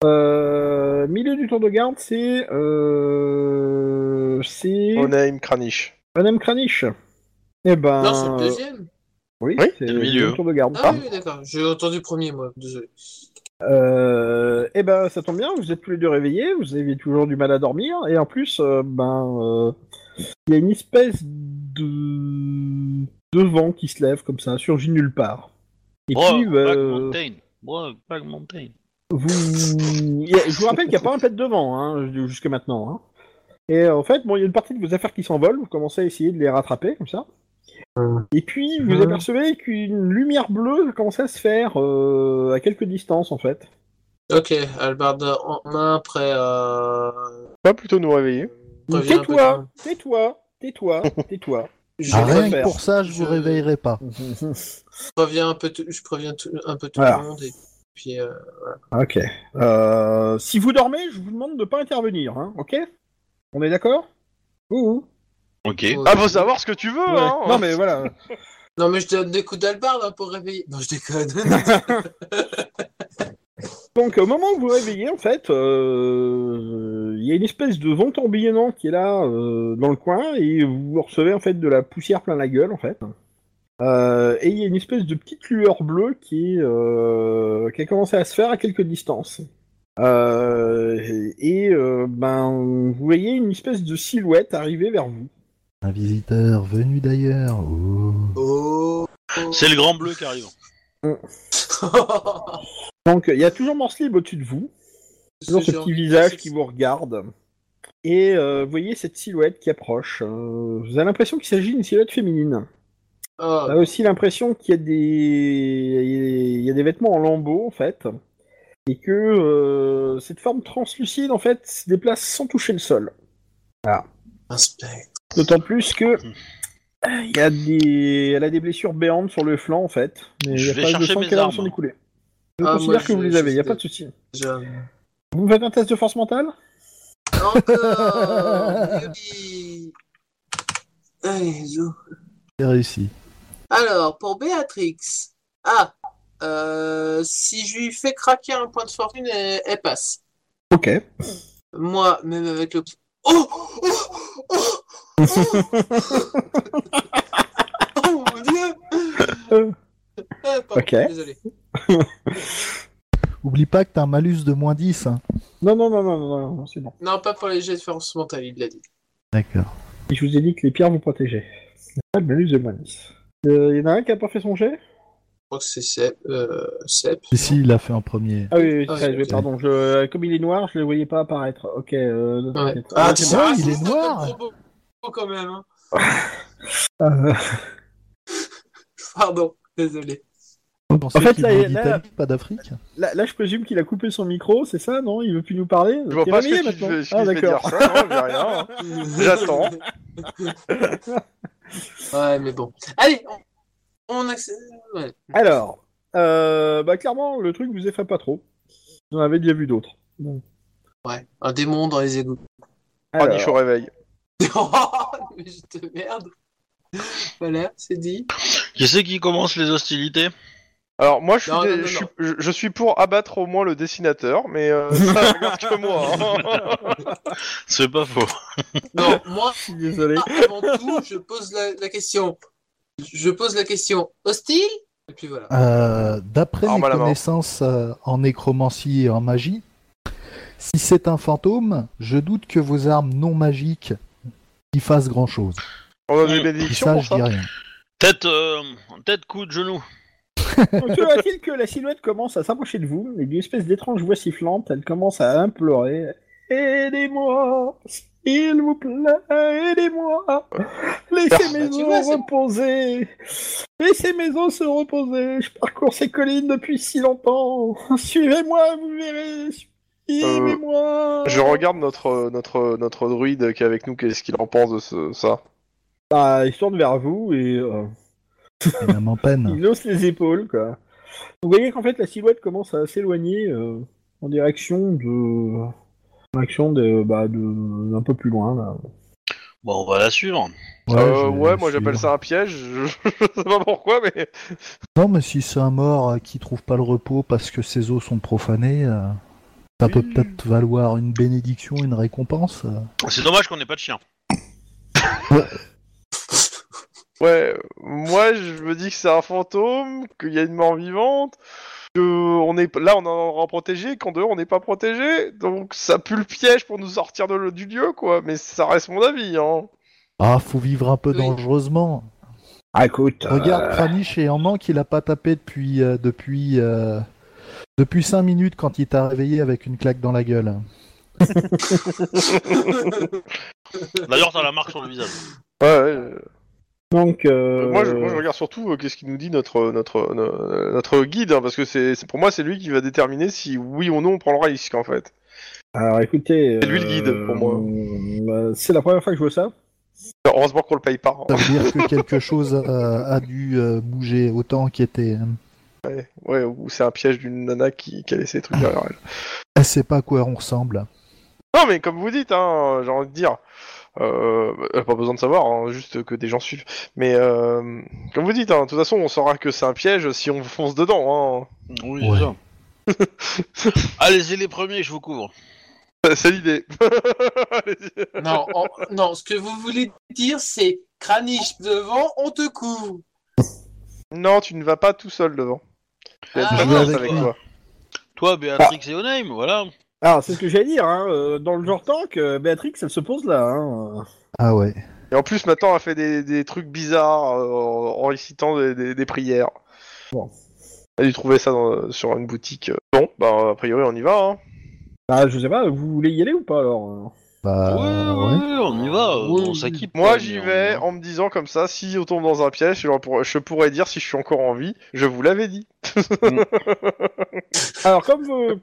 Euh... Milieu du tour de garde, c'est... Euh... C'est... Onaim Kranich. Madame Kranich. Eh ben. Non, c'est le deuxième. Oui, Oui, c'est le milieu. tour de garde. Ah oui, d'accord. J'ai entendu le premier, moi. Désolé. Euh, eh ben, ça tombe bien, vous êtes tous les deux réveillés, vous avez toujours du mal à dormir, et en plus, euh, ben, euh, il y a une espèce de... de vent qui se lève comme ça, surgit nulle part. Et puis, Black euh, Mountain. Black Mountain. vous... a- je vous rappelle qu'il n'y a pas un pet de vent, hein, jusque maintenant. Hein. Et en fait, bon, il y a une partie de vos affaires qui s'envolent, vous commencez à essayer de les rattraper, comme ça. Et puis, vous Mhm. apercevez qu'une lumière bleue commence à se faire euh, à quelques distances, en fait. Ok, Albert en main, prêt à. Pas plutôt nous réveiller. Tais-toi, tais-toi, tais-toi, tais-toi. Je Ah, rien que pour ça, je vous Je- réveillerai pas. préviens un peu, tout- je préviens tout- un peu tout Voilà. le monde et puis. euh, ok. Euh, si vous dormez, je vous demande de pas intervenir, hein, ok? On est d'accord? Ouh. Ok. ouais. Ah, faut savoir ce que tu veux, Ouais. hein Non mais voilà. Non, mais je donne des coups d'Albert là pour réveiller. Non, je déconne. Donc au moment où vous vous réveillez, en fait, euh, il y a une espèce de vent tourbillonnant qui est là euh, dans le coin et vous recevez en fait de la poussière plein la gueule, en fait. Euh, et il y a une espèce de petite lueur bleue qui, est, euh, qui a commencé à se faire à quelques distances. Euh, et euh, ben, vous voyez une espèce de silhouette arriver vers vous. Un visiteur venu d'ailleurs. Oh. oh. C'est le grand bleu qui arrive. Donc il y a toujours Morslib au-dessus de vous. Toujours ce petit visage qui vous regarde. Et euh, voyez cette silhouette qui approche. Euh, vous avez l'impression qu'il s'agit d'une silhouette féminine. Oh, Vous avez aussi l'impression qu'il y a des il y a des vêtements en lambeaux en fait. Et que euh, cette forme translucide en fait se déplace sans toucher le sol. un spectre. D'autant plus que il y a des elle a des blessures béantes sur le flanc en fait. Mais il Je y a vais pas de chercher sang mes qui a écouler. Je Ah, considère moi, que vous je- les avez, il je n'y a pas de souci. Déjà. Vous me faites un test de force mentale Encore. C'est réussi. Alors, pour Béatrix. Ah, euh, si je lui fais craquer un point de fortune, elle, elle passe. Ok. Moi, même avec le. Oh Oh Oh Oh, oh mon dieu Ah, pardon, Ok. Désolé. Oublie pas que t'as un malus de moins 10. hein. Non, non, non, non, non, non, non, c'est bon. Non, pas pour les jets de force mentale, il l'a dit. D'accord. Et je vous ai dit que les pierres vous protégeaient. C'est pas le malus de moins 10. Il y en a un qui a pas fait son jet? Je crois que c'est Sep. Euh, Sep. Si, si, il l'a fait en premier. Ah oui, oui, Ah, c'est pardon. Je... euh, Comme il est noir, je le voyais pas apparaître. Ok. Euh... Ouais. t'inquiète. Ah, Ah, c'est il est noir. Quand même. Hein. Pardon, désolé. En fait, là, pas d'Afrique Là, là, je présume qu'il a coupé son micro, c'est ça, non? Il veut plus nous parler? Je vois pas ce que tu veux, Ah, d'accord. ça, non, j'ai rien. hein. J'attends. Ouais, mais bon. Allez, on, on accède. Ouais. Alors, euh, bah clairement, le truc vous effraie pas trop. Vous en avez déjà vu d'autres. ouais, un démon dans les égouts. Ah, niche au Alors, réveil. Mais je te merde. Voilà, c'est dit. Qui c'est qui commence les hostilités? Alors moi je suis, Non, dé- non, non, je, suis non. je- je suis pour abattre au moins le dessinateur, mais euh, ça regarde que moi. hein. C'est pas faux. Non, moi, je suis désolé. avant tout, je pose la, la question. Je pose la question hostile Et puis voilà. Euh, D'après mes connaissances euh, en nécromancie et en magie, si c'est un fantôme, je doute que vos armes non magiques y fassent grand chose. On a des bénédictions ça, pour je ça. dis rien. Tête, euh, tête, coup de genou. Donc, toujours est-il que la silhouette commence à s'approcher de vous, et d'une espèce d'étrange voix sifflante, elle commence à implorer Aidez-moi S'il vous plaît, aidez-moi Laissez Bah, mes os reposer Laissez mes os se reposer Je parcours ces collines depuis si longtemps Suivez-moi, vous verrez Suivez-moi Je regarde notre notre notre druide qui est avec nous, qu'est-ce qu'il en pense de ce, ça Bah, il se tourne vers vous et euh, Et même en peine. il hausse les épaules, quoi. Vous voyez qu'en fait, la silhouette commence à s'éloigner euh, en direction de... En direction de, bah, de... un peu plus loin, là. Bon, on va la suivre. Ouais, Euh, je ouais, moi j'appelle ça un piège. Je, je sais pas pourquoi, mais Non, mais si c'est un mort euh, qui trouve pas le repos parce que ses os sont profanés, euh, ça peut peut-être valoir une bénédiction, une récompense. C'est dommage qu'on ait pas de chien. Ouais, moi je me dis que c'est un fantôme, qu'il y a une mort vivante, que on est là on est en protégé, qu'en dehors on n'est pas protégé, donc ça pue le piège pour nous sortir de, du lieu quoi. Mais ça reste mon avis. Hein. Ah, faut vivre un peu Oui. dangereusement. Ah, écoute. Regarde, euh, Kranich et en manque, il a pas tapé depuis euh, depuis euh, depuis 5 minutes quand il t'a réveillé avec une claque dans la gueule. D'ailleurs, t'as la marque sur le visage. Ouais, ouais. euh, Donc, euh, Moi, je, moi, je regarde surtout euh, qu'est-ce qu'il nous dit notre notre no- notre guide, hein, parce que c'est pour moi c'est lui qui va déterminer si oui ou non on prend le risque en fait. Alors, écoutez. C'est lui le guide, pour moi. euh, C'est la première fois que je vois ça. Heureusement qu'on le paye pas. hein. Ça veut dire que quelque chose euh, a dû euh, bouger autant qui était. Ouais, ouais, ou c'est un piège d'une nana qui, qui a laissé des trucs derrière elle. Elle sait pas à quoi on ressemble. Non, mais comme vous dites, hein, j'ai envie de dire, euh, pas besoin de savoir, hein, juste que des gens suivent. Mais euh, comme vous dites, hein, de toute façon, on saura que c'est un piège si on fonce dedans. Oui, Ouais. c'est ça. Allez-y les premiers, je vous couvre. Hein. C'est l'idée. Non, non, ce que vous voulez dire, c'est Kranich devant, on te couvre. non, tu ne vas pas tout seul devant. Ah, avec toi. Toi, Béatrix et Onaim, voilà. Alors, c'est ce que j'allais dire. Hein. euh, Dans le genre tank, euh, Béatrix, elle se pose là. Hein. Ah ouais. Et en plus, maintenant, elle fait des, des trucs bizarres euh, en récitant des, des- des prières. Bon. Elle a dû trouver ça dans- sur une boutique. Bon, bah, a priori, on y va. Hein. Ah, je sais pas, vous voulez y aller ou pas alors euh Bah ouais, ouais. ouais, on y va, Oui, on oui. s'équipe. Moi, j'y vais en me disant comme ça, si on tombe dans un piège, je pourrais- je pourrais dire si je suis encore en vie. Je vous l'avais dit. Alors, comme vous,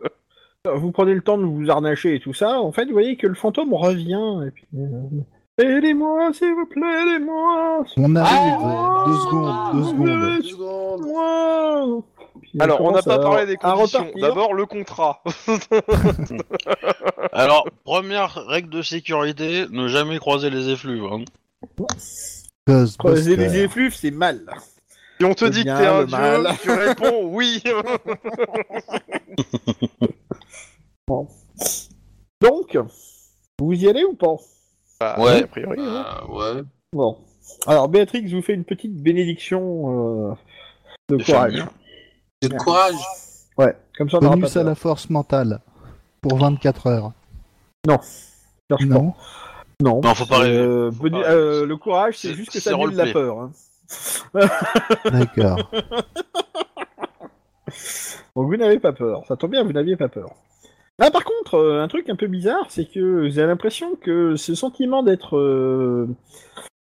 vous prenez le temps de vous harnacher et tout ça, en fait, vous voyez que le fantôme revient. Et puis, euh, aidez-moi, s'il vous plaît, aidez-moi. On arrive. Ah, deux secondes, deux secondes. Deux secondes. Alors, on n'a pas parlé des conditions. D'abord, le contrat. Alors, première règle de sécurité, ne jamais croiser les effluves. Hein. Creuser les effluves, c'est mal. Si on te dit bien, que t'es un dieu, mal. tu réponds oui. Donc, vous y allez ou pas? Bah, Ouais. A priori. hein. Ouais. Bon. Alors, Béatrix vous fait une petite bénédiction euh, de De courage. famille. De courage. Ouais, comme ça on n'aura pas Bonus à peur. la force mentale. Pour 24 heures. Cherche pas. Non. Non. Non, faut pas rêver. Euh, Faut pas euh, le courage, c'est C'est- juste que c'est ça annule la roleplay. peur. hein. D'accord. Donc vous n'avez pas peur. Ça tombe bien, vous n'aviez pas peur. Ah, par contre, euh, un truc un peu bizarre, c'est que j'ai l'impression que ce sentiment d'être euh,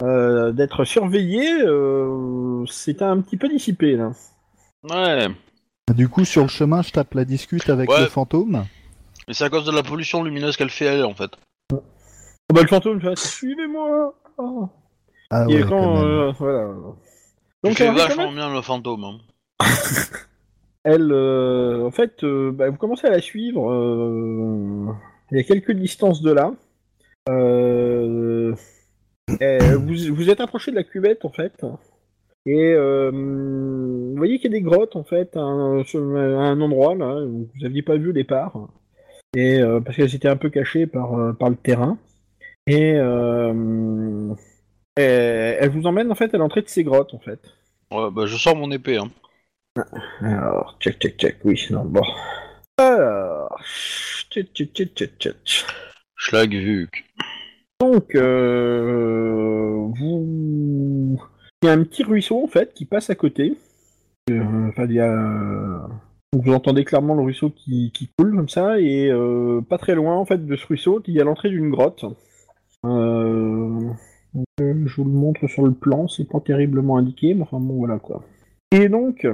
euh, d'être surveillé, euh, c'est un petit peu dissipé là. Ouais, Du coup, sur le chemin, je tape la discute avec Ouais. le fantôme. mais c'est à cause de la pollution lumineuse qu'elle fait elle, en fait. Oh, bah, le fantôme fait suivez-moi. Oh. Ah Et ouais, quand, quand même. euh, voilà. Donc, Donc fait elle, vachement bien le fantôme. hein. elle, euh, en fait, euh, bah, vous commencez à la suivre. euh, il y a quelques distances de là. Euh, et vous, vous êtes approché de la cuvette en fait. Et euh, vous voyez qu'il y a des grottes en fait à un, sur- à un endroit là où vous n'aviez pas vu au départ. Et euh, parce qu'elles étaient un peu cachées par, euh, par le terrain. Et, euh, et elle vous emmène en fait à l'entrée de ces grottes en fait. Ouais, bah je sors mon épée. Hein. Alors, check, check, check, oui, non, bon. Alors, tchit, tchit, tchit, tchit, tchit. Schlag Vuk. donc, vous... Il y a un petit ruisseau, en fait, qui passe à côté. Euh, Enfin, il y a... donc, vous entendez clairement le ruisseau qui, coule, comme ça, et euh, pas très loin, en fait, de ce ruisseau, il y a l'entrée d'une grotte. Euh, euh, je vous le montre sur le plan, c'est pas terriblement indiqué, mais enfin, bon, voilà, quoi. Et donc,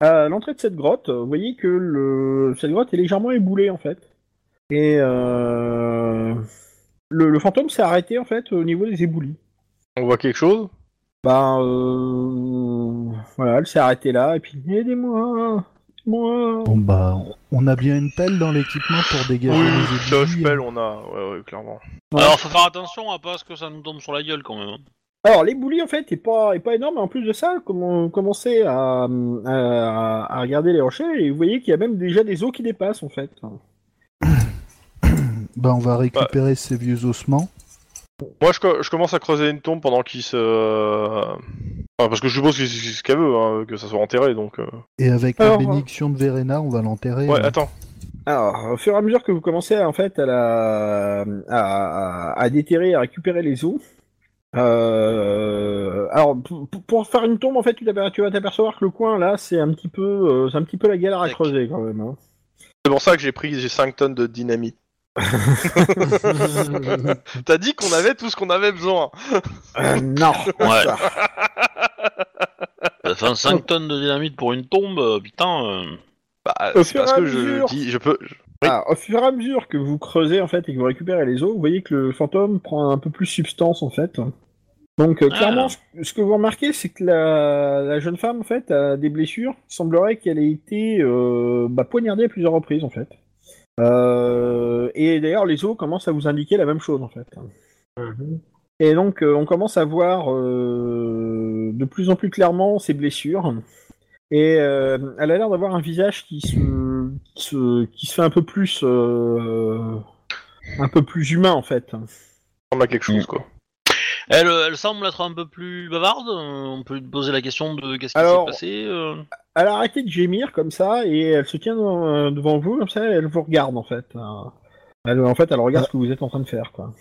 à l'entrée de cette grotte, vous voyez que le... cette grotte est légèrement éboulée en fait. Et euh... le, le fantôme s'est arrêté en fait au niveau des éboulis. On voit quelque chose? Ben, euh... voilà, elle s'est arrêtée là et puis aidez-moi, moi. Bon bah, on a bien une pelle dans l'équipement pour dégager les ça, éboulis. je pelle, on a. Ouais, ouais, clairement. Ouais. Alors faut faire attention à pas ce que ça nous tombe sur la gueule quand même. hein. Alors l'éboulis en fait est pas est pas énorme, mais en plus de ça, comme on commençait à, à, à regarder les rochers et vous voyez qu'il y a même déjà des eaux qui dépassent en fait. Bah, on va récupérer ces vieux ossements. Moi, je, co- je commence à creuser une tombe pendant qu'il se. Enfin, parce que je suppose que c'est ce qu'elle veut, hein, que ça soit enterré, donc. euh. Et avec Alors, la bénédiction de Verena, on va l'enterrer. Ouais, hein. attends. Alors, au fur et à mesure que vous commencez en fait à, la... à, à- à déterrer, à récupérer les os, euh... alors pour, faire une tombe en fait, tu, vas t'apercevoir que le coin là, c'est un petit peu, euh, c'est un petit peu la galère à creuser quand même. hein. C'est pour ça que j'ai pris j'ai 5 tonnes de dynamite. T'as dit qu'on avait tout ce qu'on avait besoin. Euh, non. Ouais. ça. Enfin, 5 tonnes de dynamite pour une tombe, euh, putain. euh. Bah, Au c'est fur parce et à que je mesure. dis, je peux. je-. Ah, au fur et à mesure que vous creusez en fait et que vous récupérez les os, vous voyez que le fantôme prend un peu plus substance en fait. Donc euh, Ah. clairement, ce- ce que vous remarquez, c'est que la, la jeune femme en fait a des blessures. Il semblerait qu'elle ait été euh, bah, poignardée à plusieurs reprises en fait. Euh, et d'ailleurs, les os commencent à vous indiquer la même chose en fait. Et donc, euh, on commence à voir euh, de plus en plus clairement ses blessures. Et euh, elle a l'air d'avoir un visage qui se, qui se, qui se fait un peu plus, euh, un peu plus humain en fait. On a quelque chose, quoi. Elle, elle semble être un peu plus bavarde. euh, On peut lui poser la question de qu'est-ce qui s'est Alors- passé. euh. Elle a arrêté de gémir comme ça et elle se tient devant, euh, devant vous comme ça. et Elle vous regarde en fait. Euh, Elle, en fait, elle regarde ce que vous êtes en train de faire quoi.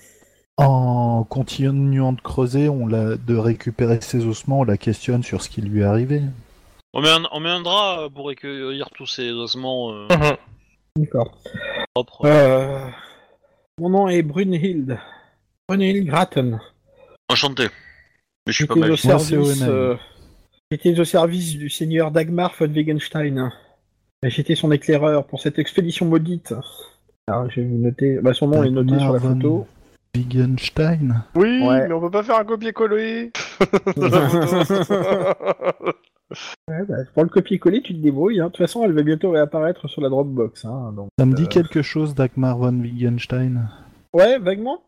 En continuant de creuser, on l'a, de récupérer ses ossements, on la questionne sur ce qui lui est arrivé. On, met un, on met un drap euh, pour recueillir tous ces ossements euh, D'accord. propres. Euh, mon nom est Brunhild. Brunhild Gratten. Enchanté. Mais je suis pas J'étais au c'est service. Owen. euh, J'étais au service du seigneur Dagmar von Wegenstein. Et J'étais son éclaireur pour cette expédition maudite. Alors, je vais vous noter. Bah, son nom est noté sur la photo. Wittgenstein Oui, Ouais. mais on peut pas faire un copier-coller. Ouais, bah, pour le copier-coller, tu te débrouilles. hein. De toute façon, elle va bientôt réapparaître sur la Dropbox. Hein, donc, Ça me dit euh, quelque chose, Dagmar von Wittgenstein Ouais, vaguement.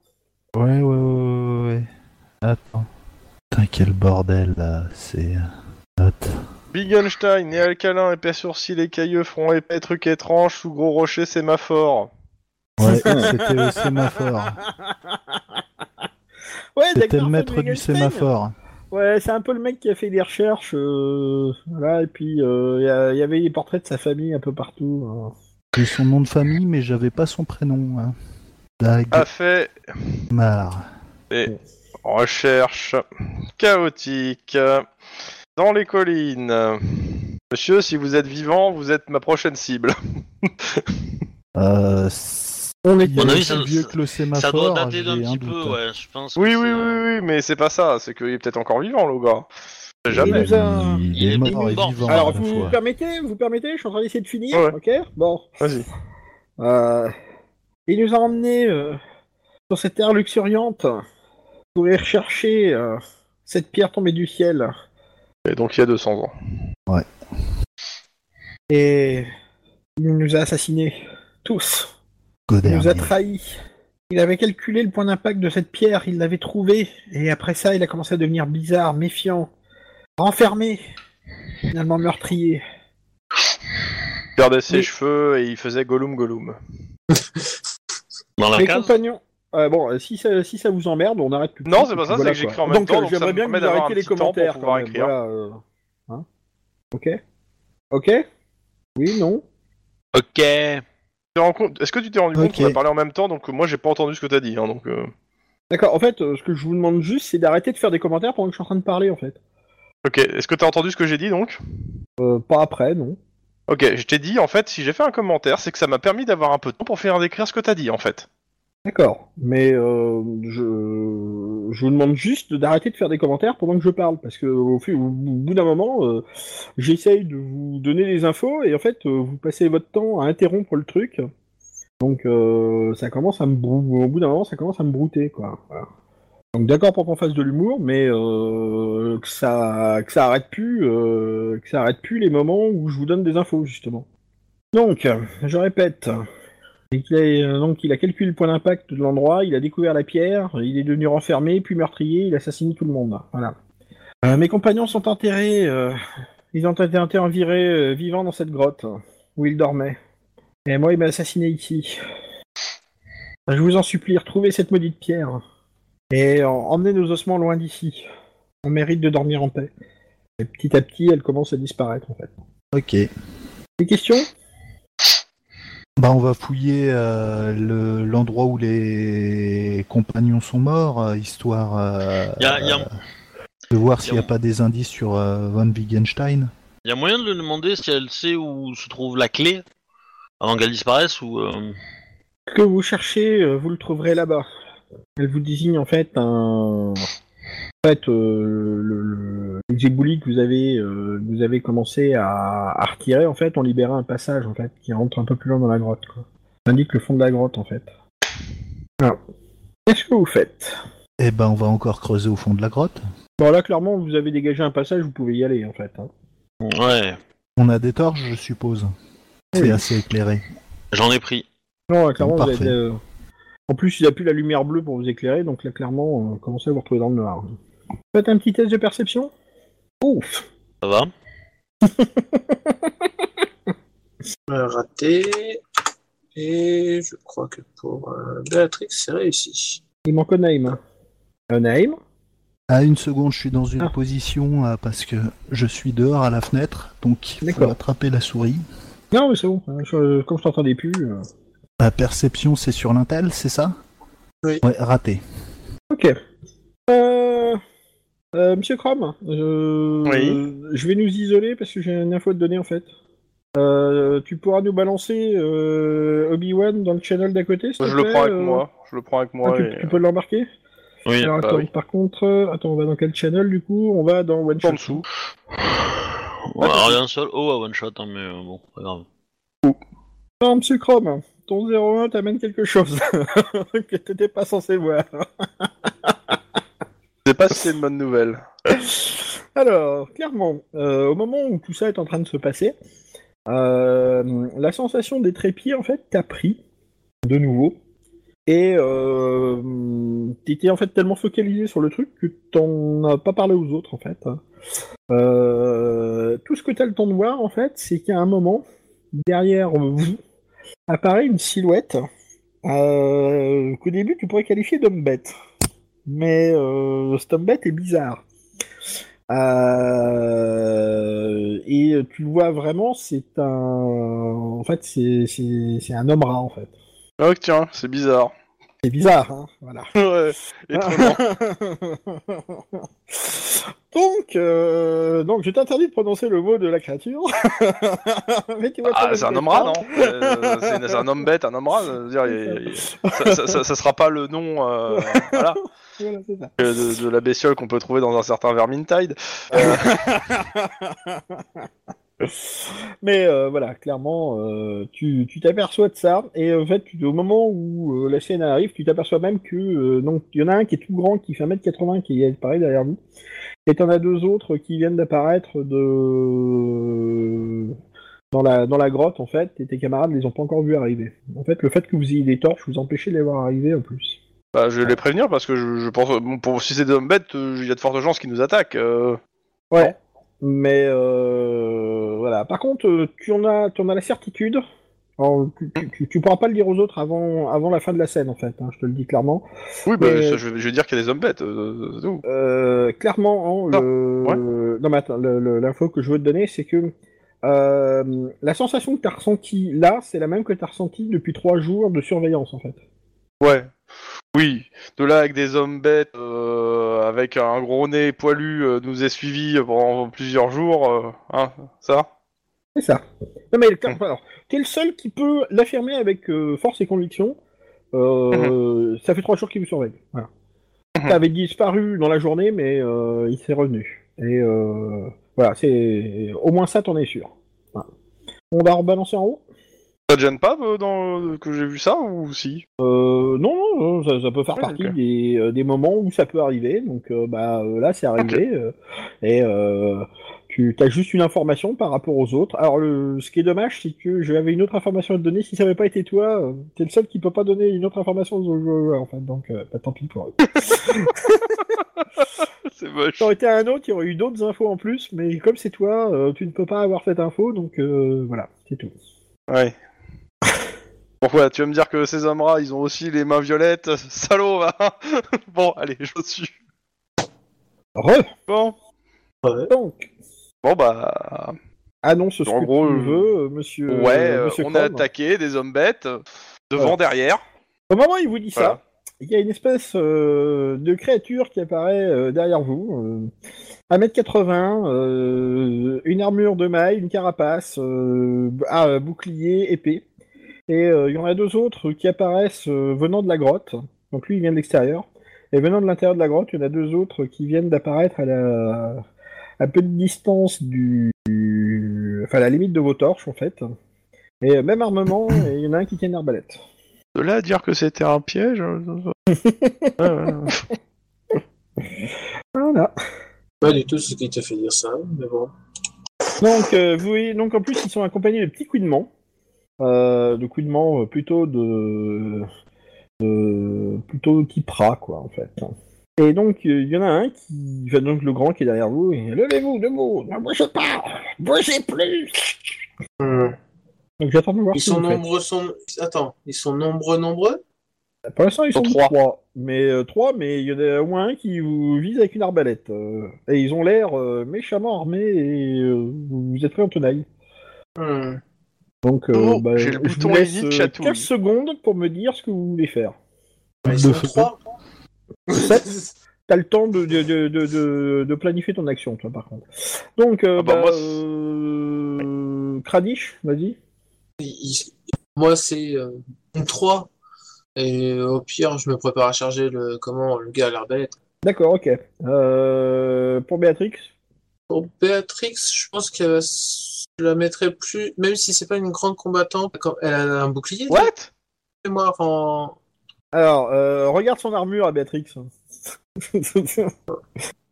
Ouais, ouais, ouais, ouais, ouais. Attends. Putain, quel bordel là, c'est. Note. Wittgenstein, né alcalin, épais sourcils, écailleux, front épais, truc étrange, sous gros rocher, sémaphore. Ouais, c'était au sémaphore. Ouais, C'était le maître du sémaphore. Ouais, c'est un peu le mec qui a fait des recherches. euh, voilà, et puis euh, il y il y, avait les portraits de sa famille un peu partout. hein. J'ai son nom de famille, mais j'avais pas son prénom. hein. A fait des recherches chaotiques dans les collines. Monsieur, si vous êtes vivant, vous êtes ma prochaine cible. Euh, On est avis, aussi ça- vieux que le sémaphore. Ça doit dater j'ai d'un un petit doute. peu, ouais. Je pense. Oui, oui, c'est, oui, oui, mais c'est pas ça, c'est qu'il est peut-être encore vivant, le gars. Il, jamais. a- il il est est mort et vivant. Alors, vous fois. permettez, vous permettez, je suis en train d'essayer de finir, Ouais. ok Bon. Vas-y. Euh, il nous a emmenés euh, sur cette terre luxuriante pour y rechercher euh, cette pierre tombée du ciel. Et donc il y a 200 ans. Et il nous a assassinés. Tous. Il nous a trahis. Il avait calculé le point d'impact de cette pierre, il l'avait trouvé, et après ça, il a commencé à devenir bizarre, méfiant, renfermé, finalement meurtrier. Il perdait ses Oui. cheveux et il faisait Gollum Gollum. Dans la Mes case. compagnons. Euh, bon, euh, si ça, si ça vous emmerde, on arrête tout de Non, c'est pas ça, c'est que j'écris en même donc, temps, euh, donc j'aimerais me bien que vous d'avoir arrêtiez les petit temps pour commentaires pouvoir quand même. écrire. Voilà, euh, hein ok Ok Oui, non Ok. t'es rendu compte- Est-ce que tu t'es rendu compte qu'on a parlé en même temps Donc moi j'ai pas entendu ce que t'as dit. Hein, donc, euh, D'accord, en fait, ce que je vous demande juste, c'est d'arrêter de faire des commentaires pendant que je suis en train de parler, en fait. Ok, est-ce que t'as entendu ce que j'ai dit donc? Euh, pas après, non. Ok, je t'ai dit en fait, si j'ai fait un commentaire, c'est que ça m'a permis d'avoir un peu de temps pour faire décrire ce que t'as dit en fait. D'accord, mais euh, je... vous demande juste d'arrêter de faire des commentaires pendant que je parle, parce que au, bout d'un moment, euh, j'essaye de vous donner des infos, et en fait, euh, vous passez votre temps à interrompre le truc. Donc ça commence à me brou... au bout d'un moment, ça commence à me brouter, quoi. Donc d'accord pour qu'on fasse de l'humour, mais que ça que ça arrête plus, que ça arrête plus les moments où je vous donne des infos justement. Donc, je répète, et qu'il a, euh, donc il a calculé le point d'impact de l'endroit, il a découvert la pierre, il est devenu renfermé, puis meurtrier, il a assassiné tout le monde. Voilà. Euh, mes compagnons sont enterrés, euh, ils ont été enterrés euh, vivants dans cette grotte où ils dormaient. Et moi, il m'a assassiné ici. Je vous en supplie, retrouvez cette maudite pierre. Et en- emmenez nos ossements loin d'ici. On mérite de dormir en paix. Et petit à petit, elle commence à disparaître en fait. Ok. Des questions? Bah, on va fouiller euh, le- l'endroit où les compagnons sont morts, euh, histoire euh, Y a- y a- de voir s'il n'y y a a- pas des indices sur euh, Von Wittgenstein. Il y a moyen de lui demander si elle sait où se trouve la clé avant qu'elle disparaisse ou. euh, Ce que vous cherchez, vous le trouverez là-bas. Elle vous désigne en fait un. En fait, euh, le, le- les éboulis que vous avez, euh, vous avez commencé à, à retirer, en fait, ont libéré un passage en fait qui rentre un peu plus loin dans la grotte. Quoi. Ça indique le fond de la grotte en fait. Alors, qu'est-ce que vous faites? Eh ben, on va encore creuser au fond de la grotte. Bon là, clairement, vous avez dégagé un passage, vous pouvez y aller en fait. hein. Ouais, On a des torches, je suppose. C'est Oui. assez éclairé. j'en ai pris. Non, clairement, vous Parfait. avez, euh, En plus, il n'y a plus la lumière bleue pour vous éclairer, donc là, clairement, euh, commencez à vous retrouver dans le noir. Faites un petit test de perception. Ouf Ça va Euh, raté. Et je crois que pour euh, Béatrix, c'est réussi. Il manque un name. Un name À une seconde, je suis dans une Ah. position euh, parce que je suis dehors à la fenêtre, donc il faut attraper la souris. Non, mais c'est bon. je- comme je t'entendais plus. euh, La perception, c'est sur l'intel, c'est ça? Oui. Ouais, raté. Ok. Euh... euh, Monsieur Crom, je... Oui. je vais nous isoler parce que j'ai une info à te donner en fait. Euh, tu pourras nous balancer euh, Obi-Wan dans le channel d'à côté Je le prends avec euh, moi. Je le prends avec ah, moi. tu, et, tu peux l'embarquer Oui. Alors bah attends, oui. par contre, euh, attends, on va dans quel channel du coup? On va dans One En Shot. dessous. Ouais, rien seul. Oh, à one shot, hein, mais euh, bon, pas grave. Non, Monsieur Chrome, ton 01 t'amène quelque chose que t'étais pas censé voir. Je sais pas si c'est une bonne nouvelle. Alors, clairement, euh, au moment où tout ça est en train de se passer, euh, la sensation des trépieds, en fait, t'a pris de nouveau. Et euh, t'étais en fait tellement focalisé sur le truc que t'en as pas parlé aux autres, en fait. Euh, tout ce que t'as le temps de voir, en fait, c'est qu'à un moment, derrière vous, apparaît une silhouette euh, qu'au début tu pourrais qualifier d'homme bête. Mais euh, cet homme bête est bizarre. Euh, et tu le vois vraiment, c'est un. En fait, c'est, un homme rat, en fait. Oh tiens, c'est bizarre. C'est bizarre, hein, voilà. ouais, donc, euh, donc, je t'interdis de prononcer le mot de la créature. Mais tu vois Ah, c'est un homme rat, non Euh, c'est, un homme bête, un homme rat. dire, il- il- ça, ça- ça- ça sera pas le nom euh, voilà, Voilà, c'est ça. de, de la bestiole qu'on peut trouver dans un certain Vermintide. Mais euh, voilà, clairement, euh, tu t'aperçois de ça, et en fait, tu- au moment où euh, la scène arrive, tu t'aperçois même que donc il y en a un qui est tout grand, qui fait 1m80, qui est pareil derrière nous, et t'en as deux autres qui viennent d'apparaître de dans la dans la grotte en fait, et tes camarades les ont pas encore vus arriver. En fait, le fait que vous ayez des torches vous empêchez de les voir arriver en plus. bah, je vais les prévenir parce que je, je pense, bon, pour, si c'est des hommes bêtes, il y a de fortes chances qu'ils nous attaquent. Ouais. Mais euh, voilà. Par contre, euh, tu en as, tu en as la certitude. Alors, tu, tu, pourras pas le dire aux autres avant, avant la fin de la scène, en fait. hein, je te le dis clairement. Oui, bah, Mais- ça, je, vais, je vais dire qu'il y a des hommes bêtes. euh. Euh, clairement, hein, le... non, mais attends, le- le- l'info que je veux te donner, c'est que euh, la sensation que tu as ressentie là, c'est la même que tu as ressentie depuis trois jours de surveillance, en fait. Ouais. Oui, de là avec des hommes bêtes, euh, avec un gros nez poilu, euh, nous est suivi pendant plusieurs jours, euh, hein, ça C'est ça. Non, mais le- alors, t'es le seul qui peut l'affirmer avec force et conviction. Euh, Ça fait trois jours qu'il vous surveille. Voilà. Mhm. T'avais disparu dans la journée, mais euh, il s'est revenu. Et voilà, c'est au moins ça, t'en es sûr. Voilà. On va rebalancer en haut. Ça te gêne pas euh, dans, que j'ai vu ça ou si? Euh, non, ça, ça peut faire Ouais, partie des, euh, des moments où ça peut arriver. Donc euh, bah euh, là, c'est arrivé. euh, et euh, tu as juste une information par rapport aux autres. Alors le, ce qui est dommage, c'est que j'avais une autre information à te donner. Si ça n'avait pas été toi, euh, t'es le seul qui peut pas donner une autre information aux joueurs, en fait. Donc euh, bah, tant pis pour eux. C'est moche. Ça aurait été un autre, il y aurait eu d'autres infos en plus. Mais comme c'est toi, euh, tu ne peux pas avoir cette info. Donc euh, voilà, c'est tout. Ouais. Bon, voilà, tu vas me dire que ces hommes-là, ils ont aussi les mains violettes. Salaud, va Bon, allez, je suis. Re Bon, Donc, bon bah. annonce ce En que gros, tu euh, veux, monsieur. ouais, euh, euh, monsieur on Chrome. attaqué, des hommes bêtes, devant, derrière. Au moment où il vous dit Voilà. ça, il y a une espèce euh, de créature qui apparaît euh, derrière vous. Euh, 1m80, euh, une armure de maille, une carapace, euh, ah, euh, bouclier, épée. Et euh, il y en a deux autres qui apparaissent euh, venant de la grotte. Donc lui, il vient de l'extérieur. Et venant de l'intérieur de la grotte, il y en a deux autres qui viennent d'apparaître à la à peu de distance du, enfin à la limite de vos torches en fait. Et euh, même armement, et il y en a un qui tient une arbalète. De là à dire que c'était un piège. euh, ouais. Voilà. Pas du tout ce qui te fait dire ça, mais bon. Donc, euh, vous voyez, donc en plus, ils sont accompagnés de petits couinements. Euh, de couinements euh, plutôt de, de. plutôt type rat, quoi, en fait. Et donc, euh, il y en a un qui. Enfin, donc le grand qui est derrière vous. et, Levez-vous, debout Ne bougez pas Bougez plus Hmm. Donc, j'attends de voir Ils sont nombreux, sont... Attends, ils sont nombreux, nombreux? Pour l'instant, ils sont trois. trois. Mais euh, trois, mais il y en a au moins un qui vous vise avec une arbalète. euh, et ils ont l'air euh, méchamment armés et euh, vous êtes prêts en tenaille. Hmm. Donc, euh, Oh, bah, j'ai le je bouton vous laisse Edit euh, chatouille. 15 secondes pour me dire ce que vous voulez faire. Ils De sont feu. trois Sept. T'as le temps de, de, de, de, de- de planifier ton action, toi, par contre. Donc, euh, Ah bah, bah, moi, euh, Kranich, vas-y. Moi, c'est euh, une 3. Et au pire, je me prépare à charger le, comment, le gars à l'arbalète. D'accord, ok. Euh, pour Béatrix? Pour Béatrix, je pense que je la mettrais plus, même si c'est pas une grande combattante, comme elle a un bouclier What? Mémoire en. Alors, euh, regarde son armure à Béatrix.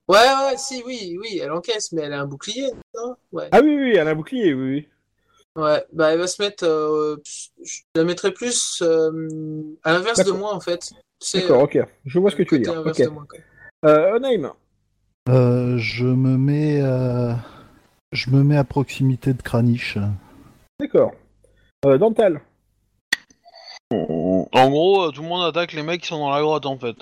Ouais, ouais, si, oui, oui, elle encaisse, mais elle a un bouclier, non? Ouais. ah oui, oui, elle a un bouclier, oui, oui. Ouais, bah elle va se mettre. euh, je la mettrais plus euh, à l'inverse de moi en fait. C'est D'accord, ok. Je vois ce que tu veux dire. inverse Ok. de moi. Euh, Onaim Euh, je me mets, euh, je me mets à proximité de Kranich. D'accord. Euh, Dental En gros, euh, tout le monde attaque les mecs qui sont dans la grotte en fait.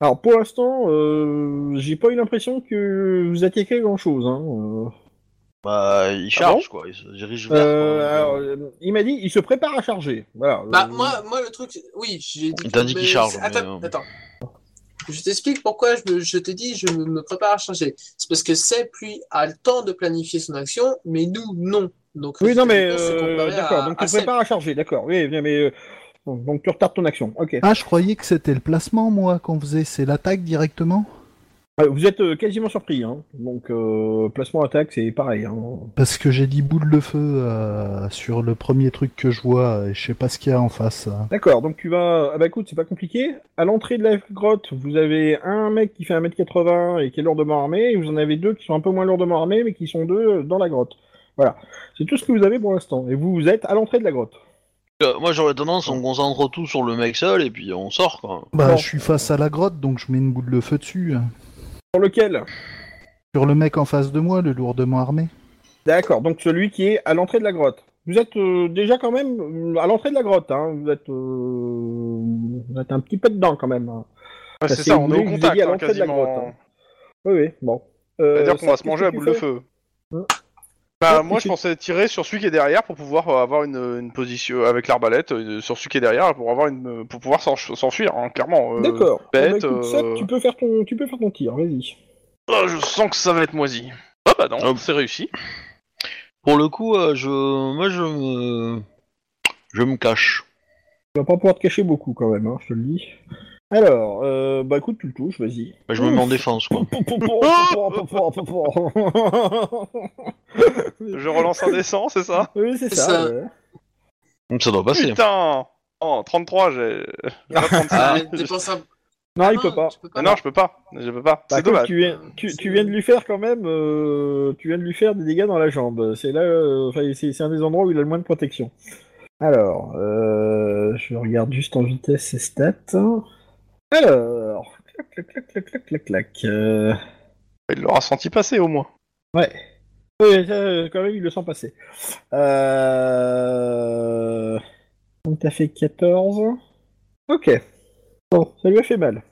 Alors, pour l'instant, euh, j'ai pas eu l'impression que vous attaquiez grand-chose. Hein. euh. Bah, ils chargent quoi, ils se dirigent vers. Euh, alors, euh, il m'a dit, il se prépare à charger. Voilà. Bah Euh, moi, moi le truc, oui, j'ai dit. Il t'a dit qu'il charge, c'est- mais, Attends, attends. Je t'explique pourquoi je, me- je t'ai dit je me, prépare à charger. C'est parce que Seb lui a le temps de planifier son action, mais nous non. Donc Oui, non, mais euh, d'accord. Donc, tu te prépares à charger, d'accord. Oui, bien, mais euh, donc donc, tu retardes ton action. Ok. Ah, je croyais que c'était le placement, moi, qu'on faisait. C'est l'attaque directement? Vous êtes euh, quasiment surpris. Hein. Donc, euh, placement attaque, c'est pareil. Hein. Parce que j'ai dit boule de feu euh, sur le premier truc que je vois et je sais pas ce qu'il y a en face. D'accord, donc tu vas. Ah bah écoute, c'est pas compliqué. À l'entrée de la grotte, vous avez un mec qui fait 1m80 et qui est lourdement armé, et vous en avez deux qui sont un peu moins lourdement armés, mais qui sont deux dans la grotte. Voilà. C'est tout ce que vous avez pour l'instant. Et vous, vous êtes à l'entrée de la grotte. Euh, moi j'aurais tendance, on concentre tout sur le mec seul et puis on sort quoi. Bah, Bon. je suis face à la grotte, donc je mets une boule de feu dessus. Sur lequel? Sur le mec en face de moi, le lourdement armé. D'accord, donc celui qui est à l'entrée de la grotte. Vous êtes euh, déjà quand même euh, à l'entrée de la grotte, hein. Vous êtes, euh, vous êtes un petit peu dedans quand même. hein. Ouais, c'est ça, on est au contact, à hein, l'entrée de la quasiment. grotte, hein. Oui, oui, bon. Euh, C'est-à-dire qu'on va se manger à boule de feu. Bah, moi, je pensais tirer sur celui qui est derrière pour pouvoir euh, avoir une, une position avec l'arbalète euh, sur celui qui est derrière pour avoir une pour pouvoir s'en- s'enfuir, hein, clairement. euh, D'accord. bête, Bah, écoute, ça, euh, tu peux faire ton, tu peux faire ton tir. Vas-y. oh, je sens que ça va être moisi. Ah bah non, c'est réussi. Pour le coup, euh, je, moi je me, je me cache. Tu vas pas pouvoir te cacher beaucoup quand même, hein, je te le dis. Alors, euh, bah écoute, tu le touches, vas-y. Bah, je me mets en défense quoi. Je relance un descend, c'est ça? Oui, c'est ça. ça. ouais. Ça doit passer. Putain Oh, 33, j'ai... j'ai pas 36. Ah. Mais dépense un- Non, il Ah, peut pas. tu peux Ah non, je peux pas. Je peux pas. Bah, c'est dommage. tu viens, tu, tu viens de lui faire quand même, euh, tu viens de lui faire des dégâts dans la jambe. C'est là, euh, enfin, c'est c'est un des endroits où il a le moins de protection. Alors, euh, je regarde juste en vitesse ses stats. Alors, clac, clac, clac, clac, clac, clac, clac. Euh, Il l'aura senti passer au moins. ouais. Oui, euh, quand même, il le sent passer. Euh... Donc t'as fait 14. Ok. Bon, ça lui a fait mal.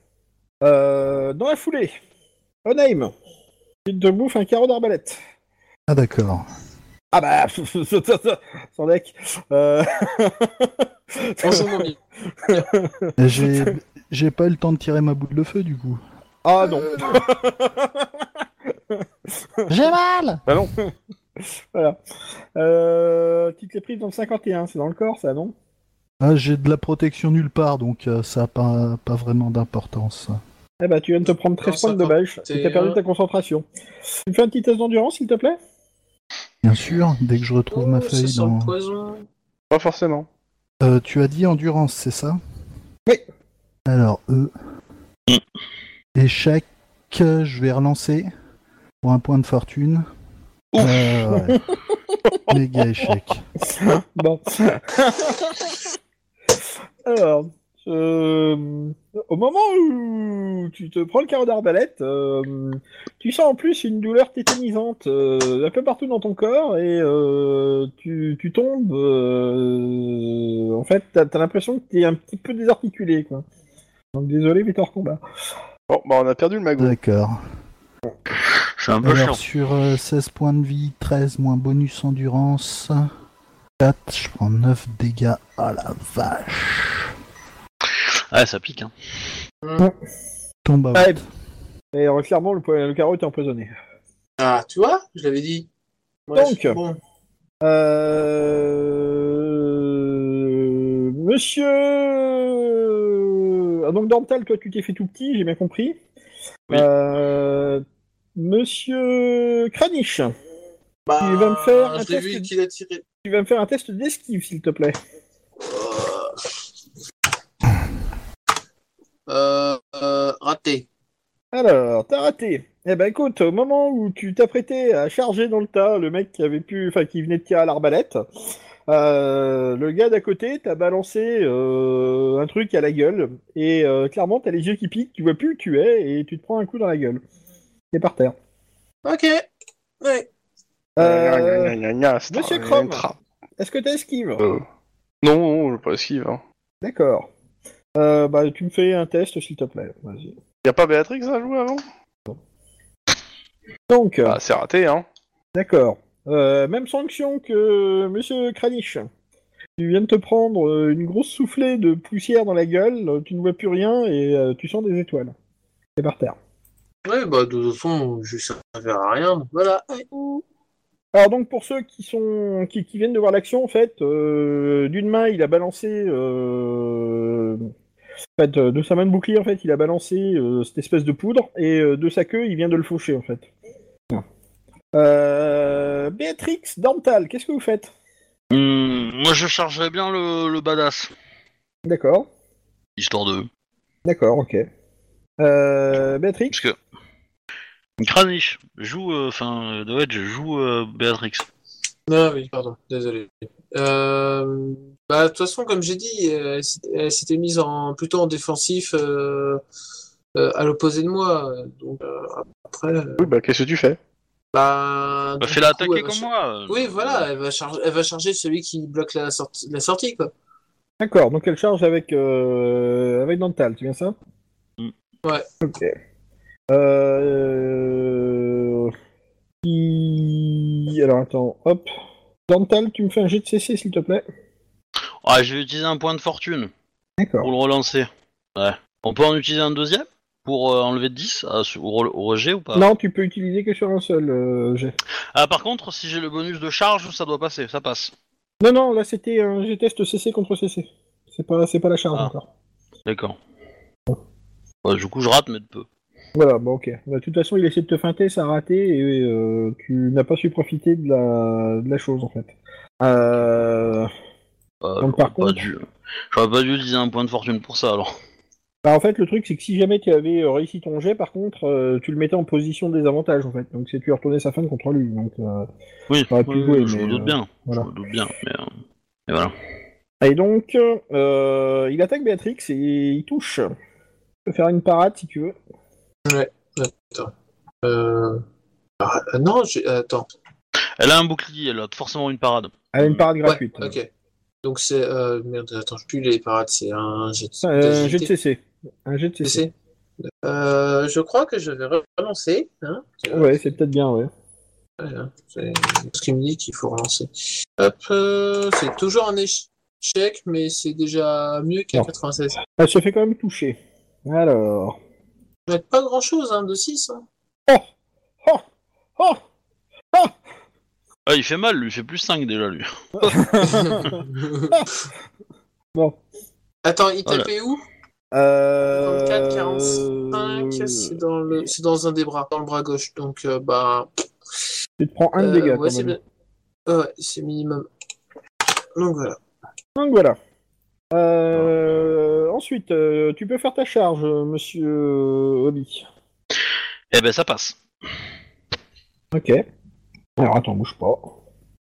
Euh, dans la foulée, Onaim, tu te bouffes un carreau d'arbalète. Ah d'accord. Ah bah, sans deck. Euh... J'ai j'ai pas eu le temps de tirer ma boule de feu du coup. ah non. J'ai mal Bah non. voilà. Euh, tu te l'es prise dans le 51, c'est dans le corps ça, non? Ah, J'ai de la protection nulle part donc euh, ça a pas, pas vraiment d'importance. Eh bah tu viens de te prendre 13 Non, points de dommage et 51. t'as perdu ta concentration. Tu me fais un petit test d'endurance s'il te plaît? Bien sûr, dès que je retrouve ma Oh, feuille dans... poison. Pas forcément. Euh, tu as dit endurance, c'est ça? Oui. Alors, E. Échec, je vais relancer pour un point de fortune. Ouf. Euh, ouais. Méga échec. Bon. Alors, euh, au moment où tu te prends le carreau d'arbalète, euh, tu sens en plus une douleur tétanisante euh, un peu partout dans ton corps et euh, tu, tu tombes. euh, en fait, t'as as, l'impression que t'es un petit peu désarticulé, quoi. Donc désolé, mais t'es hors combat. Bon, bah on a perdu le magot. D'accord. C'est un peu chiant. Alors, sur euh, 16 points de vie, 13 moins bonus endurance, 4, je prends 9 dégâts. Ah la vache. Ouais, ça pique, hein. Tombe à Ouais. Et euh, clairement, le, po- le carreau était empoisonné. Ah, tu vois, je l'avais dit. Ouais, Donc. je- bon. Euh... Monsieur... Ah, donc Dental, toi tu t'es fait tout petit, j'ai bien compris. Oui. Euh, Monsieur Kranich, Bah, Tu vas me faire un test vu de- qu'il a tiré. tu vas me faire un test d'esquive s'il te plaît. Euh, euh, raté. Alors, t'as raté. Eh ben écoute, au moment où tu t'apprêtais à charger dans le tas le mec qui avait pu, enfin qui venait de tirer à l'arbalète, euh, le gars d'à côté t'a balancé euh, un truc à la gueule et euh, clairement t'as les yeux qui piquent, tu vois plus où tu es et tu te prends un coup dans la gueule. T'es par terre. Ok. Ouais. Euh, Gna, gna, gna, gna, c'est Monsieur Chrome. Est-ce que t'as esquive? Euh, Non, je pas esquive. Hein. D'accord. Euh, bah tu me fais un test s'il te plaît. Vas-y. Y a pas Béatrix à jouer avant? Donc, Bah, c'est raté, hein. D'accord. Euh, même sanction que Monsieur Kranich. Tu viens de te prendre euh, une grosse soufflée de poussière dans la gueule, euh, tu ne vois plus rien et euh, tu sens des étoiles. C'est par terre. Ouais, bah, de toute façon, je servais à rien. Voilà. Alors donc pour ceux qui sont qui, qui viennent de voir l'action, en fait, euh, d'une main il a balancé, euh, en fait, euh, de sa main de bouclier en fait, il a balancé euh, cette espèce de poudre et euh, de sa queue il vient de le faucher en fait. Euh, Béatrix, Dental, qu'est-ce que vous faites? Hum, moi, je chargerais bien le, le badass. D'accord. Histoire de. D'accord, ok. Euh, Béatrix? Parce que. Kranich joue. euh, Enfin, euh, Wedge joue euh, Béatrix. Non, oui, pardon, désolé. Euh, bah, de toute façon, comme j'ai dit, elle s'était- elle s'était mise en, plutôt en défensif euh, euh, à l'opposé de moi. Donc, euh, après, euh, Oui, bah, qu'est-ce que tu fais? Bah. Bah, fais-la attaquer comme char- moi. euh. Oui, voilà, elle va, charger, elle va charger celui qui bloque la sortie, la sortie quoi. D'accord, donc elle charge avec, euh, avec Dental, c'est bien ça? Mm. Ouais. Ok. Euh... qui- Alors attends, hop. Dental, tu me fais un jet de CC s'il te plaît? Ah, je vais utiliser un point de fortune D'accord. pour le relancer. Ouais. On peut en utiliser un deuxième? Pour euh, enlever 10 à- au, re- au rejet ou pas? Non, tu peux utiliser que sur un seul euh, jet. Ah, par contre, si j'ai le bonus de charge, ça doit passer, ça passe. Non, non, là c'était un jet test CC contre CC. C'est pas, c'est pas la charge Ah. encore. D'accord. Ouais, du coup, je rate, mais de peu. Voilà, bon ok. Bah, de toute façon, il essaie de te feinter, ça a raté et euh, tu n'as pas su profiter de la, de la chose en fait. Euh... Euh, Donc, par j'aurais pas contre- dû- J'aurais pas dû utiliser un point de fortune pour ça, alors. Bah, en fait, le truc, c'est que si jamais tu avais euh, réussi ton jet, par contre, euh, tu le mettais en position de désavantage, en fait. Donc, c'est tu retournais sa fin contre lui. Donc, euh, Oui, pu oui, jouer, je mais, me doute euh, bien. voilà. Je me doute bien, mais... euh, Et voilà. Et donc, euh, il attaque Béatrix et il touche. Tu peux faire une parade si tu veux. Euh... ah, euh, non, j'ai- attends. Elle a un bouclier, elle a forcément une parade. Elle a une parade Ouais, gratuite. ok. Donc c'est euh, merde, attends, je plus les parades, c'est un jet de Euh, de. CC. Un jet de CC. CC. Euh, je crois que je vais relancer. Hein Ouais, c'est peut-être bien, ouais. Voilà, c'est ce qui me dit qu'il faut relancer. Hop, euh, c'est toujours un échec, mais c'est déjà mieux qu'à Non. 96. Elle se fait quand même toucher. Alors. Ça va être pas grand chose, hein, de 6. Hein. Oh Oh Oh Ah, il fait mal, lui, il fait plus 5 déjà, lui. Bon. Attends, il Voilà. tapait où? Euh... 44, 45, c'est dans, le... c'est dans un des bras, dans le bras gauche. Donc, euh, bah. Tu te prends un euh, dégât ouais, quand c'est bien. Ouais, c'est minimum. Donc voilà. Donc voilà. Euh, Ensuite, euh, tu peux faire ta charge, euh, monsieur euh, Hobby. Eh ben, ça passe. Ok. Alors attends, bouge pas.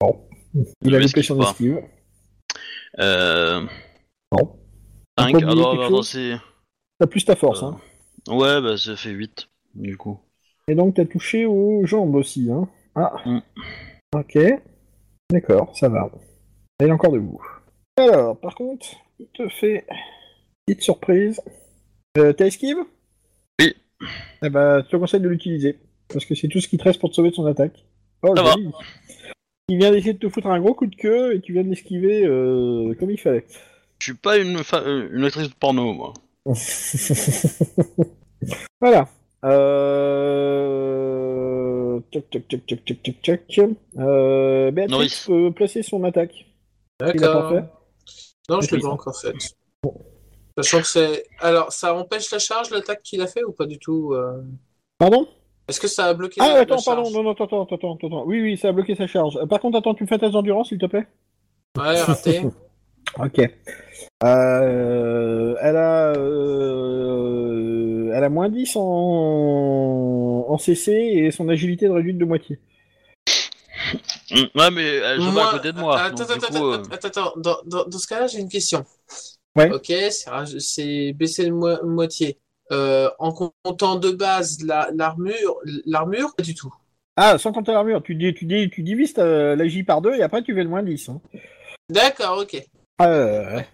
Bon. Il Je a loupé son esquive. Euh... Bon. 5, On peut oublier alors, quelque attends, chose c'est... T'as plus ta force, Euh. hein. Ouais, bah, ça fait 8, du coup. Et donc t'as touché aux jambes aussi, hein. Ah. Mm. Ok. D'accord, ça va. Elle est encore debout. Alors, par contre, il te fait petite surprise. Euh, T'as esquive? Oui. Eh ben, je te conseille de l'utiliser. Parce que c'est tout ce qui te reste pour te sauver de son attaque. Oh, Ça va. Il vient d'essayer de te foutre un gros coup de queue et tu viens de l'esquiver euh, comme il fallait. Je suis pas une, fa- euh, une actrice de porno, moi. voilà. Euh... Tac, tac, tac, tac, tac, tac, tac. Euh... Béatrix Norris. peut placer son attaque. L'a D'accord. Non, je l'ai pas encore fait. Sachant que c'est. Alors, ça empêche la charge, l'attaque qu'il a fait ou pas du tout euh? Pardon? Est-ce que ça a bloqué Ah, la, la attends, charge? Pardon, non, non, attends, attends, attends, attends. Oui, oui, ça a bloqué sa charge. Euh, Par contre, attends, tu me fais un test d'endurance, s'il te plaît? Ouais, raté. Ok. Euh, elle a, euh, elle a moins 10 en, en CC et son agilité est réduite de moitié. Mm, Ouais, mais elle bat Moi- à côté de moi. Attends, donc, du attends, coup, euh, attends, attends, attends. Dans, dans, dans ce cas-là, j'ai une question. Ouais. Ok, c'est baisser de mo- moitié. Euh, en comptant de base la- l'armure, l'armure, pas du tout. Ah, sans compter l'armure, tu, dis, tu, dis, tu divises ta- la J par deux et après tu fais le moins 10. Hein. D'accord, ok. Ah, euh, ouais.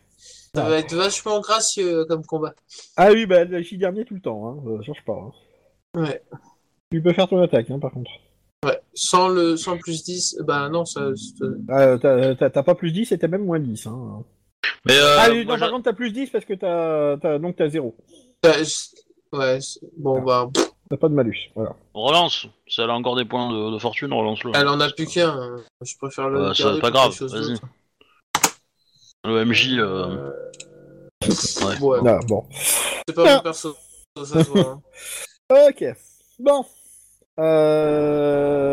Ça Ah. va être vachement gracieux comme combat. ah oui, bah J dernier tout le temps, hein. euh, change pas. hein. Ouais. Tu peux faire ton attaque, hein, par contre. Ouais. Sans le, sans le plus 10, bah non, ça. ça- Euh, t'as- pas plus 10 et t'as même moins 10. Hein. Mais euh, ah oui, non, par contre t'as plus 10 parce que t'as donc t'as 0. ça- je- Ouais, c'est- bon, bah. T'as pas de malus. Voilà. relance. Si elle a encore des points de, de fortune, relance-le. Elle en a plus qu'un. hein. Je préfère le. Bah, ça, garder pas grave, vas-y. Le MJ, euh, Euh, ouais. Ouais, Ah, bon. c'est pas mon perso, ça se voit. hein. Ok. Bon.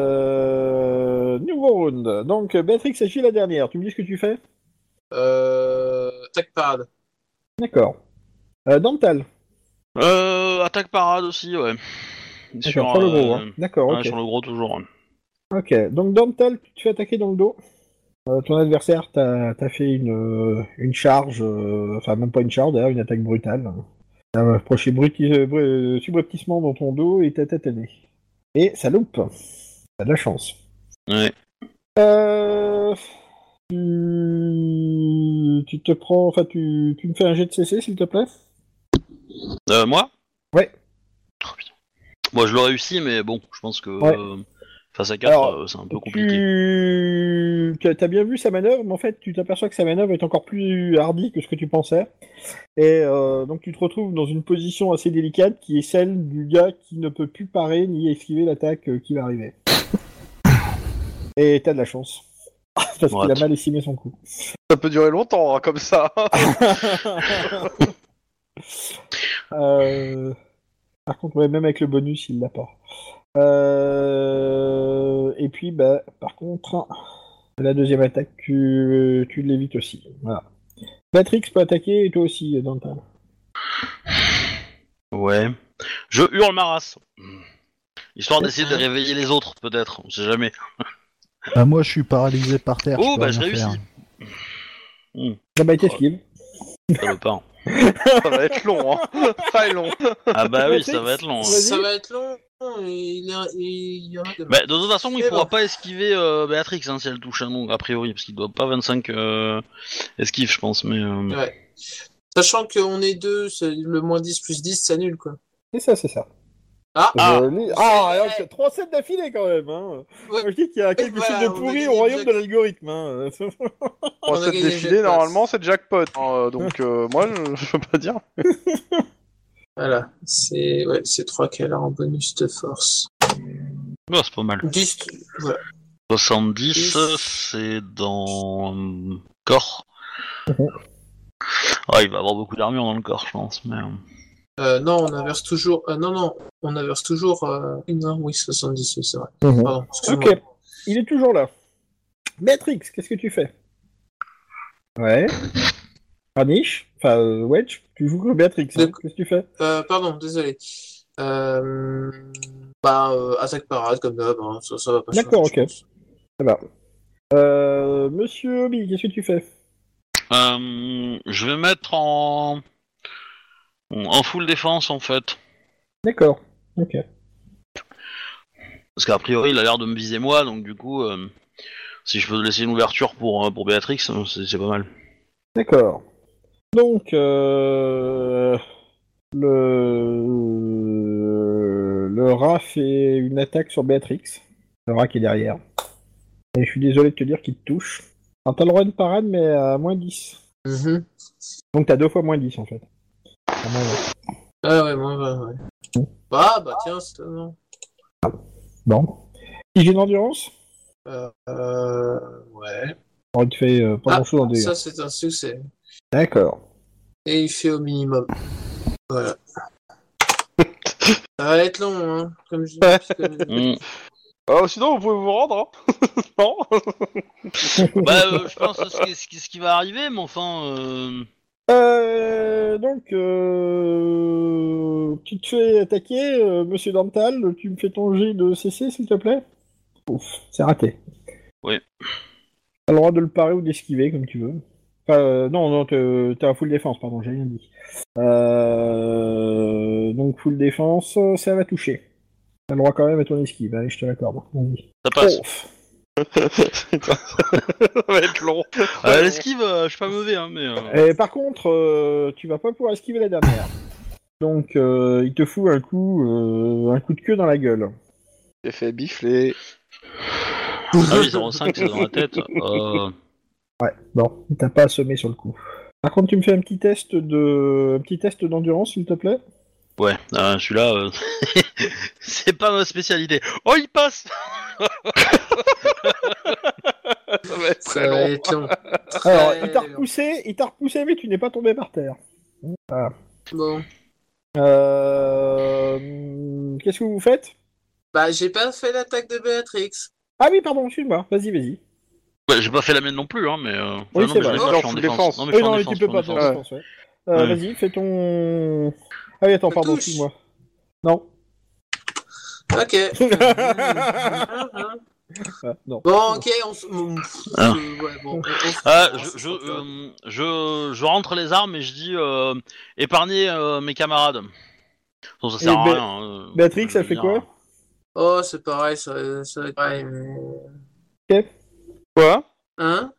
Euh... Nouveau round. Donc, Béatrix agit la dernière? Tu me dis ce que tu fais? Euh, attaque parade. D'accord. Euh, Dental. Euh, attaque parade aussi, ouais. Sur, D'accord, le gros. euh, Hein. D'accord, ouais, ok. sur le gros toujours. ouais. Ok. Donc, Dental, tu te fais attaquer dans le dos? Euh, ton adversaire t'a fait une, une charge, euh, enfin même pas une charge d'ailleurs, une attaque brutale. T'as approché euh, euh, subrepticement dans ton dos et t'as tatané. Et ça loupe. T'as de la chance. Ouais. Euh... Tu... tu te prends, enfin tu... tu me fais un jet de CC s'il te plaît? Euh, moi? Ouais. Oh, putain. Moi, je le réussis, mais bon, je pense que Ouais. Face à 4, Alors, c'est un peu compliqué. Tu as bien vu sa manœuvre, mais en fait tu t'aperçois que sa manœuvre est encore plus hardie que ce que tu pensais. Et euh, donc tu te retrouves dans une position assez délicate qui est celle du gars qui ne peut plus parer ni esquiver l'attaque euh, qui va arriver. Et t'as de la chance. Parce qu'il a mal estimé son coup. Ça peut durer longtemps, hein, comme ça. Euh, Par contre, ouais, même avec le bonus, il l'a pas. Euh, Et puis, bah, par contre, la deuxième attaque, tu, tu l'évites aussi. Voilà. Matrix peut attaquer et toi aussi, Dantal. Ouais. Je hurle ma race. Histoire d'essayer de réveiller les autres, peut-être. On sait jamais. Bah, moi, je suis paralysé par terre. Oh, bah, je réussis. faire. Ça va être esquive. Ça va être long, hein. Très long. Ah bah oui, ça va être long. hein. Ça va être long. Il y, a- il y en a demain. Bah, de toute façon, il Mais pourra bon. pas esquiver euh, Béatrix hein, si elle touche un nom, a priori, parce qu'il doit pas 25 euh, esquives, je pense. Mais euh, Ouais. Sachant qu'on est deux, c'est le moins 10 plus 10, ça annule quoi. C'est ça, c'est ça. Ah, Ah. Joli. Ah, alors, c'est trois sets d'affilée quand même. Hein. Ouais. Moi, je dis qu'il y a quelque voilà, chose de a pourri gagné au royaume de l'algorithme. Hein. On a gagné le jet passe. normalement, c'est jackpot. hein, euh, donc, euh, moi, je, je peux pas dire. Voilà, c'est ouais, c'est 3 qu'elle a en bonus de force. ouais, c'est pas mal. 10, voilà. 70, Dix. c'est dans corps. Ah, il va avoir beaucoup d'armure dans le corps, je pense. Mais... euh, Euh, non, on inverse toujours. euh, non, non, on inverse toujours. Euh... Non, oui, 70, oui, c'est vrai. Mhm. Pardon. Ok, il est toujours là. Béatrix, qu'est-ce que tu fais? Ouais. Anish Enfin, euh, Wedge, tu joues que Béatrix. hein. Qu'est-ce que tu fais? Euh, pardon, désolé. Euh... Bah, euh, attaque parade comme d'hab, hein, ça, ça va pas D'accord, ok. Ça va. Euh, Monsieur Obi, qu'est-ce que tu fais? Euh, je vais mettre en... en full défense, en fait. D'accord. Ok. Parce qu'a priori, il a l'air de me viser moi, donc du coup, euh, si je peux laisser une ouverture pour, euh, pour Béatrix, c'est c'est pas mal. D'accord. Donc, euh, le... le rat fait une attaque sur Béatrix. Le rat qui est derrière. Et je suis désolé de te dire qu'il te touche. Alors, t'as le droit de parade, mais à moins 10. Mhm. Donc, t'as deux fois moins 10 en fait. Ah, moins vingt. Ah ouais, moi, ouais, ouais. Ah, bah tiens, c'est non. Bon. Hygiène d'endurance Euh, euh, ouais. Alors, il te fait euh, pas Ah, grand chose en dégâts. Ça, c'est un succès. D'accord. Et il fait au minimum. Voilà. Ça va être long, hein, comme je dis. parce que-. Euh, sinon, vous pouvez vous rendre. Hein non bah, euh, je pense que ce qui, ce qui- ce qui va arriver, mais enfin... euh, Euh, donc, euh, tu te fais attaquer, euh, monsieur Dantal, tu me fais ton jet de CC, s'il te plaît? Ouf, c'est raté. Oui. T'as le droit de le parer ou d'esquiver, comme tu veux. Enfin, euh, non, non, t'es t'es à full défense, pardon, j'ai rien dit. Euh, donc, full défense, ça va toucher. T'as le droit quand même à ton esquive, allez, je te l'accorde. Ça passe. Ouf. Ça va être long. Euh, L'esquive, euh, je suis pas mauvais, hein, mais... euh, Et par contre, euh, tu vas pas pouvoir esquiver la dernière. Donc, euh, il te fout un coup, euh, un coup de queue dans la gueule. J'ai fait bifler. Ah oui, 0,5, c'est dans la tête. Ouais, bon, il t'a pas assommé sur le coup. Par contre, tu me fais un petit test de, un petit test d'endurance, s'il te plaît. Ouais, euh, celui-là, euh, c'est pas ma spécialité. Oh, il passe Ça va être très long. être long. Alors, il t'a repoussé, il t'a repoussé, mais tu n'es pas tombé par terre. Bon. Euh... Qu'est-ce que vous faites? Bah, j'ai pas fait l'attaque de Béatrix. Ah oui, pardon, excuse-moi. Vas-y, vas-y. Ouais, J'ai pas fait la mienne non plus, hein, mais... Euh... Oui, non, c'est vrai. Non, je suis en défense. Non, mais Oui, non, mais défense, tu peux pas faire défense. la défense, ouais. Euh, Ouais. Vas-y, fais ton... Ah oui, attends, pardon, excuse-moi. Non. Ok. Ah, non. bon, ok, on pff, Ah. euh, ouais, bon, on- Ah, je, je, euh, je, je rentre les armes et je dis euh, épargnez euh, mes camarades. Bon, ça sert à rien. hein, Béatrix, je veux elle fait dire. quoi? Oh, c'est pareil, ça, ça va être pareil, mais. Quoi? Hein?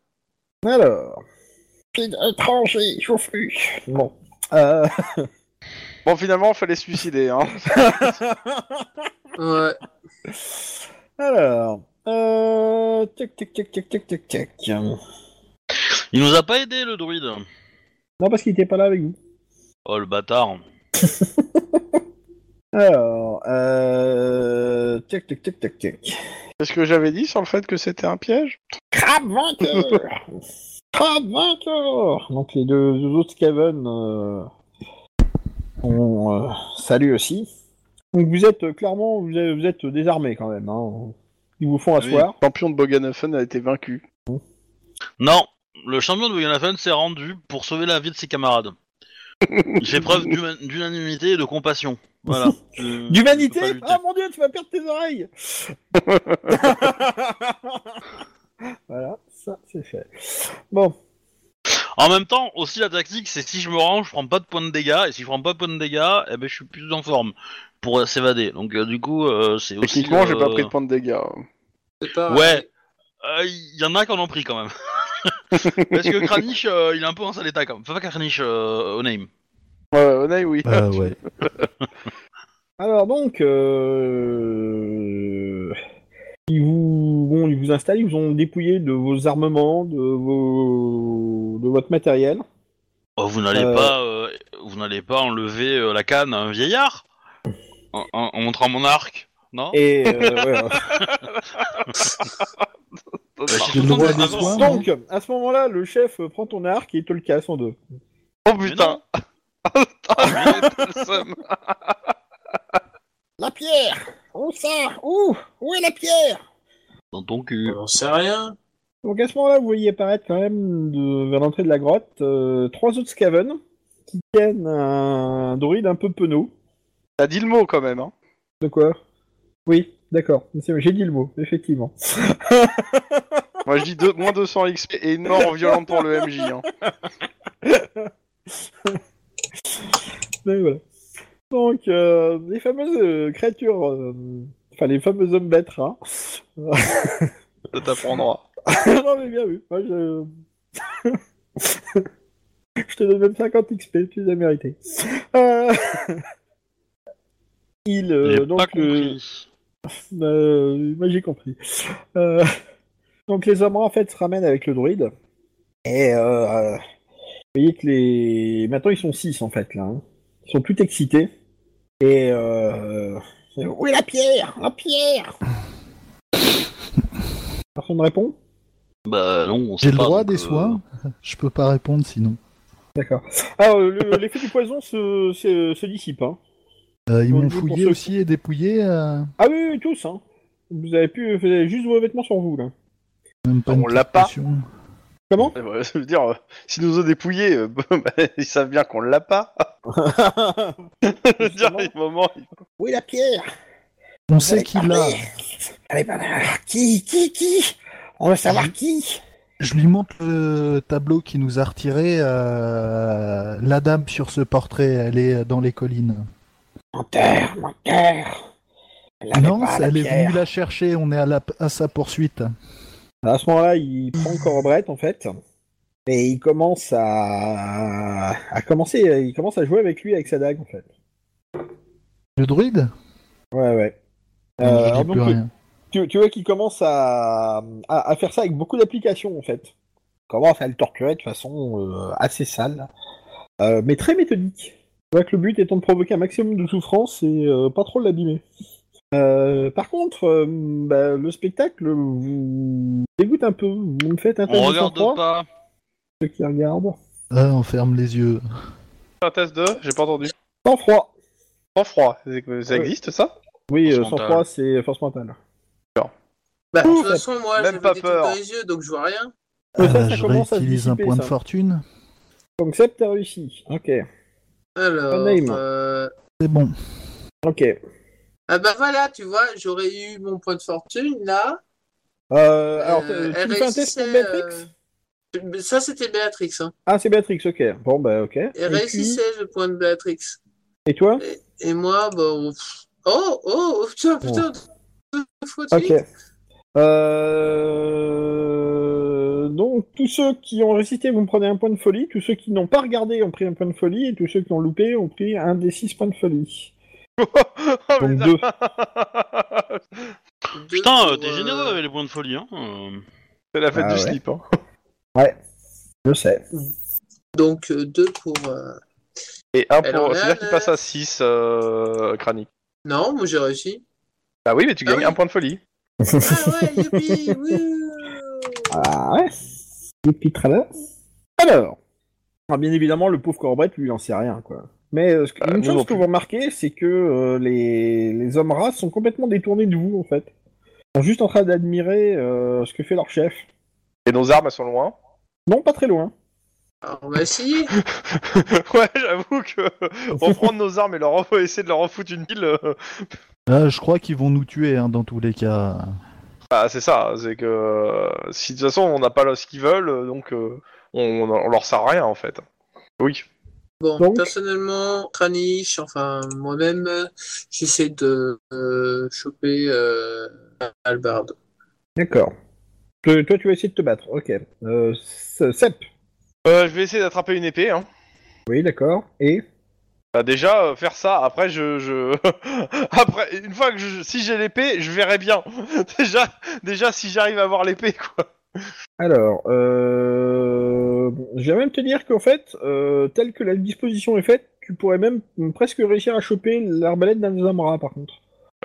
Alors... Étranger, chauffe-lui. Bon. Euh... Bon, finalement, il fallait se suicider. Hein. Ouais. Alors... Euh... Tac, tac, tac, tac, tac, tac, tac. Il nous a pas aidé le druide. Non, parce qu'il était pas là avec vous. Oh le bâtard. Alors... Euh... Tac, tac, tac, tac, tac. Qu'est-ce que j'avais dit sur le fait que c'était un piège Crabe vainqueur Crabe vainqueur Donc les deux, deux autres Skaven euh, ont euh, salut aussi. Donc vous êtes euh, clairement, vous êtes, vous êtes désarmés quand même. Hein. Ils vous font asseoir. Le champion de Bogenhofen a été vaincu. Non, le champion de Wiggenhafen s'est rendu pour sauver la vie de ses camarades. Il fait preuve d'unanimité et de compassion. Voilà. D'humanité. Ah mon dieu, tu vas perdre tes oreilles Voilà, ça c'est fait. Bon, En même temps, aussi la tactique, c'est si je me rends, je prends pas de points de dégâts, et si je prends pas de points de dégâts, eh ben je suis plus en forme pour euh, s'évader. Donc euh, du coup, euh, c'est aussi. Techniquement, j'ai pas euh, pris de points de dégâts. Ouais. Il y en a qui en ont pris quand même. Parce que Kranich, euh, il est un peu en sale état quand même. Enfin, pas Kranich, euh, au name. Ouais, Onai, oui. Ah ouais. Alors donc, euh... ils vous, bon, ils vous installent, ils vous ont dépouillé de vos armements, de vos, de votre matériel. Oh, vous n'allez Euh. pas, euh, vous n'allez pas enlever euh, la canne à un vieillard en, en- en montrant mon arc, non? Et euh, ouais, Bah, j'ai le des soins. donc, à ce moment-là, le chef prend ton arc et te le casse en deux. Oh putain. Le seum. La pierre Où ça? Où? Où est la pierre? Dans ton cul. On sait rien. Donc à ce moment-là, vous voyez apparaître quand même de- vers l'entrée de la grotte euh, trois autres Skaven qui tiennent un druide un peu penaud. T'as dit le mot quand même, hein. De quoi? Oui, d'accord. J'ai dit le mot, effectivement. Moi je dis deux- moins 200 XP et une mort violente pour le MJ. Hein. Mais voilà. Donc, euh, les fameuses euh, créatures, euh, enfin les fameux hommes bêtes rats. Ça t'apprendra. non mais bien vu. Moi, je... je te donne même 50 XP, tu les as mérités. Euh... Il, euh, donc, pas euh, compris. euh, moi j'ai compris. Euh, Donc les hommes en fait se ramènent avec le druide. Et euh, vous voyez que les. Maintenant ils sont 6 en fait là. hein. Ils sont tout excités. Et euh... Où est la pierre? La pierre Personne ne répond? Bah non, on J'ai le pas, droit donc, des euh, soins Je peux pas répondre sinon. D'accord. Alors le- l'effet du poison se, se, se dissipe. Hein. Euh, ils m'ont fouillé ceux- aussi et dépouillé. euh, Ah oui, oui, tous. Hein. Vous avez pu. Vous avez juste vos vêtements sur vous là. même pas On l'a pas. Comment ça veut dire, euh, si nous ont dépouillés, euh, bah, ils savent bien qu'on l'a pas. Je veux dire, il moment, il- Où est la pierre On sait qui l'a. Allez, bah, qui, qui, qui? On veut savoir qui? Je lui montre le tableau qui nous a retiré. euh, La dame sur ce portrait, elle est dans les collines. Menteur, menteur. Elle Non, elle est venue la chercher. On est à, la- à sa poursuite. À ce moment-là, il prend Corbrette en fait, et il commence à... à commencer, il commence à jouer avec lui avec sa dague en fait. Le druide? Ouais, ouais. Euh, Je alors dis plus donc, rien. tu, tu vois qu'il commence à, à, à faire ça avec beaucoup d'applications en fait. Il commence à le torturer de façon euh, assez sale, euh, mais très méthodique. Que le but étant de provoquer un maximum de souffrance et euh, pas trop l'abîmer. Euh, par contre, euh, bah, le spectacle vous dégoûte un peu. Vous me faites un test On de regarde pas. ceux qui regardent. Ah, on ferme les yeux. un test de, j'ai pas entendu. Sans froid. Sans froid, ça existe ça? Oui, Force sans mentale. froid, c'est force mentale. Bah, de toute façon, moi, même pas des trucs peur. dans les yeux, donc je vois rien. Ça, Euh, ça je réutilise un point de fortune. Donc Seb, t'as réussi. Ok. Alors, euh... C'est bon. Ok. ah bah voilà, tu vois, j'aurais eu mon point de fortune là. Euh, alors, Euh, tu fais un test pour Béatrix? euh, Ça, c'était Béatrix. Hein. Ah, c'est Béatrix, ok. Bon, bah, ok. Elle Et, puis- réussissait le point de Béatrix. et toi? Et, et moi, bah. on- Oh, oh, oh, putain, putain, deux fois de Ok. suite. Euh... Donc, tous ceux qui ont résisté, vous me prenez un point de folie. Tous ceux qui n'ont pas regardé ont pris un point de folie. Et tous ceux qui ont loupé ont pris un des six points de folie. Oh, Donc, putain. deux. Putain, euh, t'es euh, généreux avec les points de folie, hein. euh. C'est la fête Ah du ouais. slip. Hein. Je sais. Donc, euh, deux pour. euh, Et un pour. là, C'est-à-dire qu'il passe à 6 euh, Cranic. Non, moi j'ai réussi. Ah oui, mais tu Ah gagnes oui. un point de folie. Ah ouais, youpi, wouh. Ah ouais. Et puis, très bien. Alors. Ah, bien évidemment, le pauvre Corbett, lui, il en sait rien, quoi. Mais euh, Euh, une chose que plus. vous remarquez, c'est que euh, les... les hommes races sont complètement détournés de vous, en fait. Ils sont juste en train d'admirer euh, ce que fait leur chef. Et nos armes, elles sont loin? Non, pas très loin. Alors, on va essayer. ouais, j'avoue que reprendre nos armes et leur essayer de leur en foutre une pile. euh, Ah, je crois qu'ils vont nous tuer hein, dans tous les cas. Bah, c'est ça, c'est que euh, si de toute façon on n'a pas ce qu'ils veulent, euh, donc euh, on, on leur sert à rien en fait. Oui. Bon, Donc- personnellement, Kranich, enfin moi-même, j'essaie de euh, choper euh, Albard. D'accord. Toi, tu vas essayer de te battre. Ok. Euh, Sep. Euh, je vais essayer d'attraper une épée. Hein. Oui, d'accord. Et Déjà euh, faire ça. Après je, je... après une fois que je... si j'ai l'épée, je verrai bien. déjà déjà si j'arrive à avoir l'épée quoi. alors, euh... je vais même te dire qu'en fait, euh, telle que la disposition est faite, tu pourrais même presque réussir à choper l'arbalète d'un Zamra, par contre.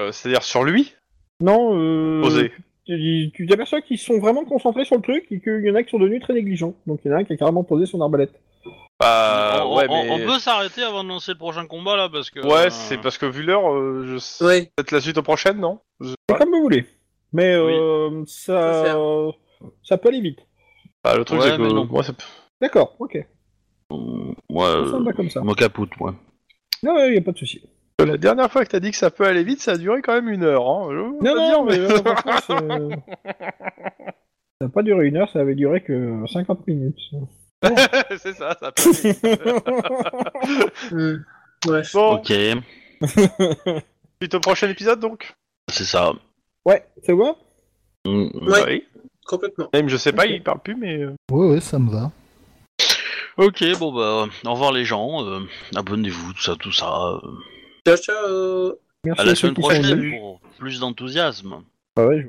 Euh, C'est-à-dire sur lui? Non, euh... Posé. Tu tu t'aperçois qu'ils sont vraiment concentrés sur le truc et qu'il y en a qui sont devenus très négligents. Donc il y en a un qui a carrément posé son arbalète. Bah on, ouais on- mais. on peut s'arrêter avant de lancer le prochain combat là parce que. Ouais euh, c'est parce que vu l'heure, euh, je sais Ouais, peut-être la suite aux prochaines non? Je comme vous voulez. Mais Oui. euh, ça, ça peut aller vite. Bah, le truc Ouais, c'est que mais non. moi ça D'accord, ok. euh, Ouais, Ça me euh, va comme ça. me capote, moi. Non, il n'y a pas de souci. La dernière fois que t'as dit que ça peut aller vite, ça a duré quand même une heure. Hein. Je Non, pas non, dire, mais euh, c'est- ça n'a pas duré une heure, ça avait duré que 50 minutes. c'est ça, ça peut hmm, bref. Bon, Ok, suite au prochain épisode donc. c'est ça. ouais, c'est bon? Mm, Ouais. Oui. Complètement. Même je sais pas, il parle plus mais. euh, Ouais, ouais, ça me va. Ok, bon bah, au revoir les gens, euh, abonnez-vous, tout ça, tout ça. euh, Ciao, ciao. Merci à la semaine prochaine pour plus d'enthousiasme. Ah ouais, je-